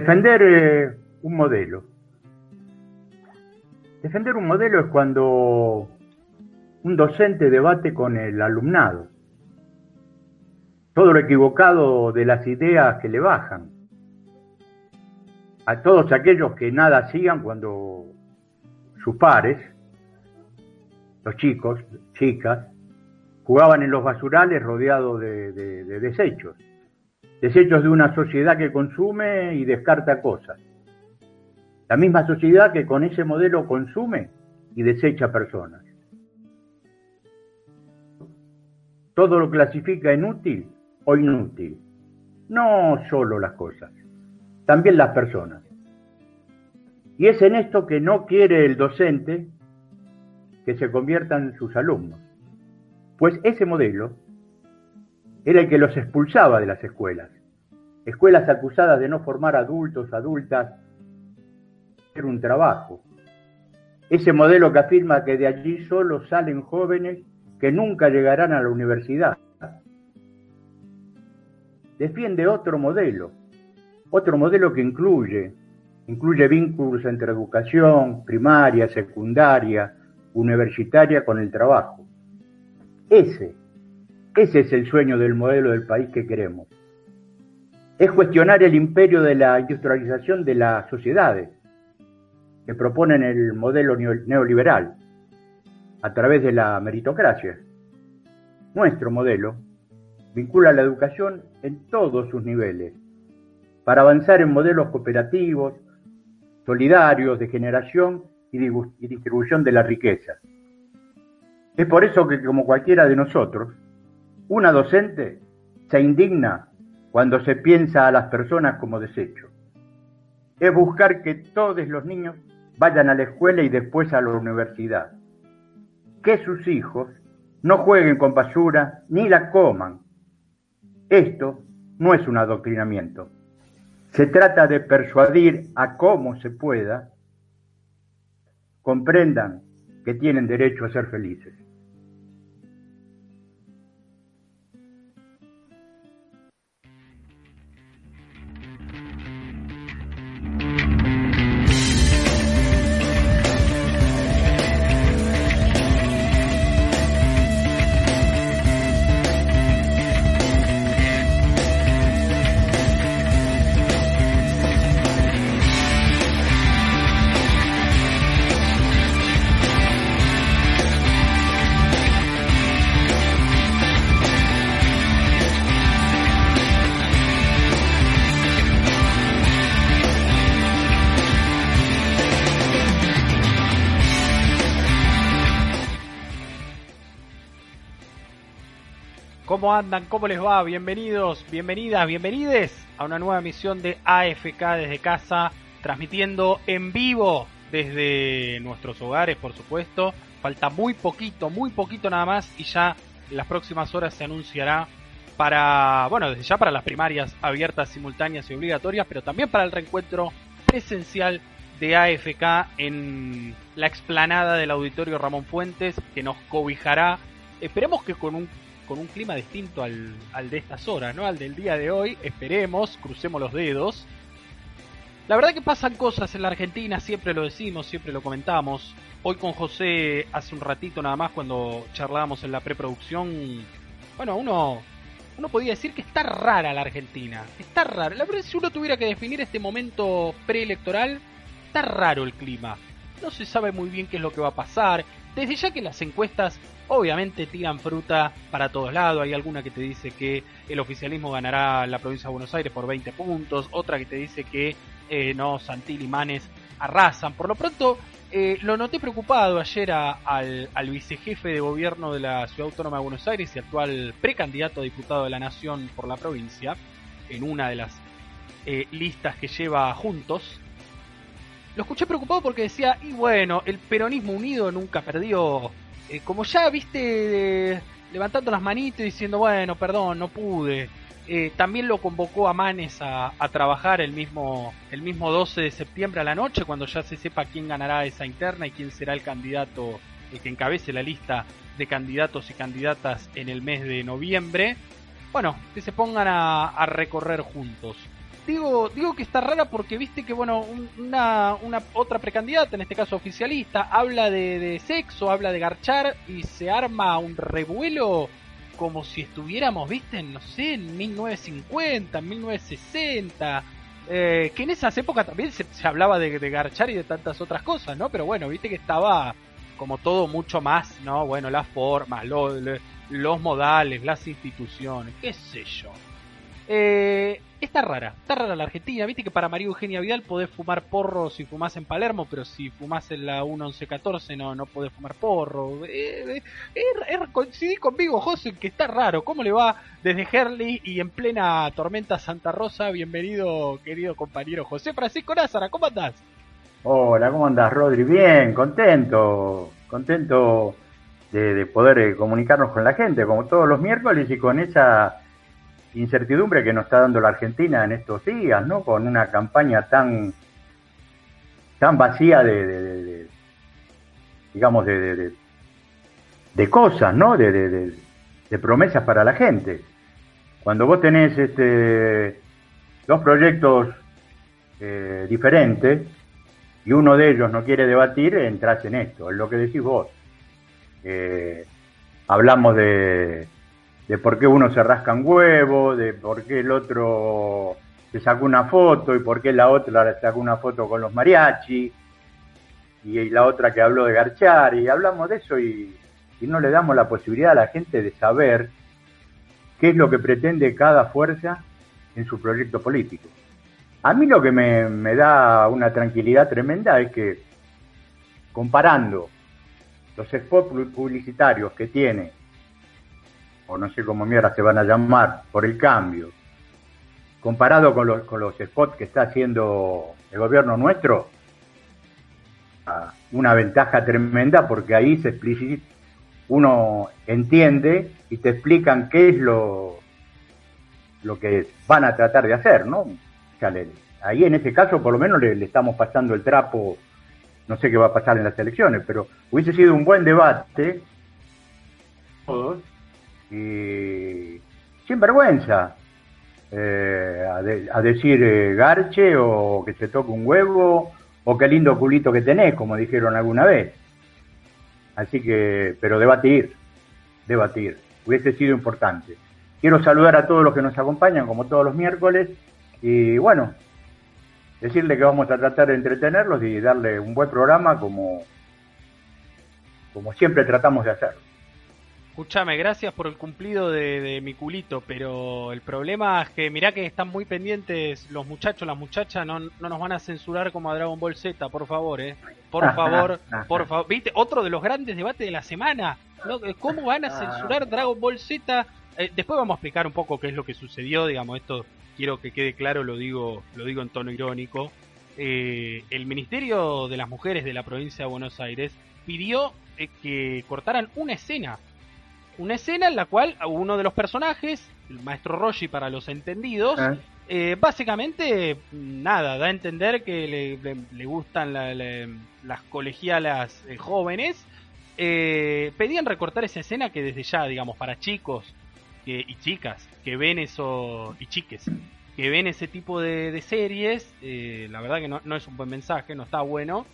Defender eh, un modelo. Defender un modelo es cuando un docente debate con el alumnado. Todo lo equivocado de las ideas que le bajan. A todos aquellos que nada hacían cuando sus pares, los chicos, chicas, jugaban en los basurales rodeados de, de desechos. Desechos de una sociedad que consume y descarta cosas. La misma sociedad que con ese modelo consume y desecha personas. Todo lo clasifica en útil o inútil. No solo las cosas, también las personas. Y es en esto que no quiere el docente que se conviertan sus alumnos. Pues ese modelo era el que los expulsaba de las escuelas. Escuelas acusadas de no formar adultos, adultas, era un trabajo. Ese modelo que afirma que de allí solo salen jóvenes que nunca llegarán a la universidad. Defiende otro modelo, otro modelo que incluye, incluye vínculos entre educación primaria, secundaria, universitaria con el trabajo. Ese, ese es el sueño del modelo del país que queremos. Es cuestionar el imperio de la industrialización de las sociedades que proponen el modelo neoliberal a través de la meritocracia. Nuestro modelo vincula la educación en todos sus niveles para avanzar en modelos cooperativos, solidarios, de generación y distribución de la riqueza. Es por eso que, como cualquiera de nosotros, una docente se indigna cuando se piensa a las personas como desecho. Es buscar que todos los niños vayan a la escuela y después a la universidad que sus hijos no jueguen con basura ni la coman. Esto no es un adoctrinamiento. Se trata de persuadir a cómo se pueda comprendan que tienen derecho a ser felices. ¿Cómo andan? ¿Cómo les va? Bienvenidos, bienvenidas, bienvenides a una nueva emisión de AFK desde casa, transmitiendo en vivo desde nuestros hogares, por supuesto. Falta muy poquito, muy poquito nada más y ya en las próximas horas se anunciará para, bueno, desde ya para las primarias abiertas, simultáneas y obligatorias, pero también para el reencuentro presencial de AFK en la explanada del auditorio Ramón Fuentes, que nos cobijará, esperemos que con un con un clima distinto al, de estas horas, ¿no? Al del día de hoy. Esperemos, crucemos los dedos. La verdad que pasan cosas en la Argentina, siempre lo decimos, siempre lo comentamos. Hoy con José, hace un ratito nada más, cuando charlábamos en la preproducción, bueno, uno, uno podía decir que está rara la Argentina. Está rara. La verdad, si uno tuviera que definir este momento preelectoral, está raro el clima. No se sabe muy bien qué es lo que va a pasar. Desde ya que las encuestas obviamente tiran fruta para todos lados. Hay alguna que te dice que el oficialismo ganará la provincia de Buenos Aires por 20 puntos, otra que te dice que eh, no, Santil y Manes arrasan. Por lo pronto, eh, lo noté preocupado ayer al, vicejefe de gobierno de la Ciudad Autónoma de Buenos Aires y actual precandidato a diputado de la Nación por la provincia, en una de las eh, listas que lleva juntos. Lo escuché preocupado porque decía, y bueno, el peronismo unido nunca perdió eh, como ya viste, levantando las manitas y diciendo, bueno, perdón, no pude. Eh, también lo convocó a Manes a, trabajar el mismo, el mismo 12 de septiembre a la noche, cuando ya se sepa quién ganará esa interna y quién será el candidato, el que encabece la lista de candidatos y candidatas en el mes de noviembre. Bueno, que se pongan a, a recorrer juntos. Digo, digo que está rara porque viste que, bueno, una, una otra precandidata, en este caso oficialista, habla de, de sexo, habla de garchar y se arma un revuelo como si estuviéramos, viste, no sé, en 1950, en 1960. Eh, que en esas épocas también se, hablaba de, de, garchar y de tantas otras cosas, ¿no? Pero bueno, viste que estaba como todo mucho más, ¿no? Bueno, las formas, los modales, las instituciones, qué sé yo. Eh, está rara, está rara la Argentina. Viste que para María Eugenia Vidal podés fumar porro si fumás en Palermo, pero si fumás en la 1114 no, no podés fumar porro. Eh, eh, eh, coincidí conmigo, José, que está raro. ¿Cómo le va desde Herley y en plena tormenta Santa Rosa? Bienvenido, querido compañero José Francisco Názara, ¿cómo andás? Hola, ¿cómo andás, Rodri? Bien, contento, contento de, de poder comunicarnos con la gente, como todos los miércoles y con esa incertidumbre que nos está dando la Argentina en estos días, ¿no? Con una campaña tan tan vacía de, digamos de, de, cosas, ¿no? De, promesas para la gente. Cuando vos tenés este dos proyectos eh, diferentes y uno de ellos no quiere debatir, entras en esto, es lo que decís vos. Eh, hablamos de de por qué uno se rasca un huevo, de por qué el otro se sacó una foto y por qué la otra sacó una foto con los mariachi y la otra que habló de garchar y hablamos de eso y, no le damos la posibilidad a la gente de saber qué es lo que pretende cada fuerza en su proyecto político. A mí lo que me, me da una tranquilidad tremenda es que comparando los spots publicitarios que tiene o no sé cómo mierda se van a llamar, por el cambio, comparado con los, con los spots que está haciendo el gobierno nuestro, una ventaja tremenda porque ahí se explicita, uno entiende y te explican qué es lo, lo que van a tratar de hacer, ¿no? ahí en ese caso por lo menos le, estamos pasando el trapo, no sé qué va a pasar en las elecciones, pero hubiese sido un buen debate, todos, y sin vergüenza eh, a, decir eh, garche o que se toque un huevo o qué lindo culito que tenés, como dijeron alguna vez. Así que, pero debatir, debatir, hubiese sido importante. Quiero saludar a todos los que nos acompañan, como todos los miércoles, y bueno, decirle que vamos a tratar de entretenerlos y darle un buen programa como, como siempre tratamos de hacerlo. Escúchame, gracias por el cumplido de, mi culito, pero el problema es que mirá que están muy pendientes los muchachos, las muchachas, no, no nos van a censurar como a Dragon Ball Z, por favor, eh. Por favor, por favor. ¿Viste? Otro de los grandes debates de la semana. ¿Cómo van a censurar Dragon Ball Z? Eh, después vamos a explicar un poco qué es lo que sucedió, digamos, esto quiero que quede claro, lo digo, lo digo en tono irónico. Eh, el Ministerio de las Mujeres de la provincia de Buenos Aires pidió eh, que cortaran una escena una escena en la cual uno de los personajes, el maestro Roshi para los entendidos, ah. eh, básicamente nada, da a entender que le, gustan las colegialas eh, jóvenes. Eh, pedían recortar esa escena que desde ya, digamos, para chicos y chicas que ven eso, y chiques, que ven ese tipo de, series, la verdad que no, no, es un buen mensaje, no está bueno.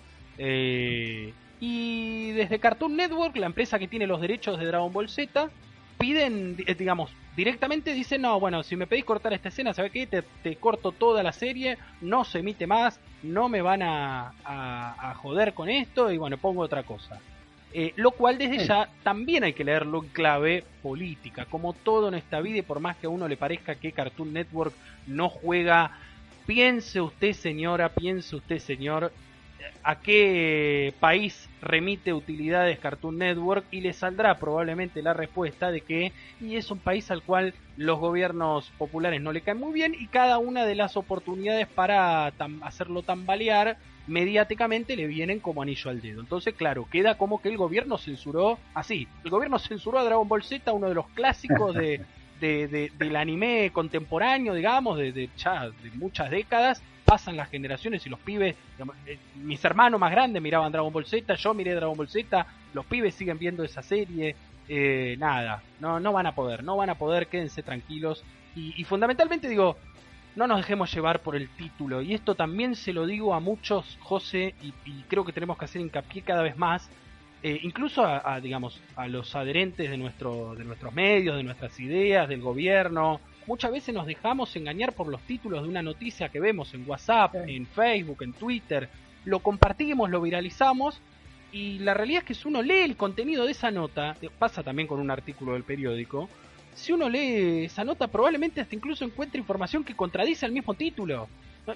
Y desde Cartoon Network, la empresa que tiene los derechos de Dragon Ball Z, piden, eh, digamos, directamente dicen, no, bueno, si me pedís cortar esta escena, ¿sabes qué? Te, corto toda la serie, no se emite más, no me van a, a, joder con esto y bueno, pongo otra cosa. Eh, lo cual desde ya también hay que leerlo en clave política, como todo en esta vida y por más que a uno le parezca que Cartoon Network no juega, piense usted señora, piense usted señor, a qué país remite utilidades Cartoon Network y le saldrá probablemente la respuesta de que y es un país al cual los gobiernos populares no le caen muy bien y cada una de las oportunidades para hacerlo tambalear mediáticamente le vienen como anillo al dedo. Entonces, claro, queda como que el gobierno censuró así. El gobierno censuró a Dragon Ball Z, uno de los clásicos de, del anime contemporáneo, digamos, de, ya de muchas décadas, pasan las generaciones y los pibes, eh, mis hermanos más grandes miraban Dragon Ball Z, yo miré Dragon Ball Z, los pibes siguen viendo esa serie, eh, nada, no, no van a poder, no van a poder, quédense tranquilos. Y, fundamentalmente digo, no nos dejemos llevar por el título. Y esto también se lo digo a muchos, José, y, creo que tenemos que hacer hincapié cada vez más, eh, incluso a, digamos, a los adherentes de, nuestro, de nuestros medios, de nuestras ideas, del gobierno. Muchas veces nos dejamos engañar por los títulos de una noticia que vemos en WhatsApp, en Facebook, en Twitter. Lo compartimos, lo viralizamos y la realidad es que si uno lee el contenido de esa nota, pasa también con un artículo del periódico, si uno lee esa nota probablemente hasta incluso encuentre información que contradice el mismo título.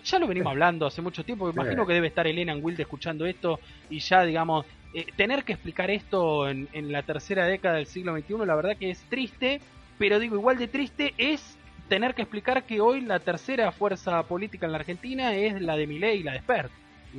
Ya lo venimos hablando hace mucho tiempo, imagino que debe estar Elena Wilde escuchando esto y ya, digamos, eh, tener que explicar esto en, la tercera década del siglo XXI, la verdad que es triste, pero digo, igual de triste es tener que explicar que hoy la tercera fuerza política en la Argentina es la de Milei y la de Spert.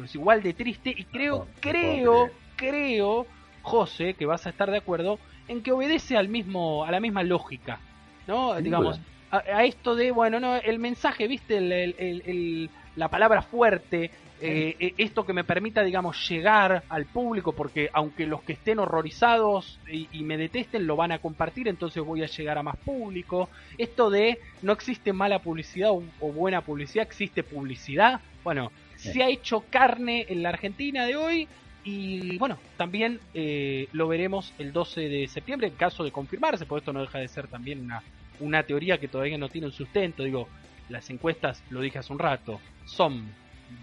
Es igual de triste y creo, creo, creo, José, que vas a estar de acuerdo, en que obedece al mismo, a la misma lógica, ¿no? Digamos, a, esto de, bueno, no, el mensaje, viste, el, la palabra fuerte, eh, eh, esto que me permita, digamos, llegar al público, porque aunque los que estén horrorizados y, me detesten lo van a compartir, entonces voy a llegar a más público. Esto de no existe mala publicidad o, o buena publicidad, existe publicidad. Bueno, se ha hecho carne en la Argentina de hoy y bueno, también eh, lo veremos el 12 de septiembre en caso de confirmarse, porque esto no deja de ser también una, una teoría que todavía no tiene un sustento. Digo, las encuestas, lo dije hace un rato, son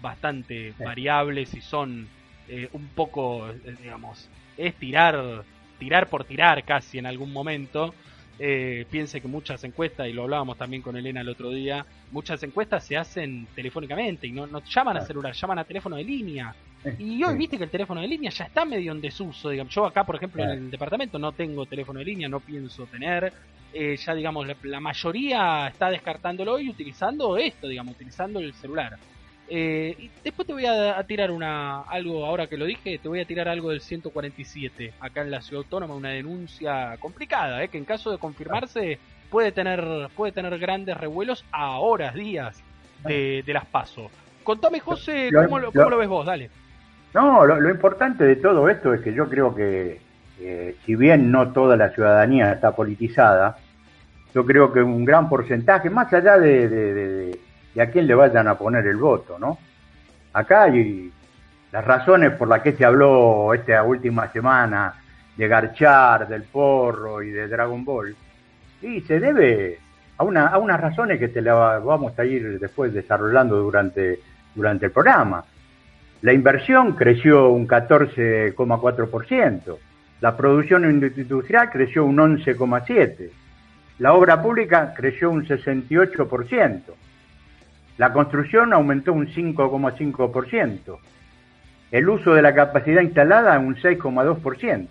bastante variables y son eh, un poco, eh, digamos, es tirar, tirar por tirar casi en algún momento. piense que muchas encuestas, y lo hablábamos también con Elena el otro día, muchas encuestas se hacen telefónicamente y no, no llaman a celular, llaman a teléfono de línea. Y hoy viste que el teléfono de línea ya está medio en desuso. Digamos. Yo acá, por ejemplo, en el departamento no tengo teléfono de línea, no pienso tener. Eh, ya, digamos, la, mayoría está descartándolo y utilizando esto, digamos, utilizando el celular. Eh, y después te voy a, tirar una algo, ahora que lo dije, te voy a tirar algo del 147, acá en la ciudad autónoma, una denuncia complicada, eh, que en caso de confirmarse puede tener, puede tener grandes revuelos a horas, días de, las pasos. Contame, José, ¿cómo lo ves vos? Dale. No, lo, importante de todo esto es que yo creo que, eh, si bien no toda la ciudadanía está politizada, yo creo que un gran porcentaje, más allá de, de, a quién le vayan a poner el voto, ¿no? Acá hay las razones por las que se habló esta última semana de Garchar, del Porro y de Dragon Ball, y se debe a, una, a unas razones que te las vamos a ir después desarrollando durante, durante el programa. La inversión creció un 14,4%, la producción industrial creció un 11,7%, la obra pública creció un 68%, la construcción aumentó un 5,5%, el uso de la capacidad instalada un 6,2%,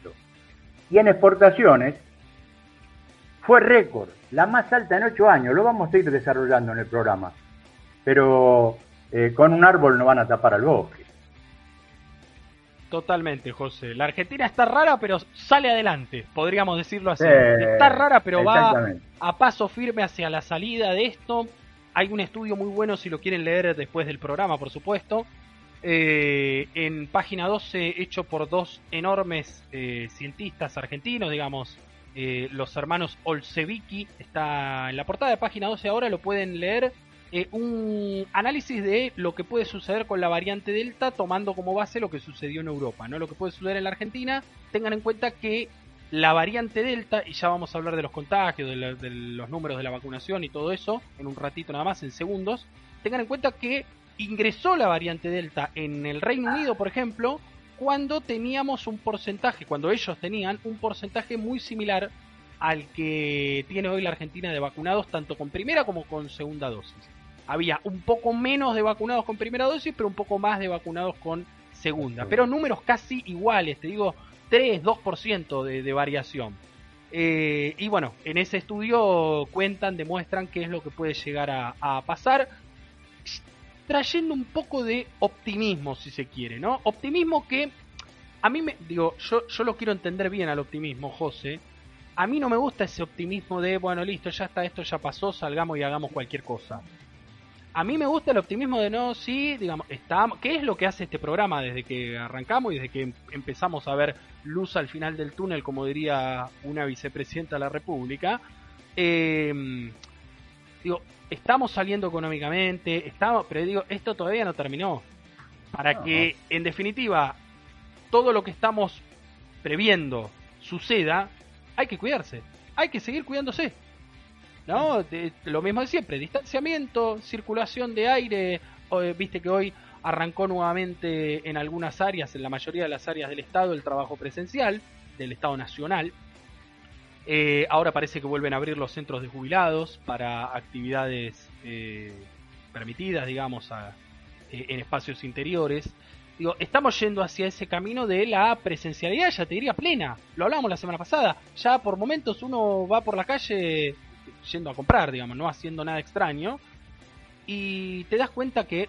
y en exportaciones fue récord, la más alta en ocho años, lo vamos a ir desarrollando en el programa, pero eh, con un árbol no van a tapar al bosque. Totalmente, José. La Argentina está rara, pero sale adelante, podríamos decirlo así. está rara, pero va a paso firme hacia la salida de esto. Hay un estudio muy bueno, si lo quieren leer después del programa, por supuesto. Eh, en página 12, hecho por dos enormes eh, cientistas argentinos, digamos, eh, los hermanos Olsevicki. Está en la portada de página 12 ahora, lo pueden leer eh, un análisis de lo que puede suceder con la variante Delta, tomando como base lo que sucedió en Europa, ¿no? Lo que puede suceder en la Argentina, tengan en cuenta que la variante Delta, y ya vamos a hablar de los contagios, de, los números de la vacunación y todo eso, en un ratito nada más, en segundos, tengan en cuenta que ingresó la variante Delta en el Reino Unido, por ejemplo, cuando teníamos un porcentaje, cuando ellos tenían un porcentaje muy similar al que tiene hoy la Argentina de vacunados, tanto con primera como con segunda dosis había un poco menos de vacunados con primera dosis, pero un poco más de vacunados con segunda. Pero números casi iguales, te digo 3, 2% de, de variación. Eh, y bueno, en ese estudio cuentan, demuestran qué es lo que puede llegar a, pasar, trayendo un poco de optimismo, si se quiere, ¿no? Optimismo que a mí me, digo, yo, yo lo quiero entender bien al optimismo, José. A mí no me gusta ese optimismo de, bueno, listo, ya está, esto ya pasó, salgamos y hagamos cualquier cosa a mí me gusta el optimismo de no, sí, digamos, está, ¿qué es lo que hace este programa desde que arrancamos y desde que em, empezamos a ver luz al final del túnel, como diría una vicepresidenta de la República? Em, Digo, estamos saliendo económicamente, estamos, pero digo, esto todavía no terminó. Para que, en definitiva, todo lo que estamos previendo suceda, hay que cuidarse, hay que seguir cuidándose. ¿No? lo mismo de siempre, distanciamiento, circulación de aire, viste que hoy arrancó nuevamente en algunas áreas, en la mayoría de las áreas del Estado, el trabajo presencial, del Estado Nacional. Eh, ahora parece que vuelven a abrir los centros de jubilados para actividades eh, permitidas, digamos, eh, en espacios interiores. Digo, estamos yendo hacia ese camino de la presencialidad, ya te diría plena. Lo hablamos la semana pasada. Ya por momentos uno va por la calle yendo a comprar, digamos, no haciendo nada extraño. Y te das cuenta que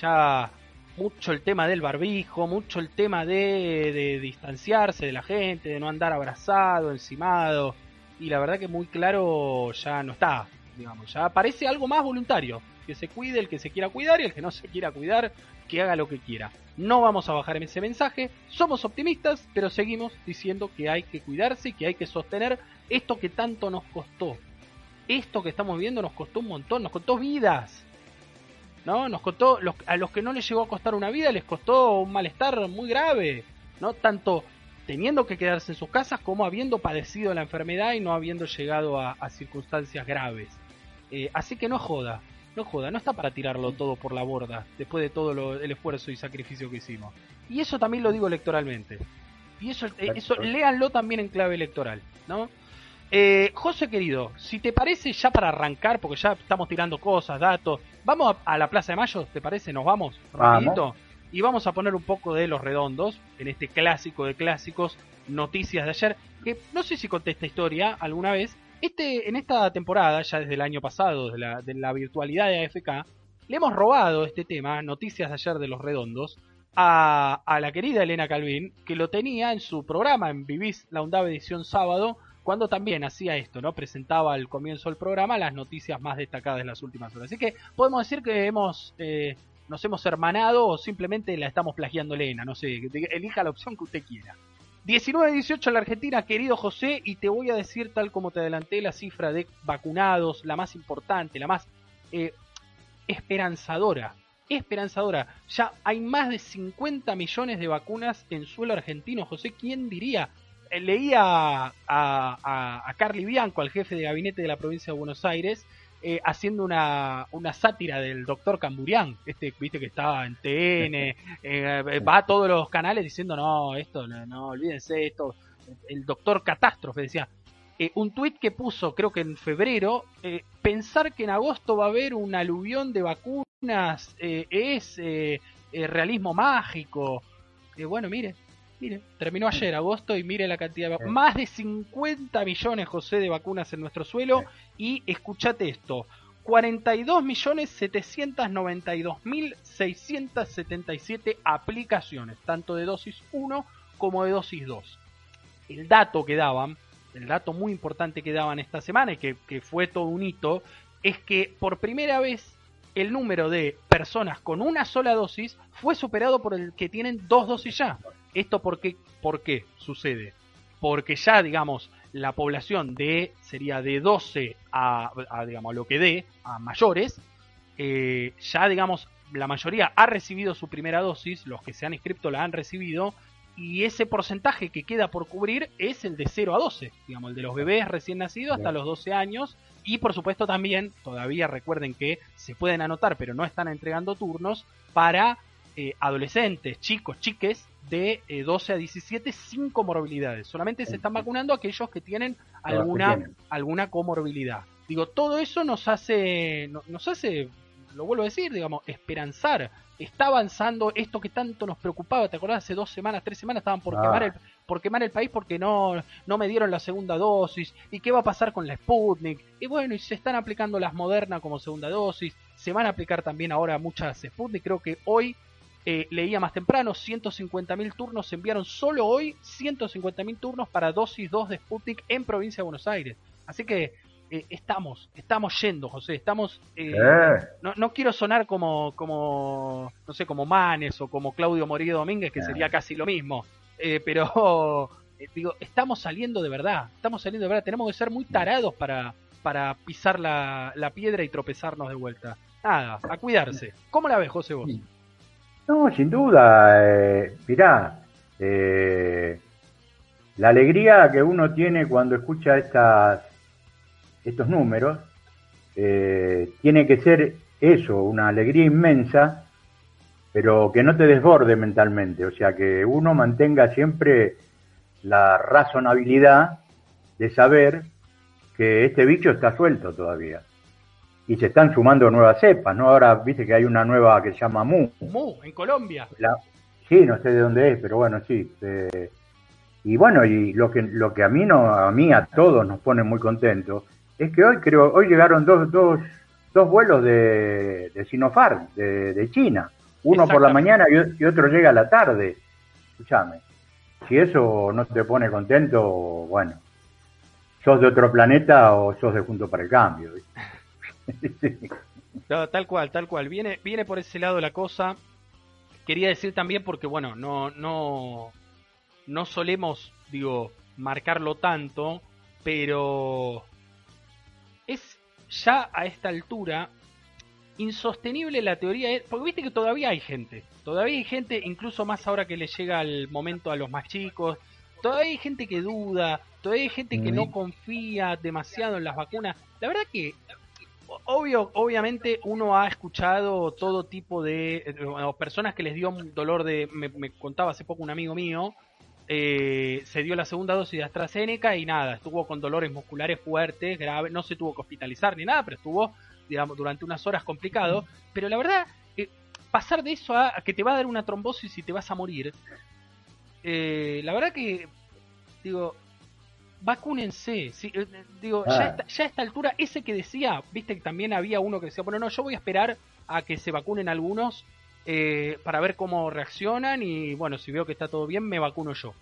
ya mucho el tema del barbijo, mucho el tema de, de distanciarse de la gente, de no andar abrazado, encimado. Y la verdad que muy claro ya no está, digamos, ya parece algo más voluntario. Que se cuide el que se quiera cuidar y el que no se quiera cuidar, que haga lo que quiera. No vamos a bajar ese mensaje, somos optimistas, pero seguimos diciendo que hay que cuidarse y que hay que sostener esto que tanto nos costó. Esto que estamos viendo nos costó un montón, nos costó vidas. ¿No? Nos costó, a los que no les llegó a costar una vida les costó un malestar muy grave, ¿no? Tanto teniendo que quedarse en sus casas como habiendo padecido la enfermedad y no habiendo llegado a, circunstancias graves. Eh, así que no joda, no joda, no está para tirarlo todo por la borda después de todo el esfuerzo y sacrificio que hicimos. Y eso también lo digo electoralmente. Y eso, eh, eso léanlo también en clave electoral, ¿no? Eh, José querido, si te parece ya para arrancar, porque ya estamos tirando cosas, datos, vamos a, la Plaza de Mayo, ¿te parece? Nos vamos, rapidito. Y vamos a poner un poco de los redondos en este clásico de clásicos, noticias de ayer, que no sé si conté esta historia alguna vez. Este, en esta temporada, ya desde el año pasado, de la, de la virtualidad de AFK, le hemos robado este tema, noticias de ayer de los redondos, a, a la querida Elena Calvin, que lo tenía en su programa en Vivís la Undave edición sábado, cuando también hacía esto, ¿no? Presentaba al comienzo del programa las noticias más destacadas de las últimas horas. Así que podemos decir que hemos eh, nos hemos hermanado o simplemente la estamos plagiando Elena, no sé, elija la opción que usted quiera. 19-18 en la Argentina, querido José, y te voy a decir tal como te adelanté la cifra de vacunados, la más importante, la más eh, esperanzadora. Esperanzadora. Ya hay más de 50 millones de vacunas en suelo argentino. José, ¿quién diría? Eh, leía a, a, Carly Bianco, al jefe de gabinete de la provincia de Buenos Aires, eh, haciendo una, una, sátira del doctor Camburián, este, viste que estaba en TN, eh, va a todos los canales diciendo, no, esto, no, olvídense, esto, el doctor Catástrofe decía, un tuit que puso, creo que en febrero, pensar que en agosto va a haber un aluvión de vacunas es realismo mágico. bueno, mire, Mire, terminó ayer, agosto, y mire la cantidad de vacunas. Más de 50 millones, José, de vacunas en nuestro suelo. Y escúchate esto: 42 millones 792 mil 677 aplicaciones, tanto de dosis 1 como de dosis 2. El dato que daban, el dato muy importante que daban esta semana y que, que fue todo un hito, es que por primera vez el número de personas con una sola dosis fue superado por el que tienen dos dosis ya. ¿Esto por qué, por qué sucede? Porque ya, digamos, la población de sería de 12 a, digamos, lo que dé, a mayores, eh, ya, digamos, la mayoría ha recibido su primera dosis, los que se han inscrito la han recibido, y ese porcentaje que queda por cubrir es el de 0 a 12, digamos, el de los bebés recién nacidos hasta los 12 años, y por supuesto también, todavía recuerden que se pueden anotar, pero no están entregando turnos para eh, adolescentes, chicos, chiques de 12 eh, a 17 sin comorbilidades. Solamente se están vacunando aquellos que tienen alguna, alguna comorbilidad. Digo, todo eso nos hace, nos hace, lo vuelvo a decir, digamos, esperanzar. Está avanzando esto que tanto nos preocupaba. ¿Te acordás? Hace dos semanas, tres semanas estaban por, quemar, el, por quemar el país porque no, no me dieron la segunda dosis. ¿Y qué va a pasar con la Sputnik? Y bueno, y se están aplicando las Moderna como segunda dosis. Se van a aplicar también ahora muchas Sputnik. Creo que hoy eh, leía más temprano, 150.000 turnos se enviaron solo hoy, 150.000 turnos para dosis 2 de Sputnik en provincia de Buenos Aires. Así que eh, estamos, estamos yendo, José, estamos... Eh, no, no, quiero sonar como, como, no sé, como Manes o como Claudio Morillo Domínguez, que sería casi lo mismo, pero digo, estamos saliendo de verdad, estamos saliendo de verdad, tenemos que ser muy tarados para, para pisar la, piedra y tropezarnos de vuelta. Nada, a cuidarse. ¿Cómo la ves, José, vos? No, sin duda. Eh, mirá, eh, la alegría que uno tiene cuando escucha estas, estos números eh, tiene que ser eso, una alegría inmensa, pero que no te desborde mentalmente. O sea, que uno mantenga siempre la razonabilidad de saber que este bicho está suelto todavía. Y se están sumando nuevas cepas, ¿no? Ahora viste que hay una nueva que se llama Mu. Mu, en Colombia. sí, no sé de dónde es, pero bueno, sí. Eh, y bueno, y lo que, lo que a mí, no, a mí, a todos nos pone muy contentos, es que hoy creo, hoy llegaron dos, dos, dos vuelos de, de Sinopharm, de, China. Uno por la mañana y, otro llega a la tarde. Escúchame. Si eso no te pone contento, bueno, sos de otro planeta o sos de Junto para el Cambio. tal cual, tal cual. Viene, viene por ese lado la cosa. Quería decir también porque, bueno, no, no, no solemos, digo, marcarlo tanto, pero es ya a esta altura insostenible la teoría, porque viste que todavía hay gente, todavía hay gente, incluso más ahora que le llega el momento a los más chicos, todavía hay gente que duda, todavía hay gente que no confía demasiado en las vacunas. La verdad que obvio, obviamente uno ha escuchado todo tipo de eh, personas que les dio un dolor de, me, contaba hace poco un amigo mío, eh, se dio la segunda dosis de AstraZeneca y nada, estuvo con dolores musculares fuertes, graves, no se tuvo que hospitalizar ni nada, pero estuvo, digamos, durante unas horas complicado. Pero la verdad, eh, pasar de eso a, que te va a dar una trombosis y te vas a morir, eh, la verdad que, digo, vacúnense. digo, ya, ah. ya, a esta altura, ese que decía, viste que también había uno que decía, bueno, no, yo voy a esperar a que se vacunen algunos eh, para ver cómo reaccionan y bueno, si veo que está todo bien, me vacuno yo.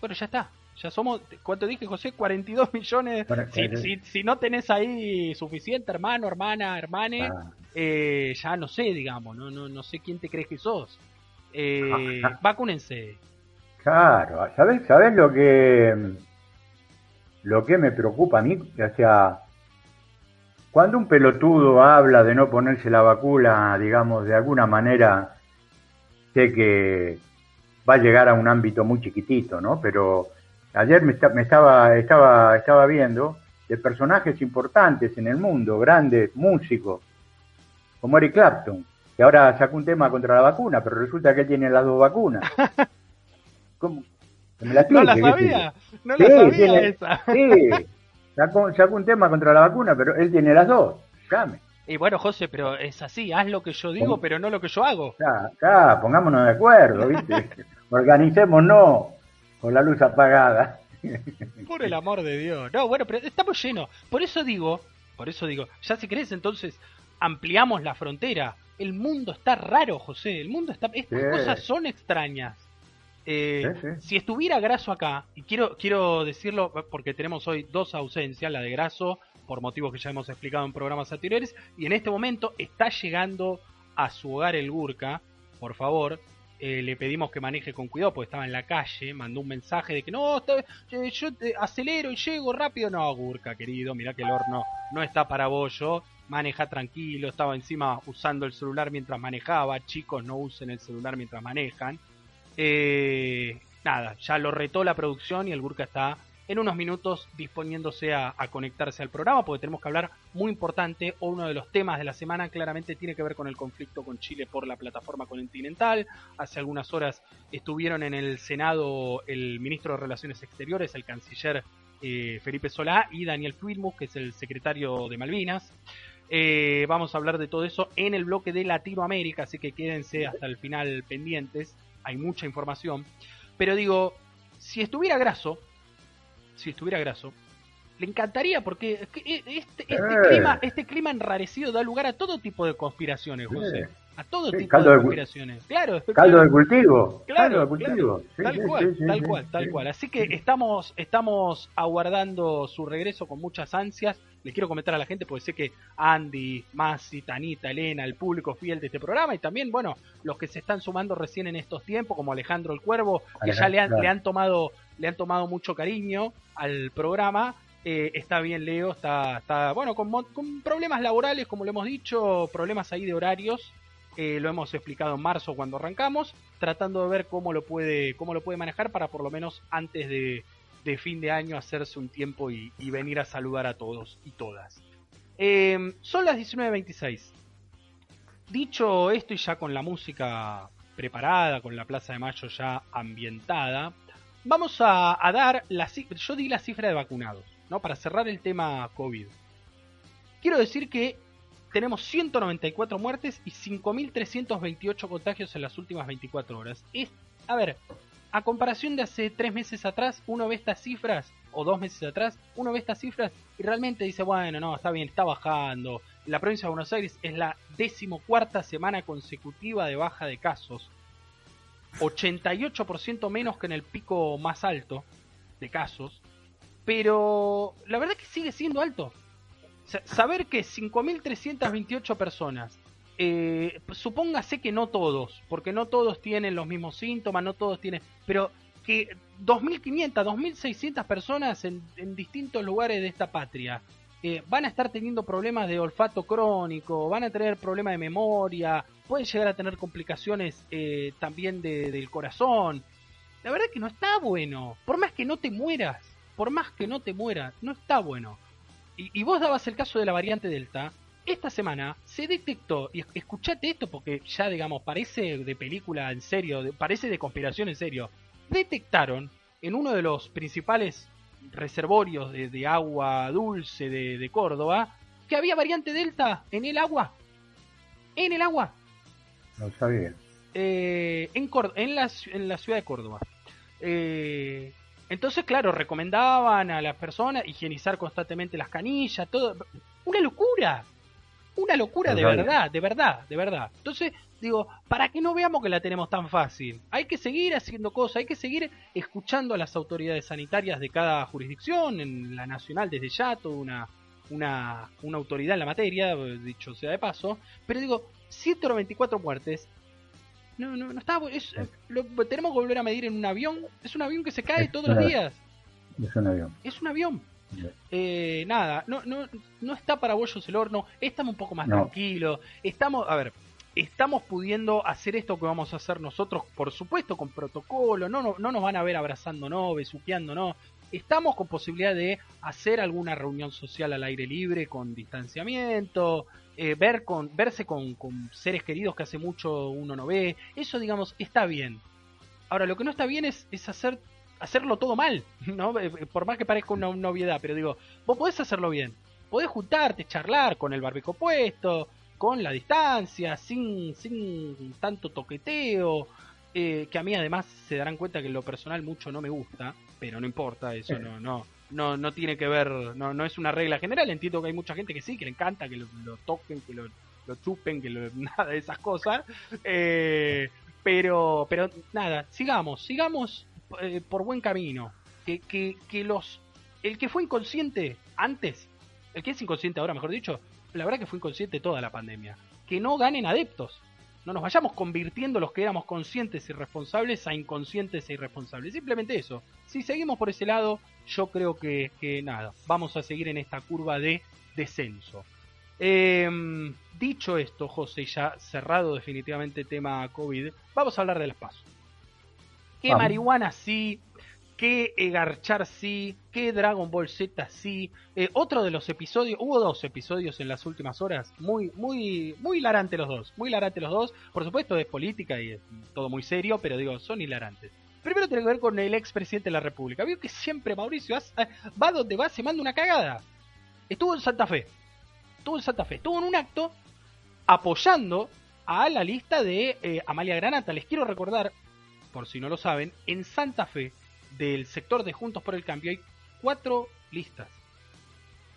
Bueno, ya está. Ya somos, ¿cuánto dije, José? 42 millones. si, si, no tenés ahí suficiente, hermano, hermana, hermane, ah. eh, ya no sé, digamos, no, no, no sé quién te crees que sos. Eh, ah, vacúnense. Claro, ¿sabes, ¿sabes lo que lo que me preocupa a mí? O sea, cuando un pelotudo habla de no ponerse la vacuna, digamos, de alguna manera, sé que va a llegar a un ámbito muy chiquitito, ¿no? Pero ayer me, estaba, estaba, estaba viendo de personajes importantes en el mundo, grandes músicos, como Eric Clapton, que ahora sacó un tema contra la vacuna, pero resulta que él tiene las dos vacunas. ¿Cómo? Me la no la sabía, no la sabía esa. Sí, Sacó, un tema contra la vacuna, pero él tiene las dos. Llame. Y bueno, José, pero es así, haz lo que yo digo, pero no lo que yo hago. Acá, pongámonos de acuerdo, ¿viste? Organicémonos con la luz apagada. Por el amor de Dios. No, bueno, pero estamos llenos. Por eso digo, por eso digo, ya si querés entonces ampliamos la frontera. El mundo está raro, José. El mundo está... Estas cosas son extrañas. Eh, si estuviera Graso acá, y quiero, quiero decirlo porque tenemos hoy dos ausencias, la de Graso por motivos que ya hemos explicado en programas anteriores, y en este momento está llegando a su hogar el Gurka, por favor, eh, le pedimos que maneje con cuidado porque estaba en la calle, mandó un mensaje de que no, yo, acelero y llego rápido, no, Gurka querido, mira que el horno no está para yo maneja tranquilo, estaba encima usando el celular mientras manejaba, chicos no usen el celular mientras manejan. Eh, nada, ya lo retó la producción y el Burka está en unos minutos disponiéndose a, conectarse al programa porque tenemos que hablar muy importante o uno de los temas de la semana claramente tiene que ver con el conflicto con Chile por la plataforma continental. Hace algunas horas estuvieron en el Senado el ministro de Relaciones Exteriores, el canciller eh, Felipe Solá y Daniel Quilmus, que es el secretario de Malvinas. Eh, vamos a hablar de todo eso en el bloque de Latinoamérica, así que quédense hasta el final pendientes hay mucha información. Pero digo, si estuviera graso, si estuviera graso, le encantaría porque e, este, este, eh. clima, este clima enrarecido da lugar a todo tipo de conspiraciones, José. A todo tipo de conspiraciones. Claro, caldo de cultivo. Claro, de cultivo. tal cual, tal cual, tal cual. Así que estamos, estamos aguardando su regreso con muchas ansias. Le quiero comentar a la gente porque sé que Andy, Masi, Tanita, Elena, el público fiel de este programa y también, bueno, los que se están sumando recién en estos tiempos, como Alejandro el Cuervo, que ya le han, le han tomado le han tomado mucho cariño al programa Eh, está bien Leo, está, está bueno, con, con, problemas laborales, como lo hemos dicho, problemas ahí de horarios. Eh, lo hemos explicado en marzo cuando arrancamos, tratando de ver cómo lo puede, cómo lo puede manejar para por lo menos antes de, fin de año hacerse un tiempo y, venir a saludar a todos y todas. Eh, son las 19.26. Dicho esto y ya con la música preparada, con la Plaza de Mayo ya ambientada, vamos a, dar la yo di la cifra de vacunados, ¿no? Para cerrar el tema COVID. Quiero decir que tenemos 194 muertes y 5.328 contagios en las últimas 24 horas. Es, a ver, a comparación de hace tres meses atrás, uno ve estas cifras, o dos meses atrás, uno ve estas cifras y realmente dice, bueno, no, está bien, está bajando. La provincia de Buenos Aires es la decimocuarta semana consecutiva de baja de casos. 88% menos que en el pico más alto de casos. Pero la verdad es que sigue siendo alto. Saber que 5.328 personas, eh, supóngase que no todos, porque no todos tienen los mismos síntomas, no todos tienen, pero que 2.500, 2.600 personas en, distintos lugares de esta patria eh, van a estar teniendo problemas de olfato crónico, van a tener problemas de memoria, pueden llegar a tener complicaciones eh, también del corazón. La verdad que no está bueno. Por más que no te mueras, por más que no te mueras, no está bueno. Y, vos dabas el caso de la variante Delta. Esta semana se detectó, y escuchate esto porque ya digamos, parece de película en serio, parece de conspiración en serio. Detectaron en uno de los principales reservorios de, agua dulce de, Córdoba que había variante Delta en el agua. En el agua. No sabía. Eh, en, en, la, en la ciudad de Córdoba. Eh, entonces, claro, recomendaban a las personas higienizar constantemente las canillas, todo. Una locura. Una locura de verdad, de verdad, de verdad. Entonces, digo, para que no veamos que la tenemos tan fácil, hay que seguir haciendo cosas, hay que seguir escuchando a las autoridades sanitarias de cada jurisdicción, en la nacional desde ya, toda una, una, una autoridad en la materia, dicho sea de paso, pero digo, 194 muertes, no, no, no está, es, lo, tenemos que volver a medir en un avión, es un avión que se cae todos los días. Es un avión. Es un avión. Eh, nada, no, no, no está para bollos el horno, estamos un poco más tranquilos, estamos, a ver, estamos pudiendo hacer esto que vamos a hacer nosotros, por supuesto con protocolo, no, no, no nos van a ver abrazándonos, besuqueándonos, estamos con posibilidad de hacer alguna reunión social al aire libre con distanciamiento, eh, ver con, verse con, seres queridos que hace mucho uno no ve, eso digamos está bien. Ahora, lo que no está bien es, es hacer hacerlo todo mal, ¿no? Eh, eh, por más que parezca una, novedad, pero digo, vos podés hacerlo bien. Podés juntarte, charlar con el barbico puesto, con la distancia, sin, sin tanto toqueteo, eh, que a mí además se darán cuenta que en lo personal mucho no me gusta, pero no importa, eso no, no, no, no tiene que ver, no, no es una regla general, entiendo que hay mucha gente que sí, que le encanta que lo, toquen, que lo, lo, chupen, que lo, nada de esas cosas, pero, pero nada, sigamos, sigamos eh, por buen camino. Que, que, que los. El que fue inconsciente antes, el que es inconsciente ahora, mejor dicho, la verdad que fue inconsciente toda la pandemia. Que no ganen adeptos. No nos vayamos convirtiendo los que éramos conscientes y responsables a inconscientes e irresponsables. Simplemente eso. Si seguimos por ese lado, yo creo que, que nada, vamos a seguir en esta curva de descenso. Em, dicho esto, José, ya cerrado definitivamente el tema COVID, vamos a hablar de las pasos que marihuana sí, que Garchar sí, que Dragon Ball Z sí. Eh, otro de los episodios, hubo dos episodios en las últimas horas, muy, muy, muy hilarantes los dos, muy hilarantes los dos. Por supuesto es política y es todo muy serio, pero digo, son hilarantes. Primero tiene que ver con el expresidente de la República. Vio que siempre Mauricio eh, va donde va, se manda una cagada. Estuvo en Santa Fe. Estuvo en Santa Fe. Estuvo en un acto apoyando a la lista de eh, Amalia Granata. Les quiero recordar, por si no lo saben, en Santa Fe, del sector de Juntos por el Cambio, hay cuatro listas.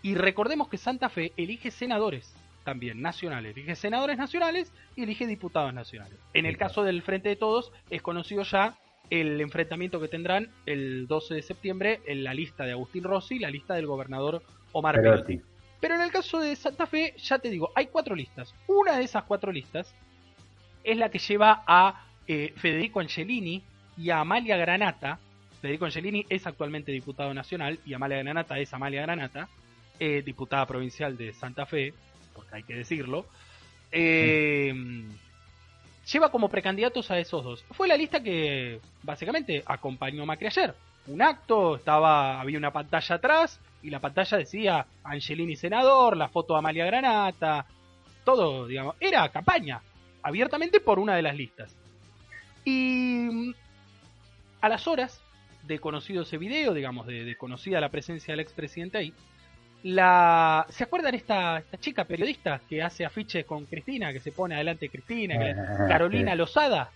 Y recordemos que Santa Fe elige senadores también nacionales, elige senadores nacionales y elige diputados nacionales. En el caso del Frente de Todos es conocido ya el enfrentamiento que tendrán el 12 de septiembre en la lista de Agustín Rossi y la lista del gobernador Omar Perotti. Pero en el caso de Santa Fe, ya te digo, hay cuatro listas. Una de esas cuatro listas es la que lleva a eh, Federico Angelini y a Amalia Granata Federico Angelini es actualmente diputado nacional y Amalia Granata es Amalia Granata, eh, diputada provincial de Santa Fe, porque hay que decirlo. Eh, lleva como precandidatos a esos dos. Fue la lista que básicamente acompañó Macri ayer. Un acto, estaba, había una pantalla atrás y la pantalla decía Angelini senador, la foto de Amalia Granata, todo, digamos, era campaña, abiertamente por una de las listas. Y mm, a las horas de conocido ese video, digamos, de, conocida la presencia del expresidente ahí, la ¿se acuerdan esta, esta chica periodista que hace afiches con Cristina, que se pone adelante de Cristina, ah, Carolina Lozada?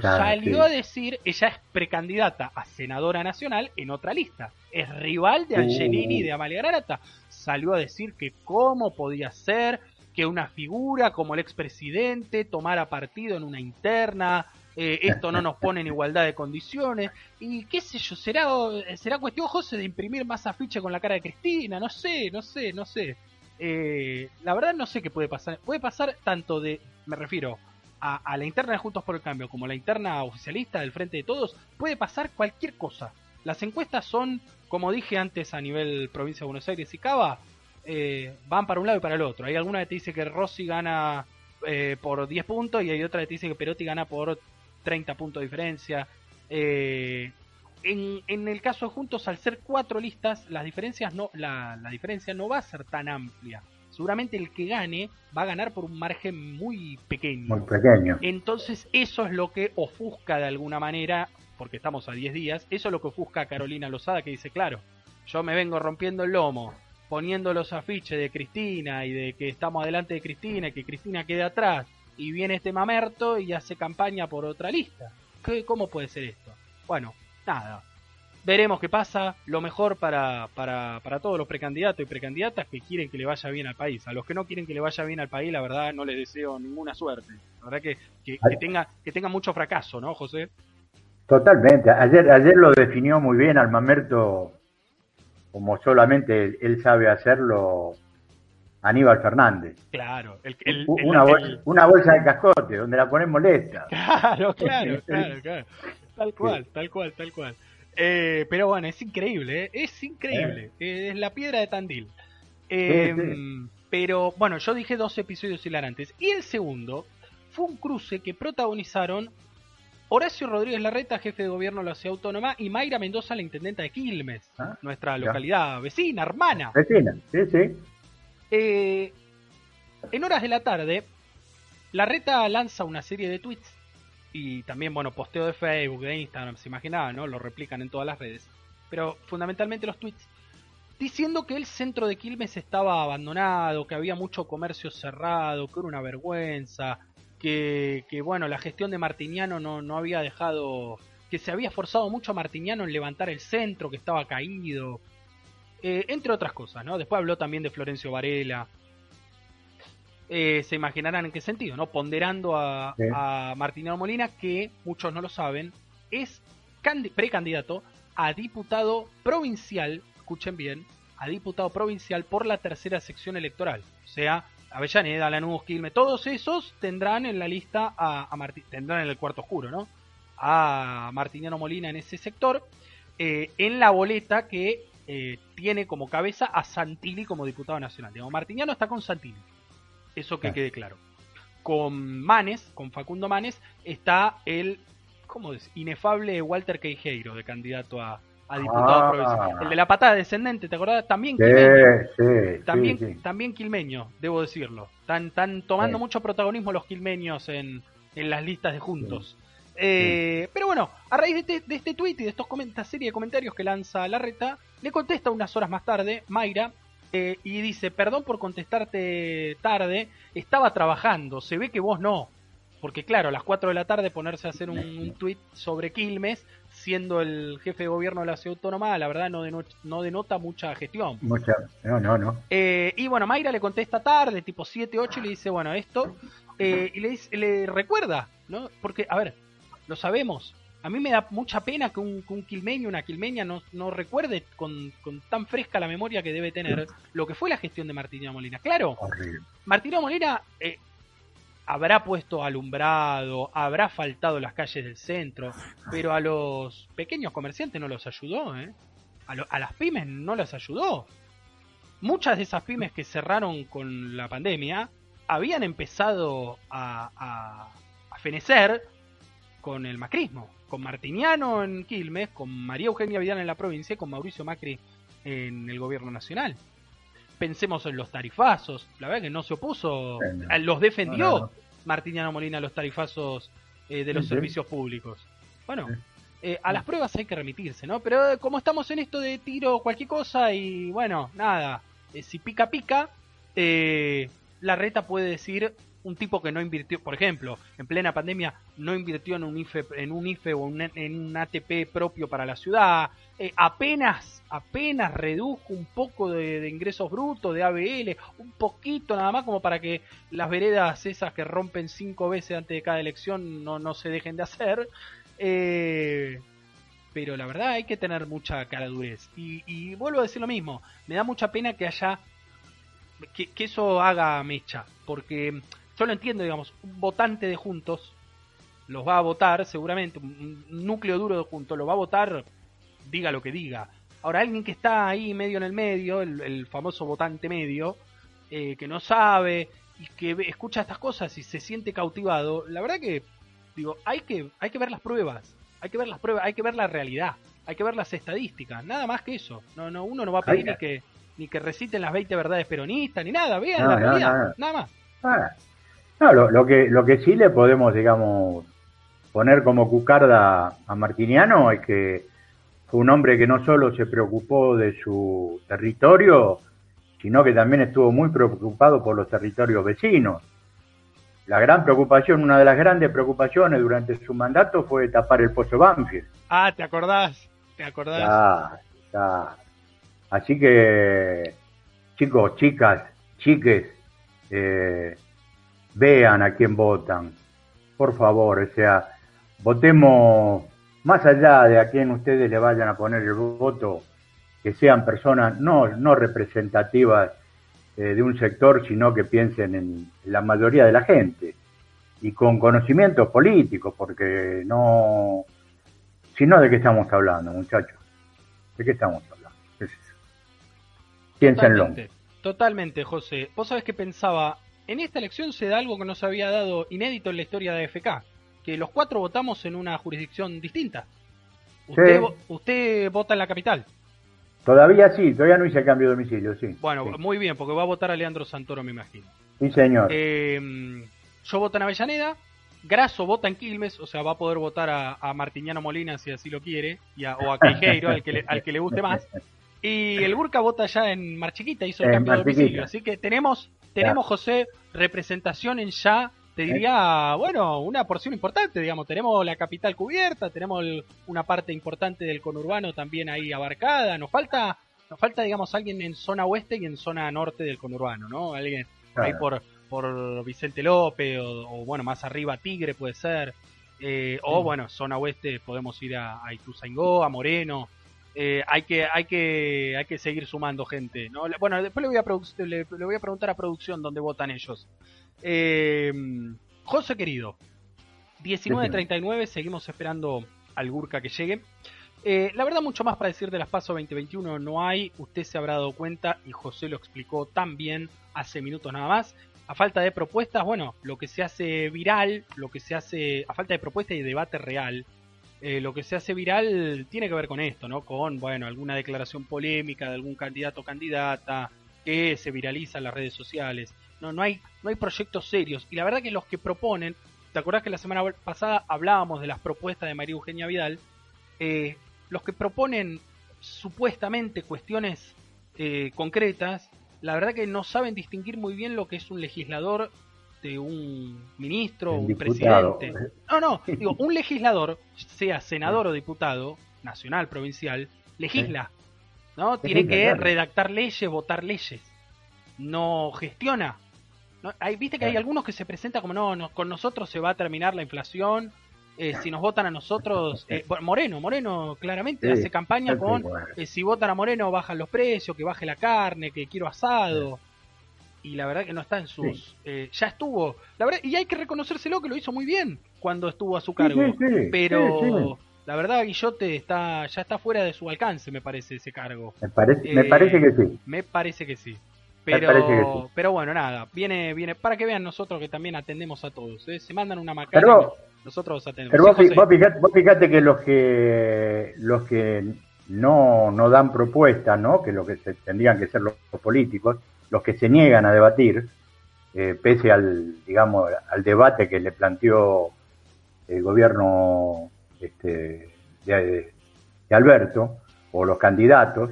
salió a decir, ella es precandidata a senadora nacional en otra lista. Es rival de Angelini y de Amalia Granata. Salió a decir que cómo podía ser que una figura como el expresidente tomara partido en una interna, eh, esto no nos pone en igualdad de condiciones, y qué sé yo, será, será cuestión, José, de imprimir más afiche con la cara de Cristina, no sé, no sé, no sé. Eh, la verdad no sé qué puede pasar. Puede pasar tanto de, me refiero, a, la interna de Juntos por el Cambio como la interna oficialista del Frente de Todos, puede pasar cualquier cosa. Las encuestas son, como dije antes a nivel provincia de Buenos Aires y Cava, eh, van para un lado y para el otro. Hay alguna que te dice que Rossi gana eh, por 10 puntos y hay otra que te dice que Perotti gana por 30 puntos de diferencia. Eh, en, en, el caso de Juntos, al ser cuatro listas, las diferencias no, la, la diferencia no va a ser tan amplia seguramente el que gane va a ganar por un margen muy pequeño. Muy pequeño. Entonces eso es lo que ofusca de alguna manera, porque estamos a 10 días, eso es lo que ofusca a Carolina Lozada que dice, claro, yo me vengo rompiendo el lomo, poniendo los afiches de Cristina y de que estamos adelante de Cristina y que Cristina quede atrás, y viene este mamerto y hace campaña por otra lista. ¿Qué, ¿Cómo puede ser esto? Bueno, nada, veremos qué pasa. Lo mejor para, para, para todos los precandidatos y precandidatas que quieren que le vaya bien al país. A los que no quieren que le vaya bien al país, la verdad no les deseo ninguna suerte. La verdad que, que, tenga, que tenga mucho fracaso, ¿no, José? Totalmente. Ayer, ayer lo definió muy bien Almamerto, como solamente él, sabe hacerlo. Aníbal Fernández. Claro, una, bolsa, una bolsa de cascote donde la ponemos molesta. Claro, claro, claro, claro. Tal cual, tal cual, tal cual. Eh, pero bueno, es increíble, ¿eh? es increíble. Eh. es la piedra de Tandil. Em, pero bueno, yo dije dos episodios hilarantes. Y el segundo fue un cruce que protagonizaron Horacio Rodríguez Larreta, jefe de gobierno de la ciudad autónoma, y Mayra Mendoza, la intendenta de Quilmes, ah, nuestra localidad vecina, hermana. Vecina, sí, sí. En horas de la tarde, Larreta lanza una serie de tweets y también, bueno, posteo de Facebook, de Instagram, se imaginaba, ¿no? Lo replican en todas las redes. Pero fundamentalmente los tweets diciendo que el centro de Quilmes estaba abandonado, que había mucho comercio cerrado, que era una vergüenza, que, que bueno, la gestión de Martiniano no, no había dejado, que se había forzado mucho a Martiniano en levantar el centro, que estaba caído, eh, entre otras cosas, ¿no? Después habló también de Florencio Varela, eh, se imaginarán en qué sentido, ¿no? Ponderando a, Martiniano Molina, que muchos no lo saben, es precandidato a diputado provincial, escuchen bien, a diputado provincial por la tercera sección electoral. O sea, Avellaneda, Lanús, Quilmes, todos esos tendrán en la lista a, a tendrán en el cuarto oscuro, ¿no? A Martiniano Molina en ese sector, eh, en la boleta que eh, tiene como cabeza a Santilli como diputado nacional. Digamos, Martiniano está con Santilli. Eso que quede claro. Con Manes, con Facundo Manes, está el, ¿cómo es? Inefable Walter Queijeiro, de candidato a, diputado ah. provincial. El de la patada descendente, ¿te acordás? También quilmeño. también, también quilmeño, debo decirlo. Están, tomando mucho protagonismo los quilmeños en, las listas de juntos. Eh, pero bueno, a raíz de este, de este tweet y de estos esta serie de comentarios que lanza Larreta, le contesta unas horas más tarde Mayra eh, y dice, perdón por contestarte tarde, estaba trabajando, se ve que vos no. Porque claro, a las 4 de la tarde ponerse a hacer un, un tweet sobre Quilmes, siendo el jefe de gobierno de la ciudad autónoma, la verdad no, no denota mucha gestión. Mucha, no, no, no. Eh, y bueno, Mayra le contesta tarde, tipo 7, 8, y le dice, bueno, esto, eh, y le, dice, le recuerda, ¿no? Porque, a ver, lo sabemos, a mí me da mucha pena que un, un quilmeño, una quilmeña no, no recuerde con, tan fresca la memoria que debe tener lo que fue la gestión de Martínez Molina. Claro, Martínez Molina, eh, habrá puesto alumbrado, habrá faltado las calles del centro, pero a los pequeños comerciantes no los ayudó, ¿eh? a, las pymes no las ayudó. Muchas de esas pymes que cerraron con la pandemia habían empezado a, a fenecer con el macrismo, con Martiniano en Quilmes, con María Eugenia Vidal en la provincia y con Mauricio Macri en el gobierno nacional. Pensemos en los tarifazos, la verdad que no se opuso, los defendió Martiniano Molina los tarifazos eh, de los servicios públicos. Bueno, eh, a las pruebas hay que remitirse, ¿no? Pero eh, como estamos en esto de tiro cualquier cosa y bueno, nada, si pica pica, la reta puede decir un tipo que no invirtió, por ejemplo, en plena pandemia no invirtió en un IFE, en un IFE o en un ATP propio para la ciudad, eh, apenas, apenas redujo un poco de, ingresos brutos, de ABL, un poquito nada más como para que las veredas esas que rompen cinco veces antes de cada elección no, no se dejen de hacer. Eh, pero la verdad hay que tener mucha caradurez. Y, y vuelvo a decir lo mismo, me da mucha pena que haya que, que, eso haga mecha, porque yo lo entiendo, digamos, un votante de Juntos los va a votar seguramente, un núcleo duro de Juntos lo va a votar, diga lo que diga. Ahora, alguien que está ahí medio en el medio, el, famoso votante medio, eh, que no sabe y que escucha estas cosas y se siente cautivado, la verdad que, digo, hay que, hay que ver las pruebas, hay que ver las pruebas, hay que ver la realidad, hay que ver las estadísticas, nada más que eso. No, no, uno no va a pedir ni que, ni que reciten las 20 verdades peronistas, ni nada, vean la realidad, nada más. Ah, no, lo, que, lo que sí le podemos, digamos, poner como cucarda a Martiniano es que fue un hombre que no solo se preocupó de su territorio, sino que también estuvo muy preocupado por los territorios vecinos. La gran preocupación, una de las grandes preocupaciones durante su mandato fue tapar el pozo Banfield. Ah, ¿te acordás? ¿Te acordás? Ah. Así que, chicos, chicas, chiques, eh, vean a quién votan. Por favor, o sea, votemos más allá de a quién ustedes le vayan a poner el voto, que sean personas no, no representativas eh, de un sector, sino que piensen en la mayoría de la gente y con conocimientos políticos, porque no, si no, ¿de qué estamos hablando, muchachos? ¿De qué estamos hablando? Piénsenlo. Totalmente, totalmente, José. Vos sabés que pensaba, en esta elección se da algo que no se había dado inédito en la historia de FK, que los cuatro votamos en una jurisdicción distinta. Usted, usted vota en la capital. Todavía sí, todavía no hice cambio de domicilio, sí. Bueno, muy bien, porque va a votar a Leandro Santoro, me imagino. Sí, señor. Eh, yo voto en Avellaneda, Graso vota en Quilmes, o sea, va a poder votar a, a Martiñano Molina si así lo quiere, y o a Queijeiro, al que, le, al que le guste más. Y el Burka vota ya en Marchiquita, hizo el cambio de domicilio. Así que tenemos tenemos, José, representación en ya, te diría, bueno, una porción importante, digamos. Tenemos la capital cubierta, tenemos una parte importante del conurbano también ahí abarcada. Nos falta, nos falta, digamos, alguien en zona oeste y en zona norte del conurbano, ¿no? Alguien ahí por, por Vicente López o, bueno, más arriba Tigre puede ser. Eh, o bueno, zona oeste podemos ir a, a Ituzaingó, a Moreno, eh, hay que hay que hay que seguir sumando gente no bueno después le voy a le, voy a preguntar a producción dónde votan ellos. Eh, José querido 19.39 seguimos esperando al Gurka que llegue. Eh, la verdad mucho más para decir de las PASO 2021 no hay usted se habrá dado cuenta y José lo explicó tan bien hace minutos nada más. A falta de propuestas bueno lo que se hace viral lo que se hace a falta de propuestas y debate real eh, lo que se hace viral tiene que ver con esto, ¿no? Con, bueno, alguna declaración polémica de algún candidato o candidata que se viraliza en las redes sociales. No, no hay, no hay proyectos serios. Y la verdad que los que proponen, ¿te acordás que la semana pasada hablábamos de las propuestas de María Eugenia Vidal? Eh, los que proponen supuestamente cuestiones eh, concretas, la verdad que no saben distinguir muy bien lo que es un legislador de un ministro, un presidente. No, no, digo, un legislador, sea senador o diputado, nacional, provincial, legisla. ¿No? Tiene que redactar leyes, votar leyes. No gestiona. ¿No? Hay, Viste que hay algunos que se presentan como, no, con nosotros se va a terminar la inflación. Eh, si nos votan a nosotros, eh, Moreno, Moreno claramente hace campaña con, eh, si votan a Moreno bajan los precios, que baje la carne, que quiero asado y la verdad que no está en sus... Eh, ya estuvo, la verdad, y hay que reconocérselo que lo hizo muy bien cuando estuvo a su cargo, pero la verdad Guillote está ya está fuera de su alcance, me parece, ese cargo. Me parece, me parece que sí. Me parece que sí. Pero, pero bueno, nada, viene, viene, para que vean nosotros que también atendemos a todos. ¿eh? Se mandan una macana, nosotros atendemos. Pero vos, vos, fijate, que los que los que no, no dan propuestas, ¿no? que lo que se, tendrían que ser los, políticos, los que se niegan a debatir, eh, pese al, digamos, al debate que le planteó el gobierno este, de, Alberto, o los candidatos,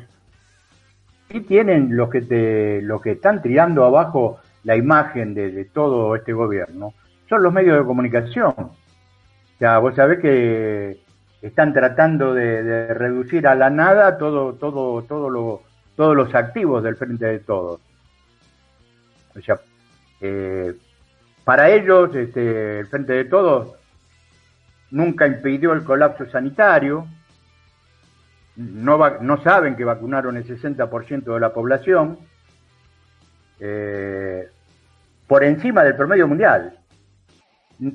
y tienen los que, te, los que están tirando abajo la imagen de, todo este gobierno, son los medios de comunicación. O sea, vos sabés que están tratando de, reducir a la nada todo, todo, todo lo, todos los activos del frente de todos. O sea, eh, para ellos, este, el frente de todos nunca impidió el colapso sanitario, no, saben que vacunaron el 60% de la población, eh, por encima del promedio mundial.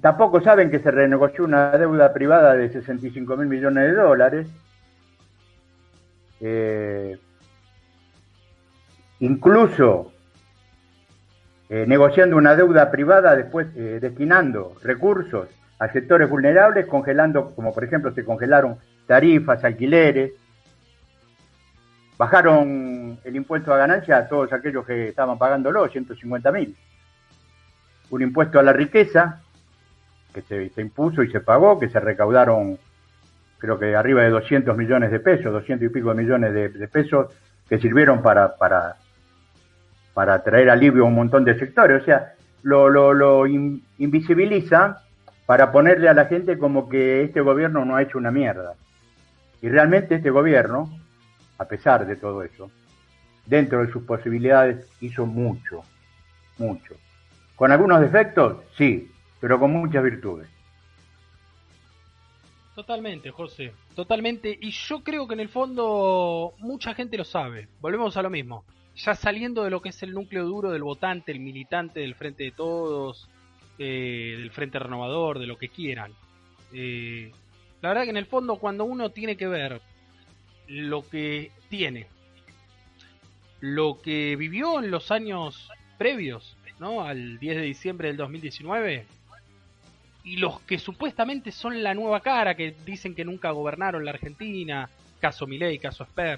Tampoco saben que se renegoció una deuda privada de 65 mil millones de dólares. Eh, incluso eh, negociando una deuda privada, después destinando recursos a sectores vulnerables, congelando, como por ejemplo se congelaron tarifas, alquileres, bajaron el impuesto a ganancia a todos aquellos que estaban pagándolo, 150 mil. Un impuesto a la riqueza, que se, impuso y se pagó, que se recaudaron creo que arriba de 200 millones de pesos, 200 y pico de millones de, pesos, que sirvieron para, para, para traer alivio a un montón de sectores. O sea, lo, lo, lo invisibiliza para ponerle a la gente como que este gobierno no ha hecho una mierda. Y realmente este gobierno a pesar de todo eso, dentro de sus posibilidades hizo mucho, mucho. ¿Con algunos defectos? Sí, pero con muchas virtudes. Totalmente, José, totalmente. Y yo creo que en el fondo mucha gente lo sabe. Volvemos a lo mismo. Ya saliendo de lo que es el núcleo duro del votante, el militante del Frente de Todos, eh, del Frente Renovador, de lo que quieran. Eh, la verdad que en el fondo cuando uno tiene que ver lo que tiene, lo que vivió en los años previos, ¿no? Al 10 de diciembre del 2019, y los que supuestamente son la nueva cara, que dicen que nunca gobernaron la Argentina, caso Milei, caso ah.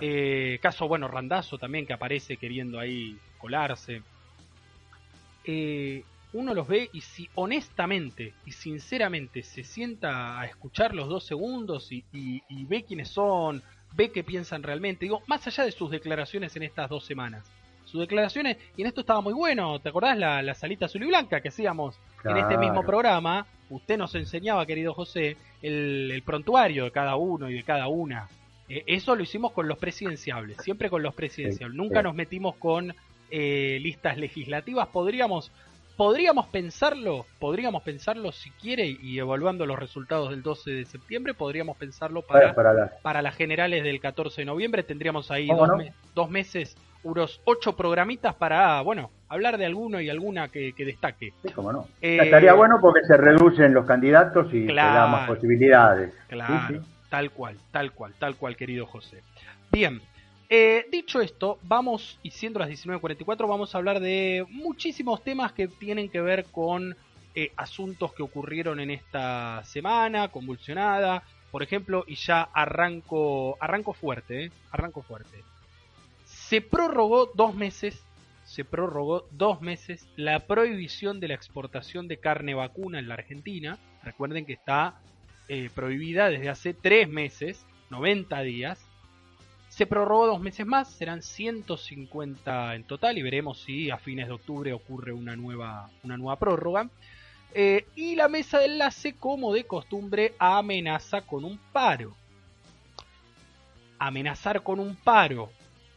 Eh, caso, bueno, Randazo también, que aparece queriendo ahí colarse. Eh, uno los ve y si honestamente y sinceramente se sienta a escuchar los dos segundos y, ve quiénes son, ve qué piensan realmente, digo, más allá de sus declaraciones en estas dos semanas, sus declaraciones, y en esto estaba muy bueno, ¿te acordás la, la salita azul y blanca que hacíamos en este mismo programa? Usted nos enseñaba, querido José, el, prontuario de cada uno y de cada una. Eh, eso lo hicimos con los presidenciables, siempre con los presidenciables, nunca nos metimos con eh, listas legislativas, podríamos podríamos pensarlo, podríamos pensarlo si quiere y evaluando los resultados del 12 de septiembre, podríamos pensarlo para, para, las generales del 14 de noviembre. Tendríamos ahí dos, meses, unos ocho programitas para, bueno, hablar de alguno y alguna que, destaque. Sí, cómo no. Eh, Estaría bueno porque se reducen los candidatos y se da más posibilidades. Claro, tal cual, tal cual, tal cual, querido José. Bien, eh, dicho esto, vamos, y siendo las 19.44, vamos a hablar de muchísimos temas que tienen que ver con eh, asuntos que ocurrieron en esta semana, convulsionada, por ejemplo, y ya arranco, arranco fuerte, eh, arranco fuerte. Se prorrogó dos meses, se prorrogó dos meses la prohibición de la exportación de carne vacuna en la Argentina. Recuerden que está prohibida desde hace tres meses, 90 días se prorrogó dos meses más, serán 150 en total y veremos si a fines de octubre ocurre una nueva, una nueva prórroga. Eh, y la mesa de enlace, como de costumbre, amenaza con un paro. Amenazar con un paro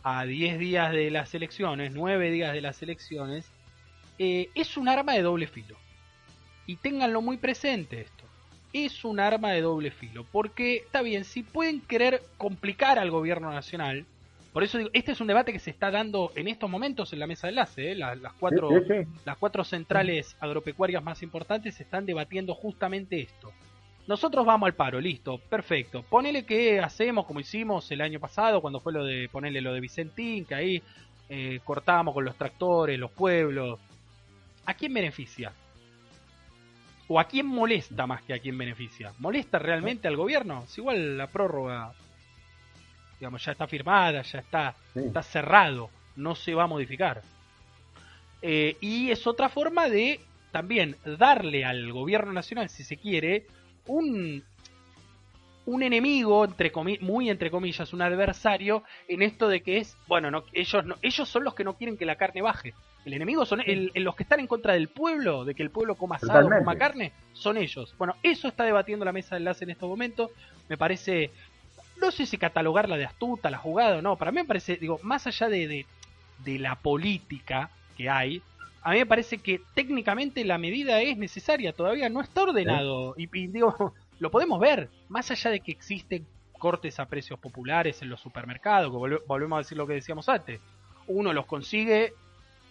a 10 días de las elecciones, 9 días de las elecciones, eh, es un arma de doble filo. Y ténganlo muy presente esto es un arma de doble filo. Porque está bien, si pueden querer complicar al gobierno nacional, Por eso digo, este es un debate que se está dando en estos momentos en la mesa de enlace. ¿eh? Las, cuatro, las cuatro centrales agropecuarias más importantes están debatiendo justamente esto. Nosotros vamos al paro, listo, perfecto. Ponele que hacemos como hicimos el año pasado, cuando fue lo de ponerle lo de Vicentín, que ahí eh, cortábamos con los tractores, los pueblos. ¿A quién beneficia? ¿O a quién molesta más que a quién beneficia? ¿Molesta realmente al gobierno? Es igual la prórroga, digamos, ya está firmada, ya está, está cerrado, no se va a modificar. Eh, y es otra forma de también darle al gobierno nacional, si se quiere, un, un enemigo, entre muy entre comillas, un adversario, en esto de que es, bueno, no, ellos, no, ellos son los que no quieren que la carne baje. El enemigo son los que están en contra del pueblo, de que el pueblo coma asado, coma carne, son ellos. Bueno, eso está debatiendo la mesa de enlace en estos momentos. Me parece, no sé si catalogarla de astuta, la jugada o no. Para mí me parece, digo, más allá de, de, de la política que hay, a mí me parece que técnicamente la medida es necesaria, todavía no está ordenado. Y, digo, lo podemos ver, más allá de que existen cortes a precios populares en los supermercados, que volvemos a decir lo que decíamos antes. Uno los consigue,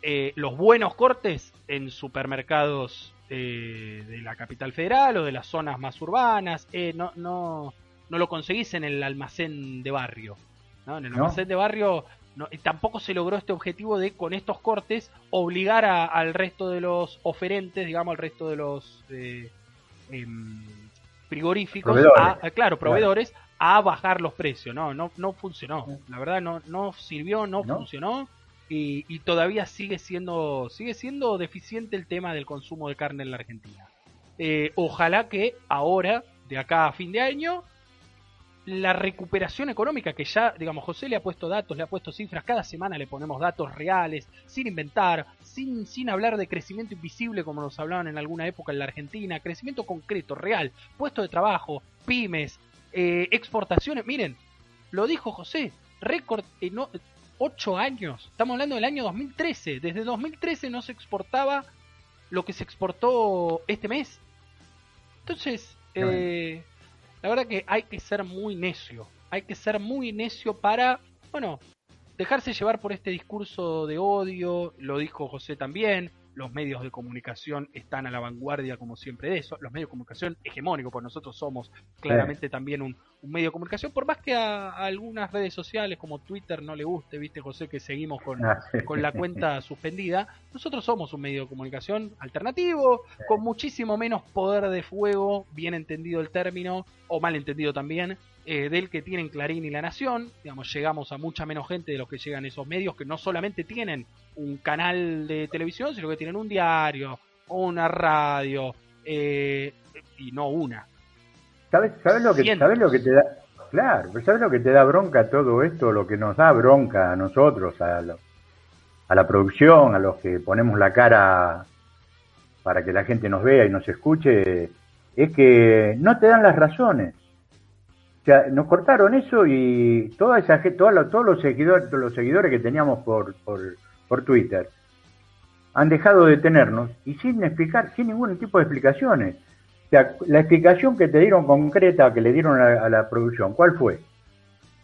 eh, los buenos cortes, en supermercados eh, de la capital federal o de las zonas más urbanas. Eh, no, no, no lo conseguís en el almacén de barrio. ¿no? En el almacén de barrio tampoco se logró este objetivo de con estos cortes obligar al resto de los oferentes, digamos, al resto de los eh, em, frigoríficos, a, claro, proveedores, a bajar los precios. No, no, no funcionó. La verdad no, no sirvió, no, funcionó. Y, todavía sigue siendo sigue siendo deficiente el tema del consumo de carne en la Argentina. Eh, ojalá que ahora, de acá a fin de año, la recuperación económica que ya, digamos, José le ha puesto datos, le ha puesto cifras, cada semana le ponemos datos reales, sin inventar, sin, sin hablar de crecimiento invisible como nos hablaban en alguna época en la Argentina, crecimiento concreto, real, puesto de trabajo, pymes, eh, exportaciones, miren, lo dijo José, récord en 8 años, estamos hablando del año 2013, desde 2013 no se exportaba lo que se exportó este mes. Entonces, eh, la verdad que hay que ser muy necio. Hay que ser muy necio para, bueno, dejarse llevar por este discurso de odio. Lo dijo José también los medios de comunicación están a la vanguardia como siempre de eso, los medios de comunicación hegemónicos, porque nosotros somos claramente también un, medio de comunicación, por más que a, algunas redes sociales como Twitter no le guste, viste José, que seguimos con, ah, con la cuenta suspendida, nosotros somos un medio de comunicación alternativo, con muchísimo menos poder de fuego, bien entendido el término, o mal entendido también, eh, del que tienen Clarín y La Nación. Digamos, llegamos a mucha menos gente de los que llegan esos medios que no solamente tienen un canal de televisión, sino que tienen un diario o una radio eh, y no una. ¿Sabes, sabes, lo que, ¿Sabes lo que te da? Claro, ¿sabes lo que te da bronca todo esto? Lo que nos da bronca a nosotros, a, a la producción, a los que ponemos la cara para que la gente nos vea y nos escuche, es que no te dan las razones. O sea, nos cortaron eso y toda esa toda todos los seguidores, los seguidores que teníamos por, por, Twitter han dejado de tenernos y sin explicar, sin ningún tipo de explicaciones. O sea, la explicación que te dieron concreta, que le dieron a, la producción, ¿cuál fue?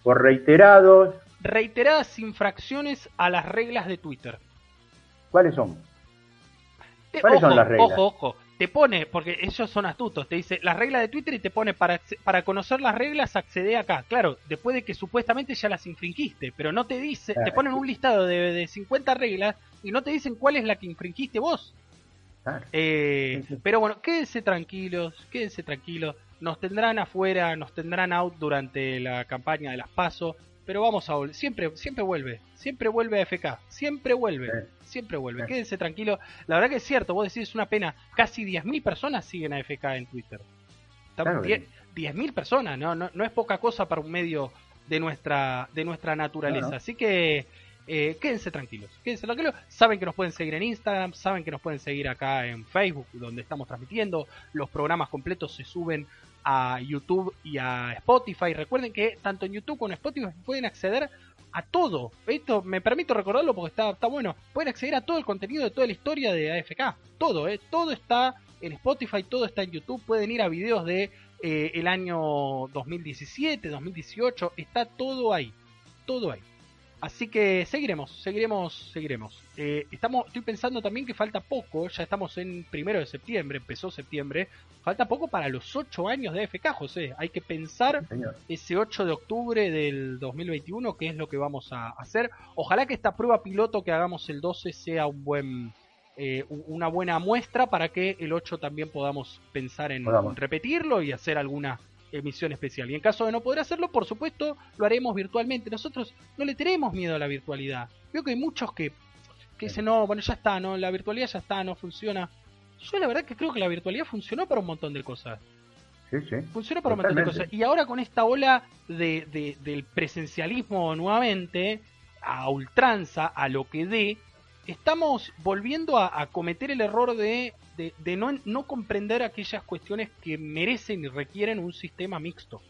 Por reiterados. Reiteradas infracciones a las reglas de Twitter. ¿Cuáles son? ¿Cuáles son las reglas? Ojo, ojo te pone, porque ellos son astutos, te dice las reglas de Twitter y te pone para, para conocer las reglas accede acá. Claro, después de que supuestamente ya las infringiste, pero no te dice, te ponen un listado de, de 50 reglas y no te dicen cuál es la que infringiste vos. Eh, pero bueno, quédense tranquilos, quédense tranquilos. Nos tendrán afuera, nos tendrán out durante la campaña de las PASO pero vamos a volver. Siempre, siempre vuelve. Siempre vuelve a FK. Siempre vuelve. Siempre vuelve. Quédense tranquilo. La verdad que es cierto. Vos decís, es una pena. Casi 10.000 personas siguen a FK en Twitter. 10.000 personas. ¿no? No, no es poca cosa para un medio de nuestra, de nuestra naturaleza. Así que eh, quédense tranquilos. Quédense tranquilos. Saben que nos pueden seguir en Instagram. Saben que nos pueden seguir acá en Facebook, donde estamos transmitiendo. Los programas completos se suben a YouTube y a Spotify. Recuerden que tanto en YouTube como en Spotify pueden acceder a todo. Esto me permito recordarlo porque está, está bueno. Pueden acceder a todo el contenido de toda la historia de AFK. Todo, ¿eh? todo está en Spotify, todo está en YouTube. Pueden ir a videos de eh, el año 2017, 2018. Está todo ahí. Todo ahí. Así que seguiremos, seguiremos, seguiremos. Eh, estamos, estoy pensando también que falta poco, ya estamos en primero de septiembre, empezó septiembre, falta poco para los ocho años de FK, José. Hay que pensar ese 8 de octubre del 2021, que es lo que vamos a hacer. Ojalá que esta prueba piloto que hagamos el 12 sea un buen, eh, una buena muestra para que el 8 también podamos pensar en repetirlo y hacer alguna emisión especial. Y en caso de no poder hacerlo, por supuesto, lo haremos virtualmente. Nosotros no le tenemos miedo a la virtualidad. Veo que hay muchos que, que dicen, no, bueno, ya está, no, la virtualidad ya está, no funciona. Yo la verdad que creo que la virtualidad funcionó para un montón de cosas. Sí, sí. Funcionó para un montón de cosas. Y ahora con esta ola de, de, del presencialismo nuevamente, a ultranza, a lo que dé, estamos volviendo a, cometer el error de, de, no, no, comprender aquellas cuestiones que merecen y requieren un sistema mixto.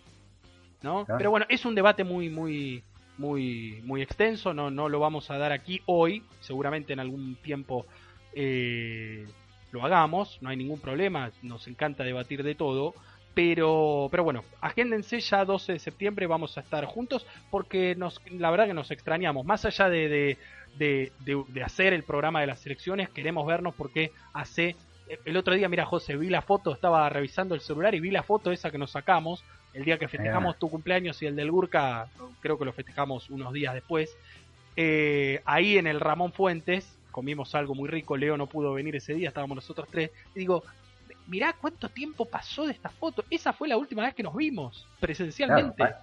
¿no? Pero bueno, es un debate muy, muy, muy, muy extenso, no, no lo vamos a dar aquí hoy, seguramente en algún tiempo eh, lo hagamos, no hay ningún problema, nos encanta debatir de todo. Pero, pero bueno, agéndense ya 12 de septiembre, vamos a estar juntos porque nos, la verdad que nos extrañamos. Más allá de, de, de, hacer el programa de las elecciones, queremos vernos porque hace... El otro día, mira José, vi la foto, estaba revisando el celular y vi la foto esa que nos sacamos el día que festejamos tu cumpleaños y el del Gurka, creo que lo festejamos unos días después. Eh, ahí en el Ramón Fuentes, comimos algo muy rico, Leo no pudo venir ese día, estábamos nosotros tres, y digo, mirá cuánto tiempo pasó de esta foto, esa fue la última vez que nos vimos presencialmente.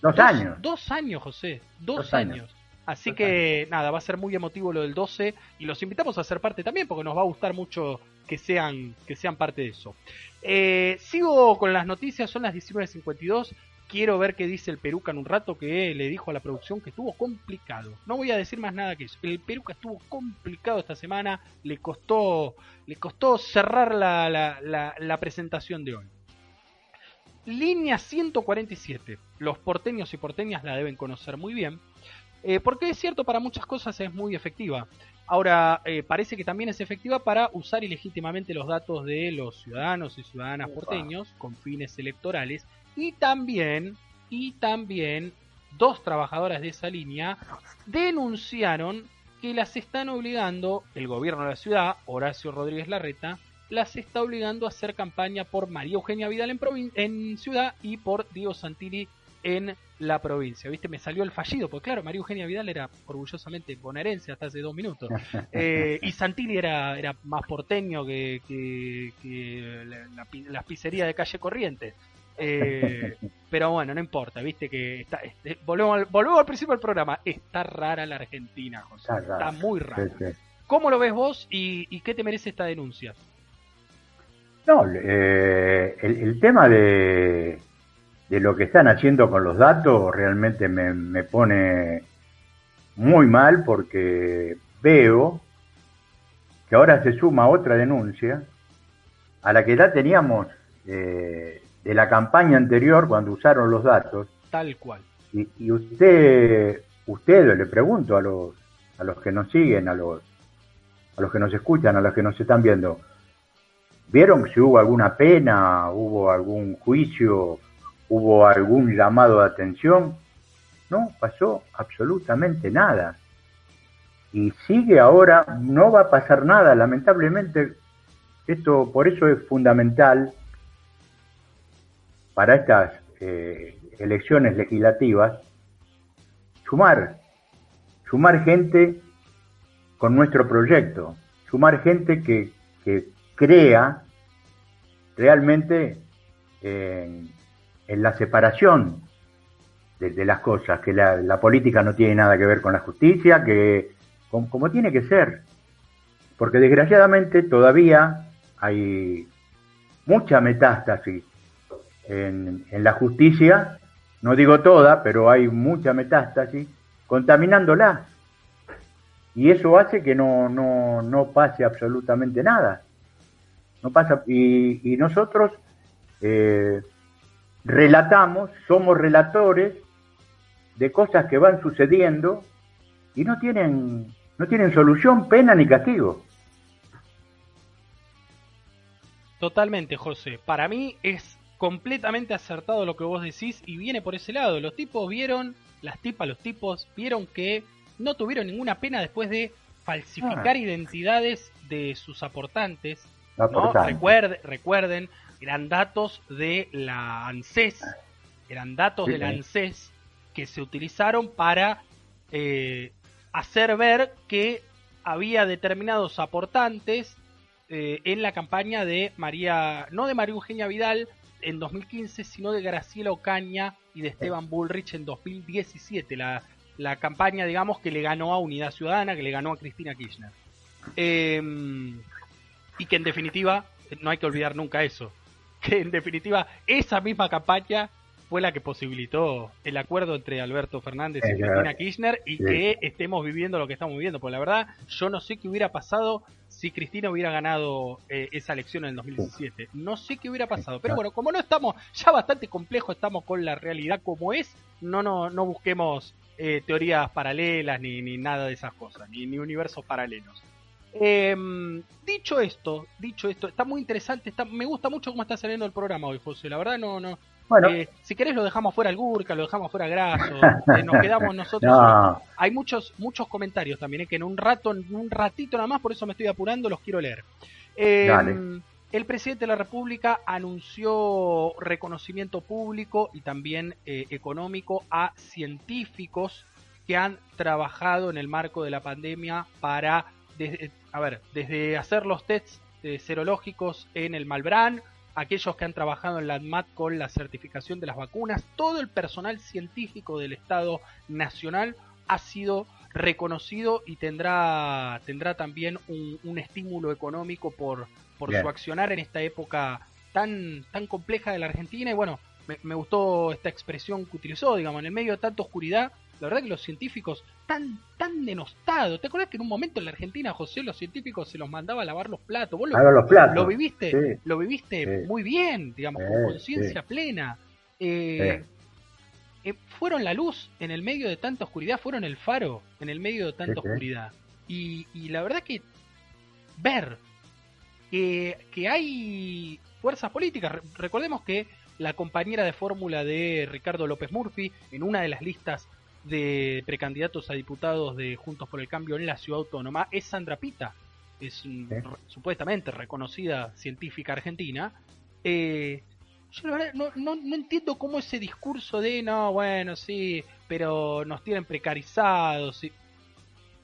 dos, años. Dos años, José, dos, años. Así que nada, va a ser muy emotivo lo del 12 y los invitamos a ser parte también porque nos va a gustar mucho que sean, que sean parte de eso. Eh, sigo con las noticias, son las 19.52. Quiero ver qué dice el Peruca en un rato que le dijo a la producción que estuvo complicado. No voy a decir más nada que eso. El Peruca estuvo complicado esta semana, le costó, le costó cerrar la, la, la presentación de hoy. Línea 147. Los porteños y porteñas la deben conocer muy bien eh, porque es cierto, para muchas cosas es muy efectiva. Ahora, eh, parece que también es efectiva para usar ilegítimamente los datos de los ciudadanos y ciudadanas porteños con fines electorales. Y también, y también, dos trabajadoras de esa línea denunciaron que las están obligando, el gobierno de la ciudad, Horacio Rodríguez Larreta, las está obligando a hacer campaña por María Eugenia Vidal en, en ciudad y por Diego Santilli en la provincia. ¿Viste? Me salió el fallido, porque claro, María Eugenia Vidal era orgullosamente bonaerense hasta hace dos minutos. Eh, y Santilli era, era más porteño que, que, la, pizzería de calle Corriente. Eh, pero bueno, no importa, viste que está, este, volvemos, al, volvemos al principio del programa. Está rara la Argentina, José. Está, muy rara. ¿Cómo lo ves vos y, qué te merece esta denuncia? No, eh, el tema de, de lo que están haciendo con los datos realmente me, pone muy mal porque veo que ahora se suma otra denuncia a la que ya teníamos eh, de la campaña anterior cuando usaron los datos. Tal cual. Y, y usted, usted le pregunto a los, a los que nos siguen, a los, a los que nos escuchan, a los que nos están viendo, ¿vieron si hubo alguna pena, hubo algún juicio ¿Hubo algún llamado de atención? No, pasó absolutamente nada. Y sigue ahora, no va a pasar nada, lamentablemente. Esto, por eso es fundamental para estas eh, elecciones legislativas, sumar, sumar gente con nuestro proyecto, sumar gente que, que crea realmente en, en la separación de, las cosas, que la, política no tiene nada que ver con la justicia, que como, tiene que ser. Porque desgraciadamente todavía hay mucha metástasis en, en la justicia, no digo toda, pero hay mucha metástasis contaminándola. Y eso hace que no, no, no pase absolutamente nada. No pasa, y, y nosotros eh, relatamos, somos relatores de cosas que van sucediendo y no tienen, no tienen solución, pena ni castigo. Totalmente, José. Para mí es completamente acertado lo que vos decís y viene por ese lado. Los tipos vieron las tipas, los tipos, vieron que no tuvieron ninguna pena después de falsificar ah. identidades de sus aportantes. ¿no? recuerden, eran datos de la ANSES, eran datos de la ANSES que se utilizaron para eh, hacer ver que había determinados aportantes eh, en la campaña de María, no de María Eugenia Vidal en 2015, sino de Graciela Ocaña y de Esteban Bullrich en 2017, la, la campaña, digamos, que le ganó a Unidad Ciudadana, que le ganó a Cristina Kirchner. Em, y que en definitiva, no hay que olvidar nunca eso, que en definitiva esa misma campaña fue la que posibilitó el acuerdo entre Alberto Fernández y Cristina Kirchner y que estemos viviendo lo que estamos viviendo. Porque la verdad, yo no sé qué hubiera pasado si Cristina hubiera ganado eh, esa elección en el 2017. No sé qué hubiera pasado. Pero bueno, como no estamos, ya bastante complejo estamos con la realidad como es, no, no, no busquemos eh, teorías paralelas ni, ni nada de esas cosas, ni, ni universos paralelos. Em, dicho esto, dicho esto, está muy interesante, está, me gusta mucho cómo está saliendo el programa hoy, José. La verdad no, no, bueno. Eh, si querés lo dejamos fuera al Gurka, lo dejamos fuera Graso, eh, nos quedamos nosotros. Hay muchos muchos comentarios también, eh, que en un rato, en un ratito nada más, por eso me estoy apurando, los quiero leer. Em, el presidente de la República anunció reconocimiento público y también económico a científicos que han trabajado en el marco de la pandemia para, a ver, desde hacer los tests serológicos en el Malbrán, aquellos que han trabajado en la ADMAT con la certificación de las vacunas, todo el personal científico del Estado Nacional ha sido reconocido y tendrá, tendrá también un, estímulo económico por, por su accionar en esta época tan, tan compleja de la Argentina. Y bueno, me, me, gustó esta expresión que utilizó, digamos, en el medio de tanta oscuridad, la verdad que los científicos tan, tan denostados. ¿Te acuerdas que en un momento en la Argentina, José, los científicos se los mandaba a lavar los platos? ¿Vos lo, los platos. lo viviste, lo viviste muy bien, digamos, con conciencia plena. Eh, eh, fueron la luz en el medio de tanta oscuridad, fueron el faro en el medio de tanta oscuridad. Y, y la verdad que ver que, que hay fuerzas políticas, recordemos que la compañera de fórmula de Ricardo López Murphy, en una de las listas de precandidatos a diputados de Juntos por el Cambio en la ciudad autónoma es Sandra Pita, es supuestamente reconocida científica argentina. Eh, yo la verdad no, no, no, entiendo cómo ese discurso de no, bueno, sí, pero nos tienen precarizados.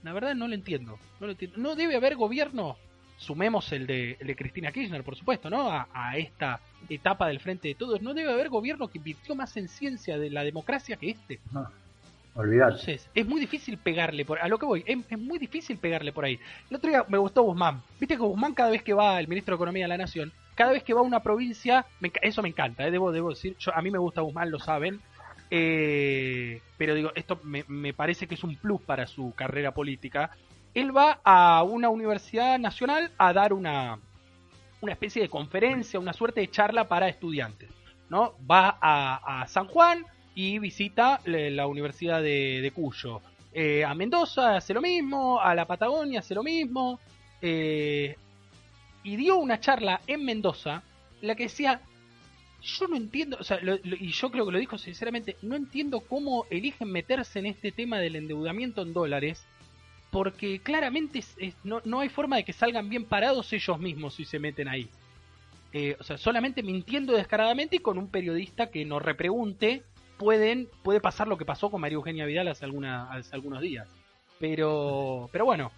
La verdad no lo entiendo. No, lo entiendo. no debe haber gobierno, sumemos el de, el de Cristina Kirchner, por supuesto, ¿no? A, a, esta etapa del frente de todos. No debe haber gobierno que invirtió más en ciencia de la democracia que este. No. Entonces, es muy difícil pegarle por a lo que voy, es, muy difícil pegarle por ahí. El otro día me gustó Guzmán. Viste que Guzmán cada vez que va, el ministro de Economía de la Nación, cada vez que va a una provincia, eso me encanta, eh, debo, debo decir, yo, a mí me gusta Guzmán, lo saben. Eh, pero digo, esto me, me parece que es un plus para su carrera política. Él va a una universidad nacional a dar una, una especie de conferencia, una suerte de charla para estudiantes. ¿no? Va a San Juan, y visita la Universidad de, Cuyo. Eh, a Mendoza hace lo mismo, a la Patagonia hace lo mismo. Eh, y dio una charla en Mendoza, la que decía, yo no entiendo, o sea, y yo creo que lo dijo sinceramente, no entiendo cómo eligen meterse en este tema del endeudamiento en dólares, porque claramente no, no, hay forma de que salgan bien parados ellos mismos si se meten ahí. Eh, o sea, solamente mintiendo descaradamente y con un periodista que no repregunte pueden, puede pasar lo que pasó con María Eugenia Vidal hace, alguna, hace algunos días. Pero, pero bueno,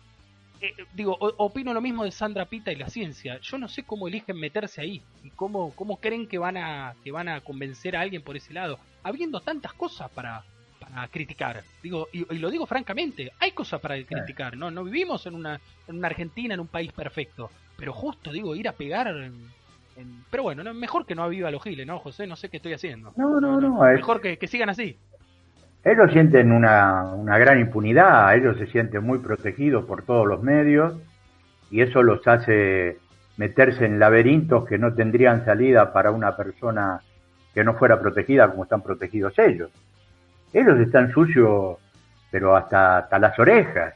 eh, digo, opino lo mismo de Sandra Pita y la ciencia. Yo no sé cómo eligen meterse ahí y cómo, cómo creen que van a que van a convencer a alguien por ese lado, habiendo tantas cosas para, para criticar. Digo, y, lo digo francamente, hay cosas para criticar, ¿no? No vivimos en una, en una Argentina, en un país perfecto, pero justo digo, ir a pegar pero bueno, mejor que no aviva los giles, ¿no, José? No sé qué estoy haciendo. No, no, no. mejor que, sigan así. Ellos sienten una, una gran impunidad, ellos se sienten muy protegidos por todos los medios y eso los hace meterse en laberintos que no tendrían salida para una persona que no fuera protegida como están protegidos ellos. Ellos están sucios, pero hasta, hasta las orejas,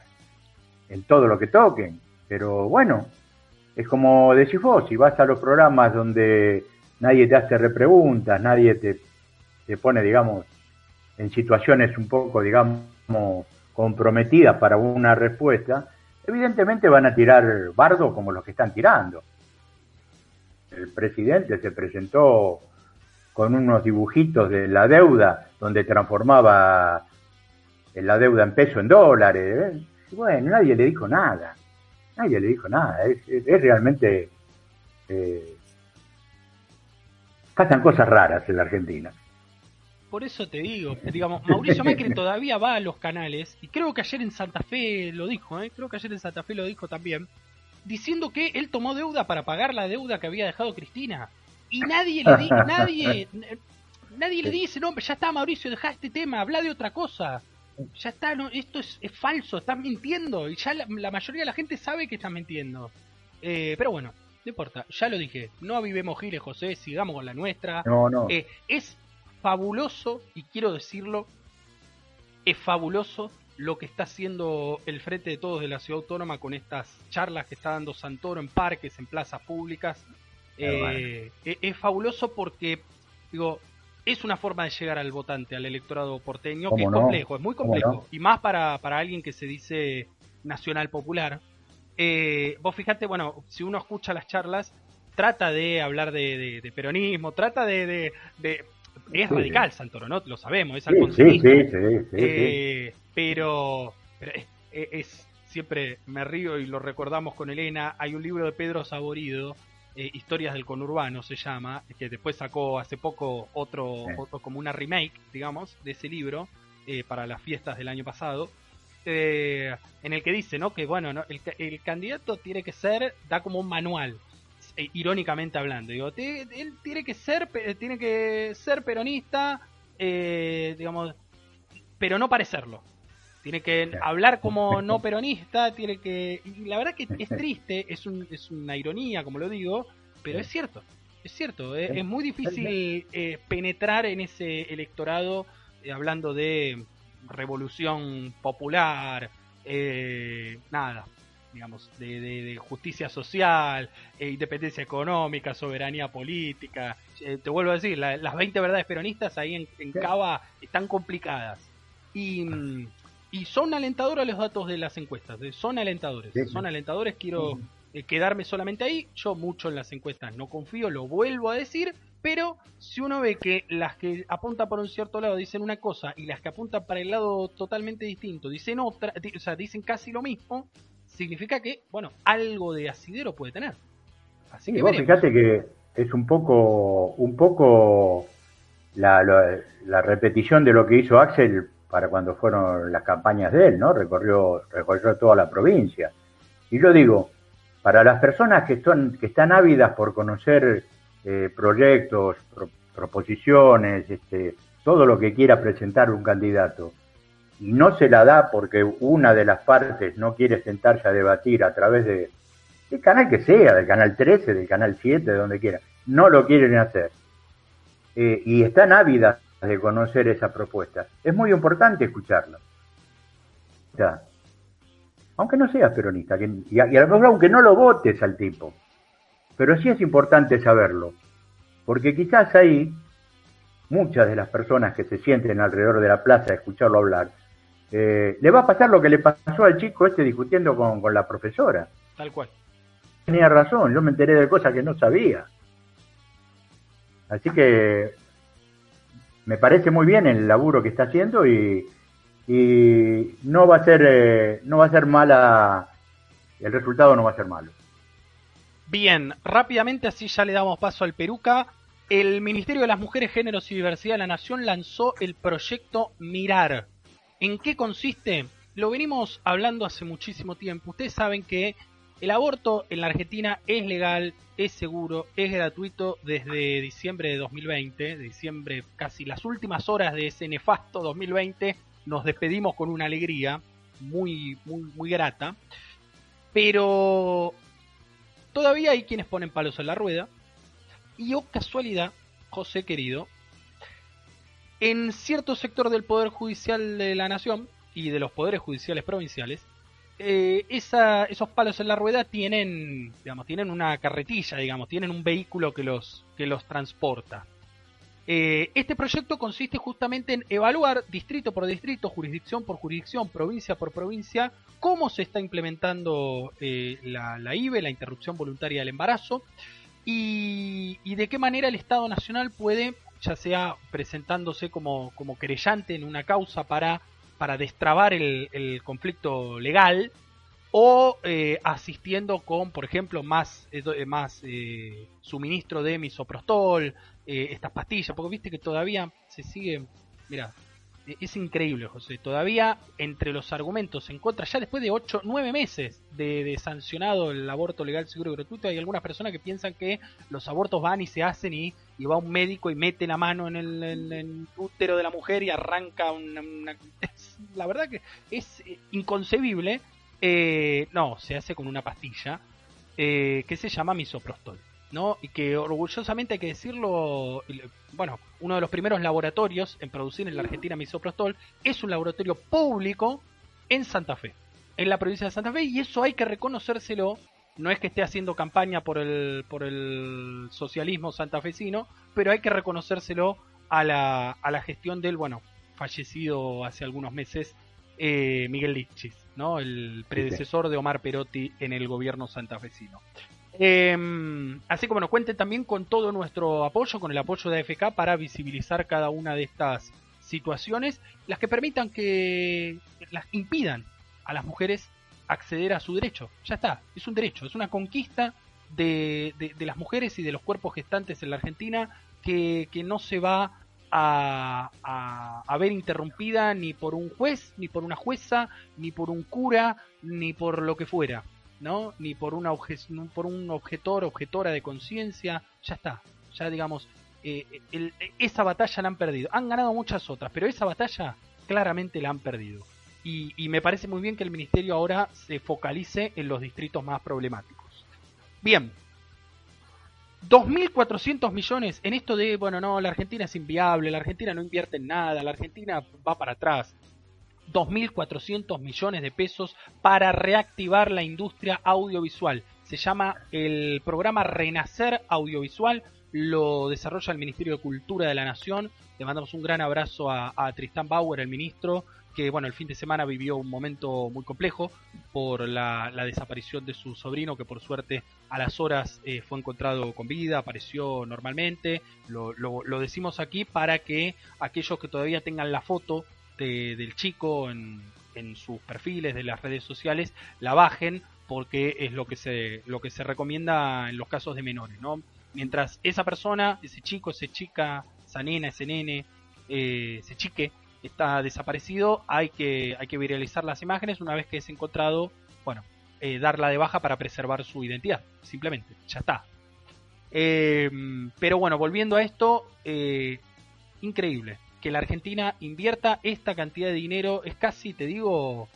en todo lo que toquen. Pero bueno, es como decís vos, si vas a los programas donde nadie te hace repreguntas, nadie te, pone, digamos, en situaciones un poco, digamos, comprometidas para una respuesta, evidentemente van a tirar bardo como los que están tirando. El presidente se presentó con unos dibujitos de la deuda, donde transformaba la deuda en peso en dólares. ¿eh? bueno, nadie le dijo nada. Nadie le dijo nada. Es, realmente. Eh, pasan cosas raras en la Argentina. Por eso te digo, digamos, Mauricio Macri todavía va a los canales, y creo que ayer en Santa Fe lo dijo, ¿eh? creo que ayer en Santa Fe lo dijo también, diciendo que él tomó deuda para pagar la deuda que había dejado Cristina. Y nadie le dice, nadie, nadie le dice, no, ya está Mauricio, deja este tema, habla de otra cosa ya está, no, esto es, falso, estás mintiendo. Y ya la, mayoría de la gente sabe que estás mintiendo. Eh, pero bueno, no importa, ya lo dije. No avivemos giles, José, sigamos con la nuestra. No, no. Eh, es fabuloso, y quiero decirlo, es fabuloso lo que está haciendo el Frente de Todos de la Ciudad Autónoma con estas charlas que está dando Santoro en parques, en plazas públicas. Eh, es fabuloso porque, digo, es una forma de llegar al votante, al electorado porteño, que es complejo, es muy complejo. Y más para, para alguien que se dice nacional popular. Eh, vos fijate, bueno, si uno escucha las charlas, trata de hablar de, peronismo, trata de... de, es radical Santoro, ¿no? Lo sabemos, es al sí, sí, eh, pero, pero es, siempre me río y lo recordamos con Elena. Hay un libro de Pedro Saborido eh, Historias del Conurbano se llama, que después sacó hace poco otro, como una remake, digamos, de ese libro eh, para las fiestas del año pasado, eh, en el que dice, ¿no? Que bueno, ¿no? El, candidato tiene que ser, da como un manual, irónicamente hablando, digo, él tiene que ser, tiene que ser peronista, digamos, pero no parecerlo. Tiene que hablar como no peronista, tiene que... Y la verdad que es triste, es, un, es una ironía, como lo digo, pero es cierto, es cierto, es, muy difícil eh, penetrar en ese electorado eh, hablando de revolución popular, eh, nada, digamos, de, justicia social, independencia económica, soberanía política. te vuelvo a decir, las 20 verdades peronistas ahí en, en Cava están complicadas. Y, mm, y son alentadores los datos de las encuestas, son alentadores, son alentadores, quiero eh, quedarme solamente ahí, yo mucho en las encuestas no confío, lo vuelvo a decir, pero si uno ve que las que apuntan por un cierto lado dicen una cosa y las que apuntan para el lado totalmente distinto dicen otra, o sea, dicen casi lo mismo, significa que, bueno, algo de asidero puede tener. Así que vos fíjate que es un poco, un poco la, la repetición de lo que hizo Axel para cuando fueron las campañas de él, ¿no? Recorrió, recorrió toda la provincia. Y yo digo, para las personas que, que están ávidas por conocer eh, proyectos, proposiciones, este, todo lo que quiera presentar un candidato, y no se la da porque una de las partes no quiere sentarse a debatir a través de, del canal que sea, del canal 13, del canal 7, de donde quiera, no lo quieren hacer. Eh, y están ávidas de conocer esa propuesta. Es muy importante escucharla. aunque no seas peronista, que, y, a, lo mejor aunque no lo votes al tipo, pero sí es importante saberlo, porque quizás ahí muchas de las personas que se sienten alrededor de la plaza a escucharlo hablar, eh, le va a pasar lo que le pasó al chico este discutiendo con, con la profesora. Tal cual. Tenía razón, yo me enteré de cosas que no sabía. Así que me parece muy bien el laburo que está haciendo y, no va a ser eh, no va a ser mala el resultado no va a ser malo. Bien rápidamente así ya le damos paso al Peruca. El Ministerio de las Mujeres Géneros y Diversidad de la Nación lanzó el proyecto Mirar. ¿en qué consiste? lo venimos hablando hace muchísimo tiempo. Ustedes saben que el aborto en la Argentina es legal, es seguro, es gratuito desde diciembre de 2020, diciembre casi las últimas horas de ese nefasto 2020, nos despedimos con una alegría muy, muy, muy grata, pero todavía hay quienes ponen palos en la rueda, y oh casualidad, José querido, en cierto sector del Poder Judicial de la Nación y de los poderes judiciales provinciales, eh, esos palos en la rueda tienen, digamos, tienen una carretilla, digamos, tienen un vehículo que los, que los transporta. Eh, este proyecto consiste justamente en evaluar distrito por distrito, jurisdicción por jurisdicción, provincia por provincia, cómo se está implementando eh, la, la, IVE, la interrupción voluntaria del embarazo, y, de qué manera el Estado Nacional puede, ya sea presentándose como, como querellante en una causa para, para destrabar el, el conflicto legal, o eh, asistiendo con, por ejemplo, más, eh, más eh, suministro de misoprostol, estas pastillas, porque viste que todavía se sigue, mira, es increíble, José, todavía entre los argumentos en contra, ya después de 8, 9 meses de, sancionado el aborto legal, seguro y gratuito, hay algunas personas que piensan que los abortos van y se hacen y, va un médico y mete la mano en el, útero de la mujer y arranca una... la verdad que es inconcebible eh, no, se hace con una pastilla eh, que se llama misoprostol. ¿No? Y que orgullosamente hay que decirlo, bueno, uno de los primeros laboratorios en producir en la Argentina misoprostol es un laboratorio público en Santa Fe, en la provincia de Santa Fe, y eso hay que reconocérselo. No es que esté haciendo campaña por el, por el socialismo santafesino, pero hay que reconocérselo a la, a la gestión del, bueno, fallecido hace algunos meses, eh, Miguel Lichis, ¿no? el predecesor de Omar Perotti en el gobierno santafesino. Em, así como nos cuenten también con todo nuestro apoyo, con el apoyo de AFK para visibilizar cada una de estas situaciones, las que permitan que las impidan a las mujeres acceder a su derecho. Ya está, es un derecho, es una conquista de, las mujeres y de los cuerpos gestantes en la Argentina que, que no se va a, a, ver interrumpida ni por un juez, ni por una jueza, ni por un cura, ni por lo que fuera, ¿no? Ni por, una por un objetor, objetora de conciencia, ya está, ya digamos, eh, esa batalla la han perdido. Han ganado muchas otras, pero esa batalla claramente la han perdido. Y, y me parece muy bien que el ministerio ahora se focalice en los distritos más problemáticos. Bien, 2.400 millones en esto de, bueno, no, la Argentina es inviable, la Argentina no invierte en nada, la Argentina va para atrás. 2.400 millones de pesos para reactivar la industria audiovisual. Se llama el programa Renacer Audiovisual, lo desarrolla el Ministerio de Cultura de la Nación. Le mandamos un gran abrazo a, a Tristán Bauer, el ministro, que bueno, el fin de semana vivió un momento muy complejo por la, desaparición de su sobrino, que por suerte a las horas eh, fue encontrado con vida, apareció normalmente. Lo, lo, decimos aquí para que aquellos que todavía tengan la foto del chico en, sus perfiles de las redes sociales la bajen porque es lo que se lo que se recomienda en los casos de menores, ¿no? Mientras esa persona, ese chico, esa chica, esa nena, ese nene, eh, ese chique está desaparecido, hay que, hay que viralizar las imágenes una vez que es encontrado, bueno, eh, darla de baja para preservar su identidad, simplemente, ya está. Eh, pero bueno, volviendo a esto, eh, increíble que la Argentina invierta esta cantidad de dinero, es casi, te digo,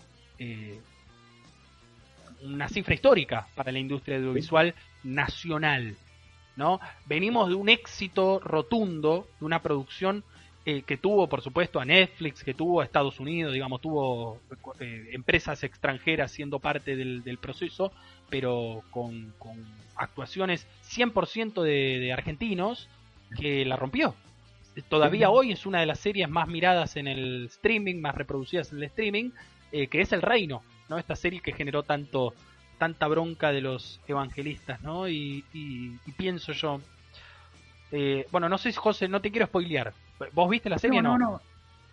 una cifra histórica para la industria audiovisual nacional. ¿no? Venimos de un éxito rotundo, de una producción eh, que tuvo, por supuesto, a Netflix, que tuvo a Estados Unidos, digamos, tuvo eh, empresas extranjeras siendo parte del, proceso, pero con, actuaciones 100% de, de argentinos que la rompió. Todavía hoy es una de las series más miradas en el streaming, más reproducidas en el streaming, eh, que es El Reino, ¿no? Esta serie que generó tanto tanta bronca de los evangelistas, ¿no? Y, pienso yo, bueno, no sé, José, no te quiero spoilear, ¿Vos viste la serie? No, no,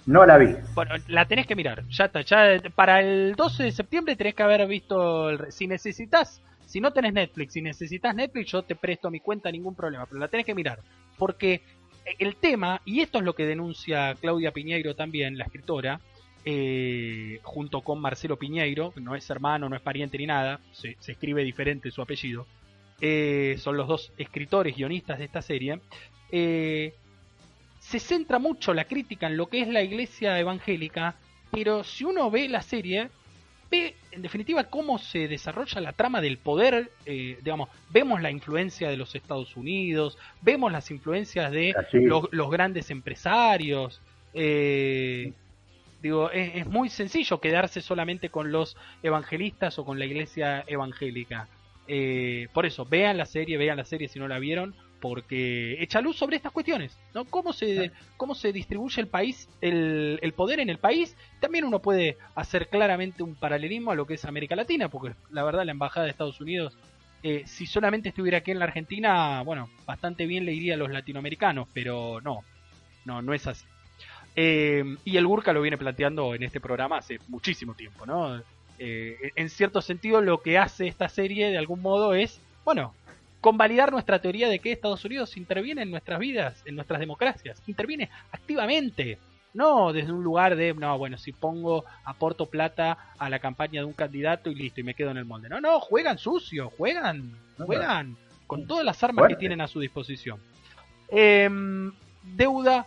no. la vi. Bueno, la tenés que mirar. Ya está. Ya para el 12 de septiembre tenés que haber visto. si necesitas, si no tenés Netflix, si necesitas Netflix, yo te presto mi cuenta, ningún problema. Pero la tenés que mirar. Porque el tema, y esto es lo que denuncia Claudia Piñeiro también, la escritora, eh, junto con Marcelo Piñeiro, no es hermano, no es pariente ni nada, se, escribe diferente su apellido. Eh, son los dos escritores, guionistas de esta serie. Eh, se centra mucho la crítica en lo que es la iglesia evangélica, pero si uno ve la serie, ve en definitiva cómo se desarrolla la trama del poder, eh, digamos, vemos la influencia de los Estados Unidos, vemos las influencias de los, grandes empresarios. Eh, digo, es, muy sencillo quedarse solamente con los evangelistas o con la iglesia evangélica. Eh, por eso, vean la serie, vean la serie si no la vieron, porque echa luz sobre estas cuestiones, ¿no? Cómo se, cómo se distribuye el país, el, el, poder en el país. También uno puede hacer claramente un paralelismo a lo que es América Latina, porque la verdad la Embajada de Estados Unidos, eh, si solamente estuviera aquí en la Argentina, bueno, bastante bien le iría a los latinoamericanos, pero no, no, no es así. Eh, y el Burka lo viene planteando en este programa hace muchísimo tiempo, ¿no? Eh, en cierto sentido, lo que hace esta serie de algún modo es, bueno, convalidar nuestra teoría de que Estados Unidos interviene en nuestras vidas, en nuestras democracias, interviene activamente, no desde un lugar de, no, bueno, si pongo, aporto plata a la campaña de un candidato y listo, y me quedo en el molde. No, no, juegan sucio, juegan, juegan con todas las armas que tienen a su disposición. Em, deuda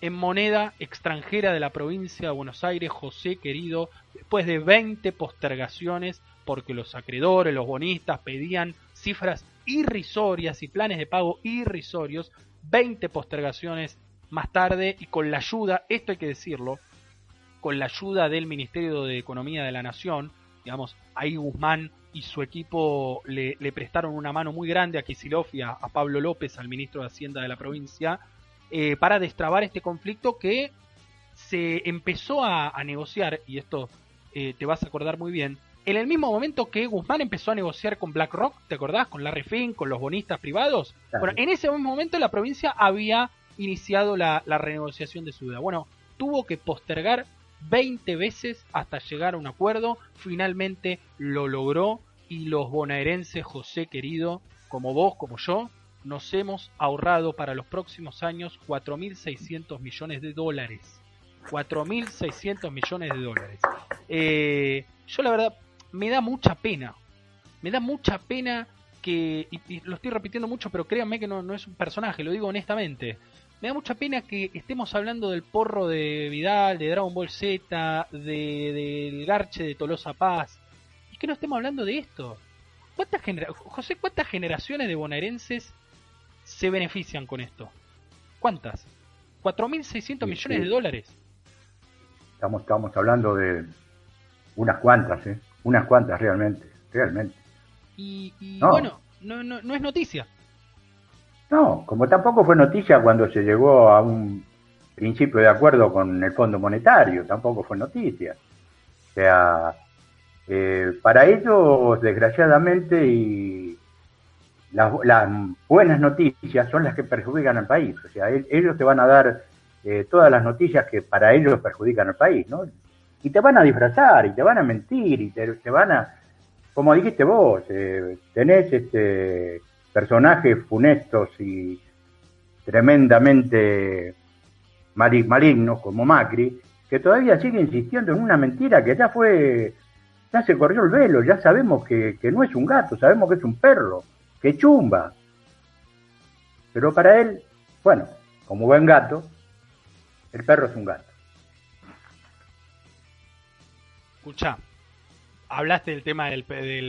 en moneda extranjera de la provincia de Buenos Aires, José querido, después de 20 postergaciones, porque los acreedores, los bonistas pedían cifras irrisorias y planes de pago irrisorios, 20 postergaciones más tarde y con la ayuda, esto hay que decirlo, con la ayuda del Ministerio de Economía de la Nación, digamos, ahí Guzmán y su equipo le, prestaron una mano muy grande a Kisilov a, Pablo López, al ministro de Hacienda de la provincia, eh, para destrabar este conflicto que se empezó a, negociar, y esto eh, te vas a acordar muy bien, en el mismo momento que Guzmán empezó a negociar con BlackRock, ¿te acordás? Con Larry Fink, con los bonistas privados. Bueno, en ese mismo momento la provincia había iniciado la, renegociación de su deuda. Bueno, tuvo que postergar 20 veces hasta llegar a un acuerdo. Finalmente lo logró y los bonaerenses, José querido, como vos, como yo, nos hemos ahorrado para los próximos años 4.600 millones de dólares. 4.600 millones de dólares. Eh, yo la verdad me da mucha pena. Me da mucha pena que, y, lo estoy repitiendo mucho, pero créanme que no, no, es un personaje, lo digo honestamente. Me da mucha pena que estemos hablando del porro de Vidal, de Dragon Ball Z, de, del Garche de Tolosa Paz, y que no estemos hablando de esto. ¿Cuántas José, ¿cuántas generaciones de bonaerenses se benefician con esto? ¿Cuántas? 4.600 millones de dólares. Estamos, estamos hablando de unas cuantas, ¿eh? Unas cuantas realmente, realmente. Y, bueno, no, no, no es noticia. No, como tampoco fue noticia cuando se llegó a un principio de acuerdo con el Fondo Monetario, tampoco fue noticia. O sea, eh, para ellos, desgraciadamente, y las, buenas noticias son las que perjudican al país. O sea, ellos te van a dar eh, todas las noticias que para ellos perjudican al país, ¿no? Y te van a disfrazar y te van a mentir y te, van a, como dijiste vos, eh, tenés este personajes funestos y tremendamente malignos como Macri, que todavía sigue insistiendo en una mentira que ya fue, ya se corrió el velo, ya sabemos que, que no es un gato, sabemos que es un perro, que chumba. Pero para él, bueno, como buen gato, el perro es un gato. Escucha, hablaste del tema del,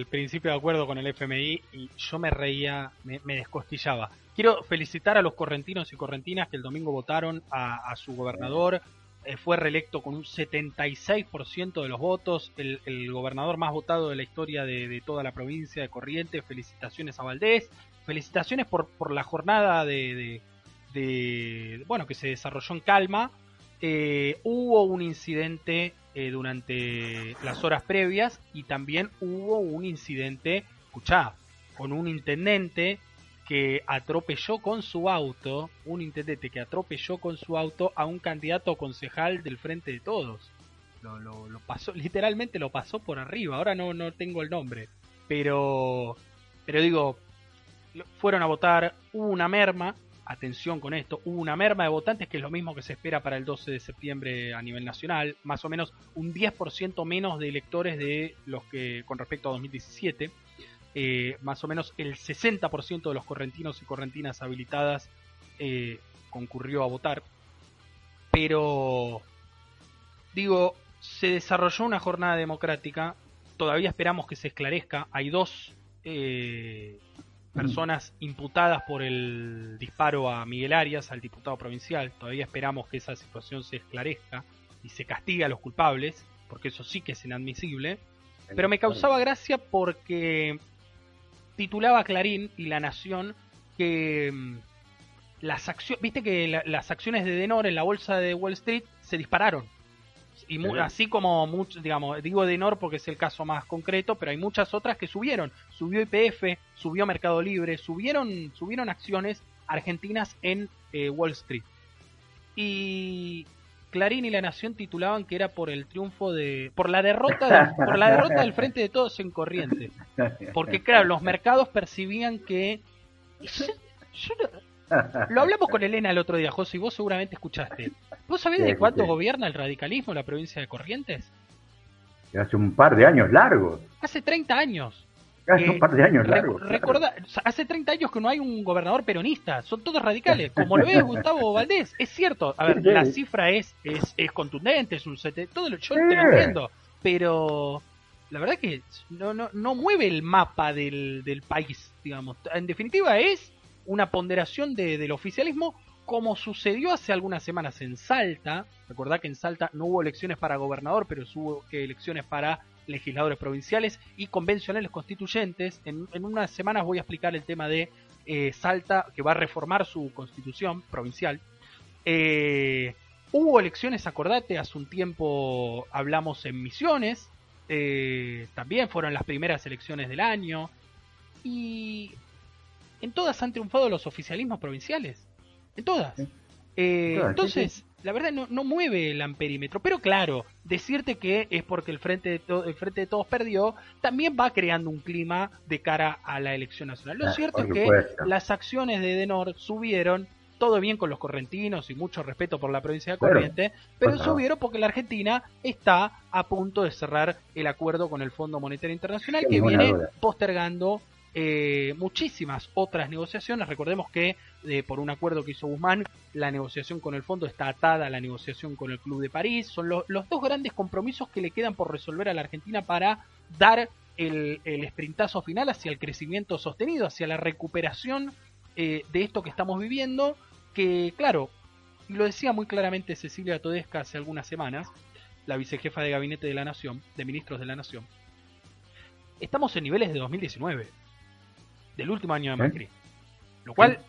principio de acuerdo con el FMI y yo me reía, me, descostillaba. Quiero felicitar a los correntinos y correntinas que el domingo votaron a, su gobernador. Eh, fue reelecto con un 76% de los votos, el, gobernador más votado de la historia de, toda la provincia de Corrientes. Felicitaciones a Valdés. Felicitaciones por, por la jornada de, bueno que se desarrolló en calma. Eh, hubo un incidente eh, durante las horas previas y también hubo un incidente, escuchá, con un intendente que atropelló con su auto, un intendente que atropelló con su auto a un candidato concejal del Frente de Todos. Lo, lo, pasó, literalmente lo pasó por arriba, ahora no, no tengo el nombre, pero, pero digo, fueron a votar, una merma, atención con esto, hubo una merma de votantes que es lo mismo que se espera para el 12 de septiembre a nivel nacional, más o menos un 10% menos de electores de los que con respecto a 2017, eh, más o menos el 60% de los correntinos y correntinas habilitadas eh, concurrió a votar, pero digo, se desarrolló una jornada democrática, todavía esperamos que se esclarezca, hay dos eh, personas imputadas por el disparo a Miguel Arias, al diputado provincial. Todavía esperamos que esa situación se esclarezca y se castigue a los culpables, porque eso sí que es inadmisible. Pero me causaba gracia porque titulaba Clarín y La Nación que mm, las acciones, viste que las acciones de Denor en la bolsa de Wall Street se dispararon. Y así como, mucho, digamos, digo Denor porque es el caso más concreto, pero hay muchas otras que subieron. Subió IPF, subió Mercado Libre, subieron, subieron acciones argentinas en eh, Wall Street. Y Clarín y La Nación titulaban que era por el triunfo de, por la derrota, por la derrota del Frente de Todos en Corriente, porque claro, los mercados percibían que lo hablamos con Elena el otro día, José, y vos seguramente escuchaste. ¿Vos sabés de cuánto gobierna el radicalismo en la provincia de Corrientes? Hace un par de años largos. Hace 30 años. Hace un par de años largos. hace 30 años que no hay un gobernador peronista, son todos radicales, como lo ve Gustavo Valdés. Es cierto, a ver, la cifra es, es, es contundente, es un set, todo lo, yo te lo entiendo, pero la verdad que no, no, no mueve el mapa del, del país, digamos. En definitiva es una ponderación de, del oficialismo como sucedió hace algunas semanas en Salta. Recordá que en Salta no hubo elecciones para gobernador, pero hubo elecciones para legisladores provinciales y convencionales constituyentes. En, unas semanas voy a explicar el tema de eh, Salta, que va a reformar su constitución provincial. Eh, hubo elecciones, acordate, hace un tiempo hablamos en Misiones, eh, también fueron las primeras elecciones del año. Y en todas han triunfado los oficialismos provinciales. En todas. Eh, entonces, la verdad no, no, mueve el amperímetro. Pero claro, decirte que es porque el frente, de el frente de Todos perdió, también va creando un clima de cara a la elección nacional. Lo ah, cierto es que las acciones de Denor subieron todo bien con los correntinos y mucho respeto por la provincia de Corrientes, pero subieron porque la Argentina está a punto de cerrar el acuerdo con el Fondo Monetario Internacional que viene postergando eh, muchísimas otras negociaciones. Recordemos que eh, por un acuerdo que hizo Guzmán, la negociación con el fondo está atada a la negociación con el Club de París. Son los dos grandes compromisos que le quedan por resolver a la Argentina para dar el, el sprintazo final hacia el crecimiento sostenido, hacia la recuperación eh, de esto que estamos viviendo. Que, claro, lo decía muy claramente Cecilia Todesca hace algunas semanas, la vicejefa de gabinete de la Nación, de ministros de la Nación. Estamos en niveles de 2019 del último año de Macri. Lo cual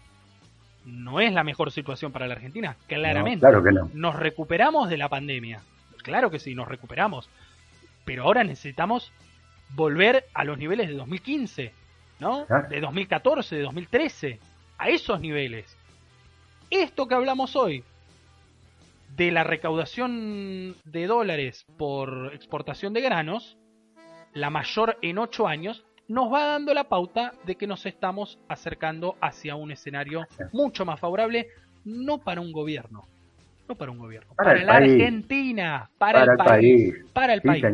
no es la mejor situación para la Argentina, claramente. claro que no. Nos recuperamos de la pandemia. Claro que sí, nos recuperamos. Pero ahora necesitamos volver a los niveles de 2015, ¿no? De 2014, de 2013, a esos niveles. Esto que hablamos hoy, de la recaudación de dólares por exportación de granos, la mayor en 8 años, nos va dando la pauta de que nos estamos acercando hacia un escenario mucho más favorable, no para un gobierno, no para un gobierno, para, la Argentina, para, el, país, para el país.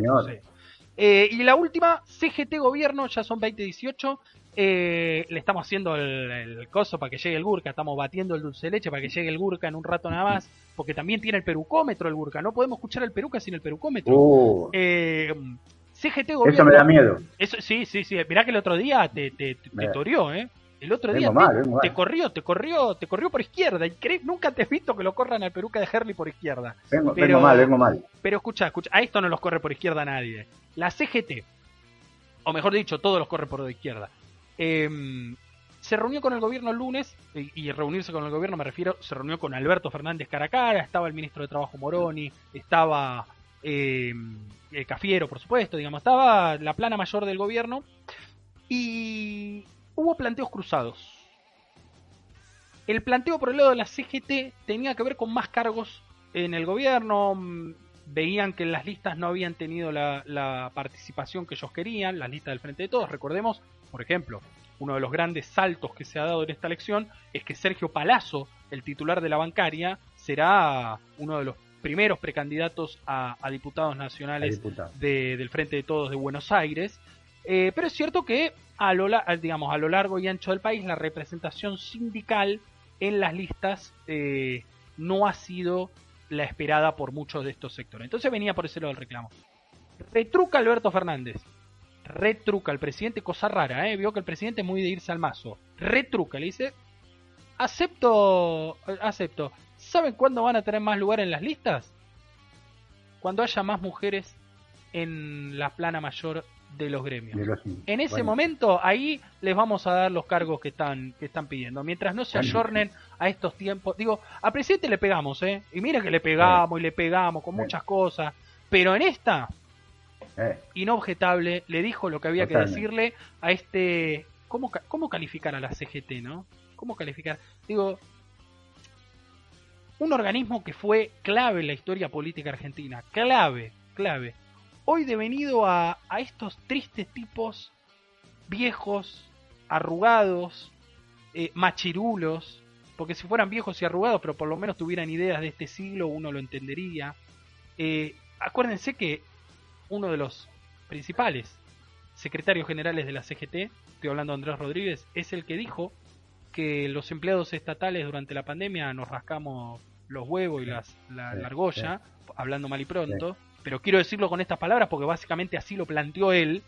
Eh, y la última, CGT Gobierno, ya son 2018. Eh, le estamos haciendo el, coso para que llegue el Gurka, estamos batiendo el dulce de leche para que llegue el Gurka en un rato nada más, porque también tiene el perucómetro el Gurka, no podemos escuchar el peruca sin el perucómetro. Uh. Eh, CGT Gobierno. Eso me da miedo. Eso, sí, sí, sí. Mirá que el otro día te, te, te torió, ¿eh? El otro día te, corrió, te corrió, te corrió por izquierda. Y nunca te he visto que lo corran al peruca de Herley por izquierda. Vengo, pero, mal, vengo mal. Pero escucha, escucha, a esto no los corre por izquierda nadie. La CGT, o mejor dicho, todos los corre por la izquierda. Em, se reunió con el gobierno el lunes, y, reunirse con el gobierno me refiero, se reunió con Alberto Fernández Caracara, estaba el ministro de Trabajo Moroni, estaba eh, Cafiero, por supuesto, digamos, estaba la plana mayor del gobierno y hubo planteos cruzados. El planteo por el lado de la CGT tenía que ver con más cargos en el gobierno, veían que las listas no habían tenido la, la, participación que ellos querían, las listas del Frente de Todos. Recordemos, por ejemplo, uno de los grandes saltos que se ha dado en esta elección es que Sergio Palazzo, el titular de la bancaria, será uno de los primeros precandidatos a, diputados nacionales del Frente de Todos de Buenos Aires. Eh, pero es cierto que a lo, digamos, a lo largo y ancho del país la representación sindical en las listas eh, no ha sido la esperada por muchos de estos sectores. Entonces venía por ese lado el reclamo. Retruca Alberto Fernández. Retruca el presidente, cosa rara, ¿eh? vio que el presidente es muy de irse al mazo. Retruca, le dice, acepto, acepto. ¿Saben cuándo van a tener más lugar en las listas? Cuando haya más mujeres en la plana mayor de los gremios. en ese momento, ahí les vamos a dar los cargos que están, que están pidiendo. Mientras no se ayornen a estos tiempos. Digo, al presidente le pegamos, ¿eh? Y mira que le pegamos y le pegamos con muchas cosas. Pero en esta, inobjetable, le dijo lo que había que decirle a este... ¿Cómo, ¿Cómo calificar a la CGT, no? ¿Cómo calificar? Digo, un organismo que fue clave en la historia política argentina. Clave, clave hoy devenido a, estos tristes tipos viejos, arrugados, eh, machirulos, porque si fueran viejos y arrugados, pero por lo menos tuvieran ideas de este siglo, uno lo entendería. Eh, acuérdense que uno de los principales secretarios generales de la CGT, estoy hablando de Andrés Rodríguez, es el que dijo que los empleados estatales durante la pandemia nos rascamos los huevos y las, la, argolla, hablando mal y pronto, pero quiero decirlo con estas palabras porque básicamente así lo planteó él.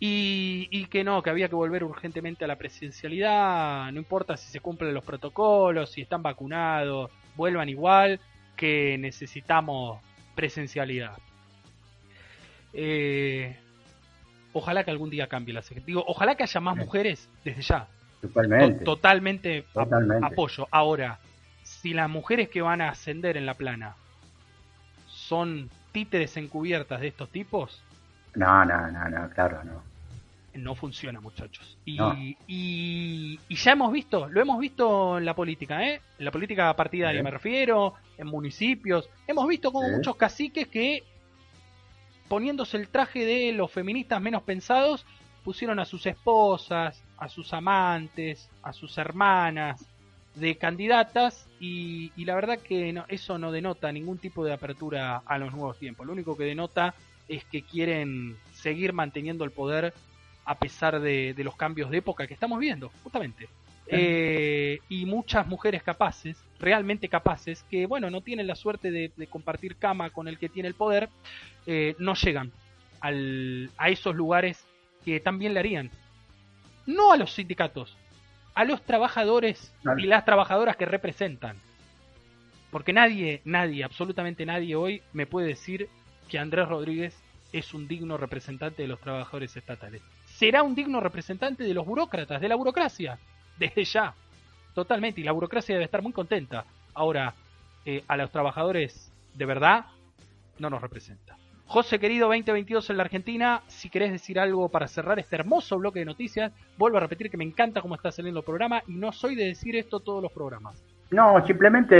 Y, que no, que había que volver urgentemente a la presencialidad, no importa si se cumplen los protocolos, si están vacunados, vuelvan igual, que necesitamos presencialidad. Eh, ojalá que algún día cambie la Digo, ojalá que haya más mujeres desde ya. Totalmente. totalmente, apoyo. Ahora, si las mujeres que van a ascender en la plana son títeres encubiertas de estos tipos. No, no, no, no, claro, no. No funciona, muchachos. Y, y, ya hemos visto, lo hemos visto en la política, ¿eh? En la política partidaria me refiero, en municipios. Hemos visto como muchos caciques que, poniéndose el traje de los feministas menos pensados, pusieron a sus esposas, a sus amantes, a sus hermanas, de candidatas y, la verdad que eso no denota ningún tipo de apertura a los nuevos tiempos. Lo único que denota es que quieren seguir manteniendo el poder a pesar de, los cambios de época que estamos viendo, justamente. Eh, y muchas mujeres capaces, realmente capaces, que bueno, no tienen la suerte de, compartir cama con el que tiene el poder, eh, no llegan al, a esos lugares que también le harían. No a los sindicatos, a los trabajadores y las trabajadoras que representan. Porque nadie, nadie, absolutamente nadie hoy me puede decir que Andrés Rodríguez es un digno representante de los trabajadores estatales. Será un digno representante de los burócratas, de la burocracia, desde ya. Totalmente, y la burocracia debe estar muy contenta. Ahora, eh, a los trabajadores de verdad no nos representa. José querido 2022 en la Argentina, si querés decir algo para cerrar este hermoso bloque de noticias, vuelvo a repetir que me encanta cómo está saliendo el programa y no soy de decir esto todos los programas. No, simplemente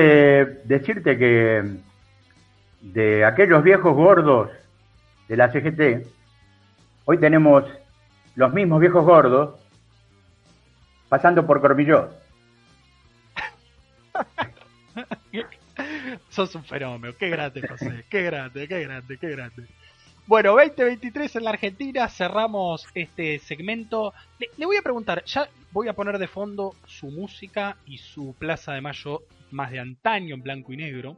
decirte que de aquellos viejos gordos de la CGT, hoy tenemos los mismos viejos gordos pasando por Cormillot. Sos un fenómeno, qué grande, José, qué grande, qué grande, qué grande. Bueno, 2023 en la Argentina, cerramos este segmento. Le, voy a preguntar, ya voy a poner de fondo su música y su Plaza de Mayo más de antaño en blanco y negro.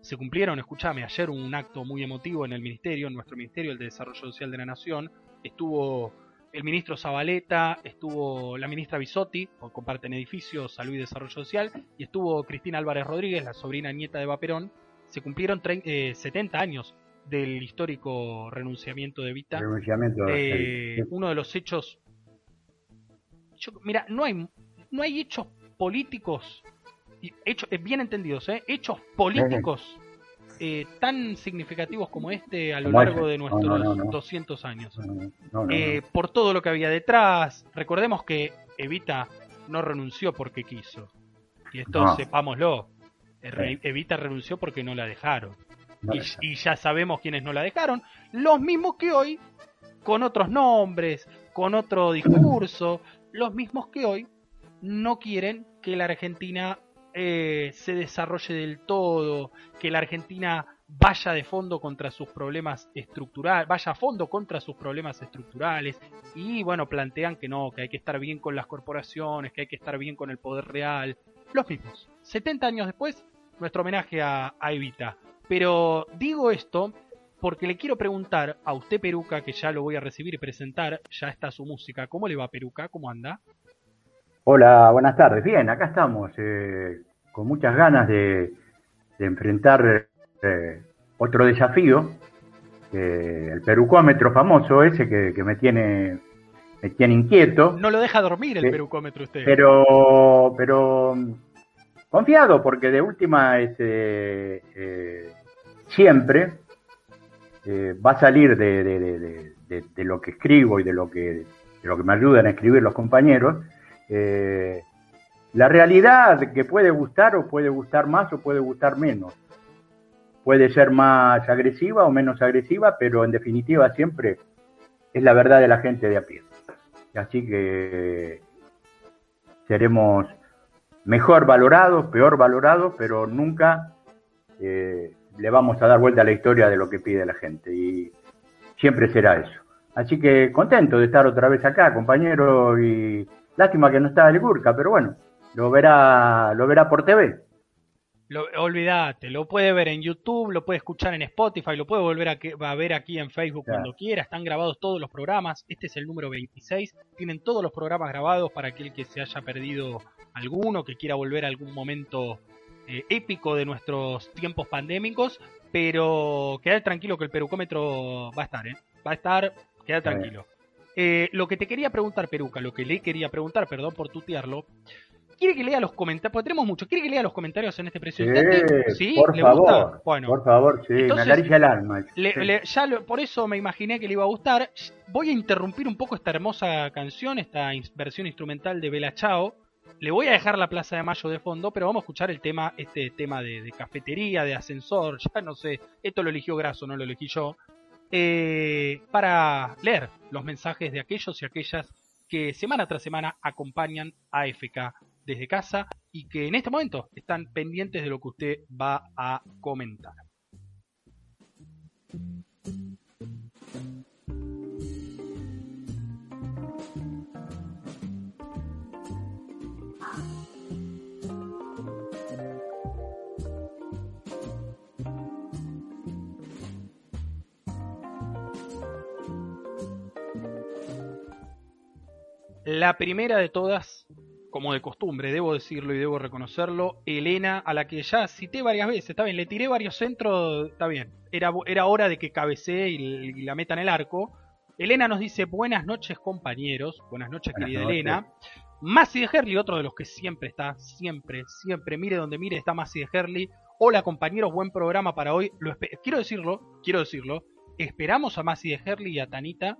Se cumplieron, escúchame, ayer un acto muy emotivo en el ministerio, en nuestro ministerio, el de Desarrollo Social de la Nación. Estuvo el ministro Zabaleta, estuvo la ministra Bisotti, comparten edificios, salud y desarrollo social, y estuvo Cristina Álvarez Rodríguez, la sobrina nieta de Vaperón. Se cumplieron 70 eh, años del histórico renunciamiento de Vita. Renunciamiento, eh, Uno de los hechos. mira, no hay, no hay hechos políticos, hechos, eh, bien entendidos, ¿eh? hechos políticos eh, tan significativos como este a lo largo de nuestros 200 años. Eh, por todo lo que había detrás, recordemos que Evita no renunció porque quiso. Y esto sepámoslo. Evita renunció porque no la dejaron. y, ya sabemos quiénes no la dejaron. Los mismos que hoy, con otros nombres, con otro discurso, los mismos que hoy no quieren que la Argentina eh, se desarrolle del todo, que la Argentina vaya de fondo contra sus problemas estructurales, vaya a fondo contra sus problemas estructurales y bueno, plantean que no, que hay que estar bien con las corporaciones, que hay que estar bien con el poder real, los mismos. 70 años después, nuestro homenaje a, a Evita. Pero digo esto porque le quiero preguntar a usted Peruca, que ya lo voy a recibir y presentar, ya está su música. ¿Cómo le va Peruca? ¿Cómo anda? Hola, buenas tardes. Bien, acá estamos, eh, con muchas ganas de, enfrentar eh, otro desafío el perucómetro famoso ese que, me tiene me tiene inquieto. No lo deja dormir el perucómetro usted. Pero, pero confiado, porque de última este, eh, siempre eh, va a salir de, lo que escribo y de lo que, de lo que me ayudan a escribir los compañeros. Eh, la realidad que puede gustar o puede gustar más o puede gustar menos. Puede ser más agresiva o menos agresiva, pero en definitiva siempre es la verdad de la gente de a pie. Así que seremos mejor valorados, peor valorados, pero nunca eh, le vamos a dar vuelta a la historia de lo que pide la gente y siempre será eso. Así que contento de estar otra vez acá, compañero, y lástima que no está el Gurka, pero bueno, lo verá, lo verá por TV. Lo, olvídate, lo puede ver en YouTube, lo puede escuchar en Spotify, lo puede volver a, ver aquí en Facebook cuando quiera. Están grabados todos los programas. Este es el número 26. Tienen todos los programas grabados para aquel que se haya perdido alguno, que quiera volver a algún momento eh, épico de nuestros tiempos pandémicos. Pero quedad tranquilo que el perucómetro va a estar, ¿eh? Va a estar, queda tranquilo. Eh, lo que te quería preguntar, Peruca, lo que le quería preguntar, perdón por tutearlo, ¿Quiere que lea los comentarios? Porque tenemos mucho. ¿Quiere que lea los comentarios en este preciso Sí, por favor. Bueno, por favor, sí, me acaricia el alma. ya por eso me imaginé que le iba a gustar. Voy a interrumpir un poco esta hermosa canción, esta versión instrumental de Bella Chao. Le voy a dejar la Plaza de Mayo de fondo, pero vamos a escuchar el tema, este tema de, cafetería, de ascensor, ya no sé, esto lo eligió Graso, no lo elegí yo, eh, para leer los mensajes de aquellos y aquellas que semana tras semana acompañan a FK desde casa y que en este momento están pendientes de lo que usted va a comentar. La primera de todas como de costumbre, debo decirlo y debo reconocerlo, Elena, a la que ya cité varias veces, está bien, le tiré varios centros, está bien, era, era hora de que cabecee y, la meta en el arco. Elena nos dice, buenas noches compañeros, buenas noches querida Elena. Masi de Herley, otro de los que siempre está, siempre, siempre, mire donde mire, está Masi de Herley. Hola compañeros, buen programa para hoy. Lo quiero decirlo, quiero decirlo, esperamos a Masi de Herley y a Tanita,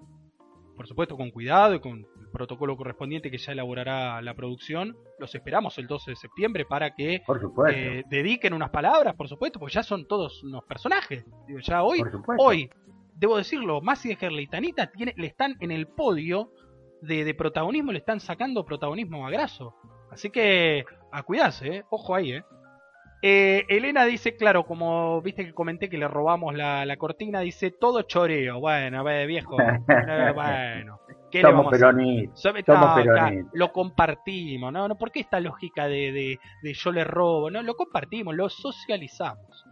por supuesto con cuidado y con protocolo correspondiente que ya elaborará la producción. Los esperamos el 12 de septiembre para que eh, dediquen unas palabras, por supuesto, porque ya son todos unos personajes. ya hoy, hoy, debo decirlo, Masi de Herley y Tanita tiene, le están en el podio de, protagonismo, le están sacando protagonismo a Graso. Así que a cuidarse, eh. ojo ahí, eh. Eh, Elena dice, claro, como viste que comenté que le robamos la, cortina, dice todo choreo. Bueno, viejo. bueno, ¿qué somos peronistas. Somos Lo compartimos, ¿no? ¿no? ¿Por qué esta lógica de, de, yo le robo? No, lo compartimos, lo socializamos.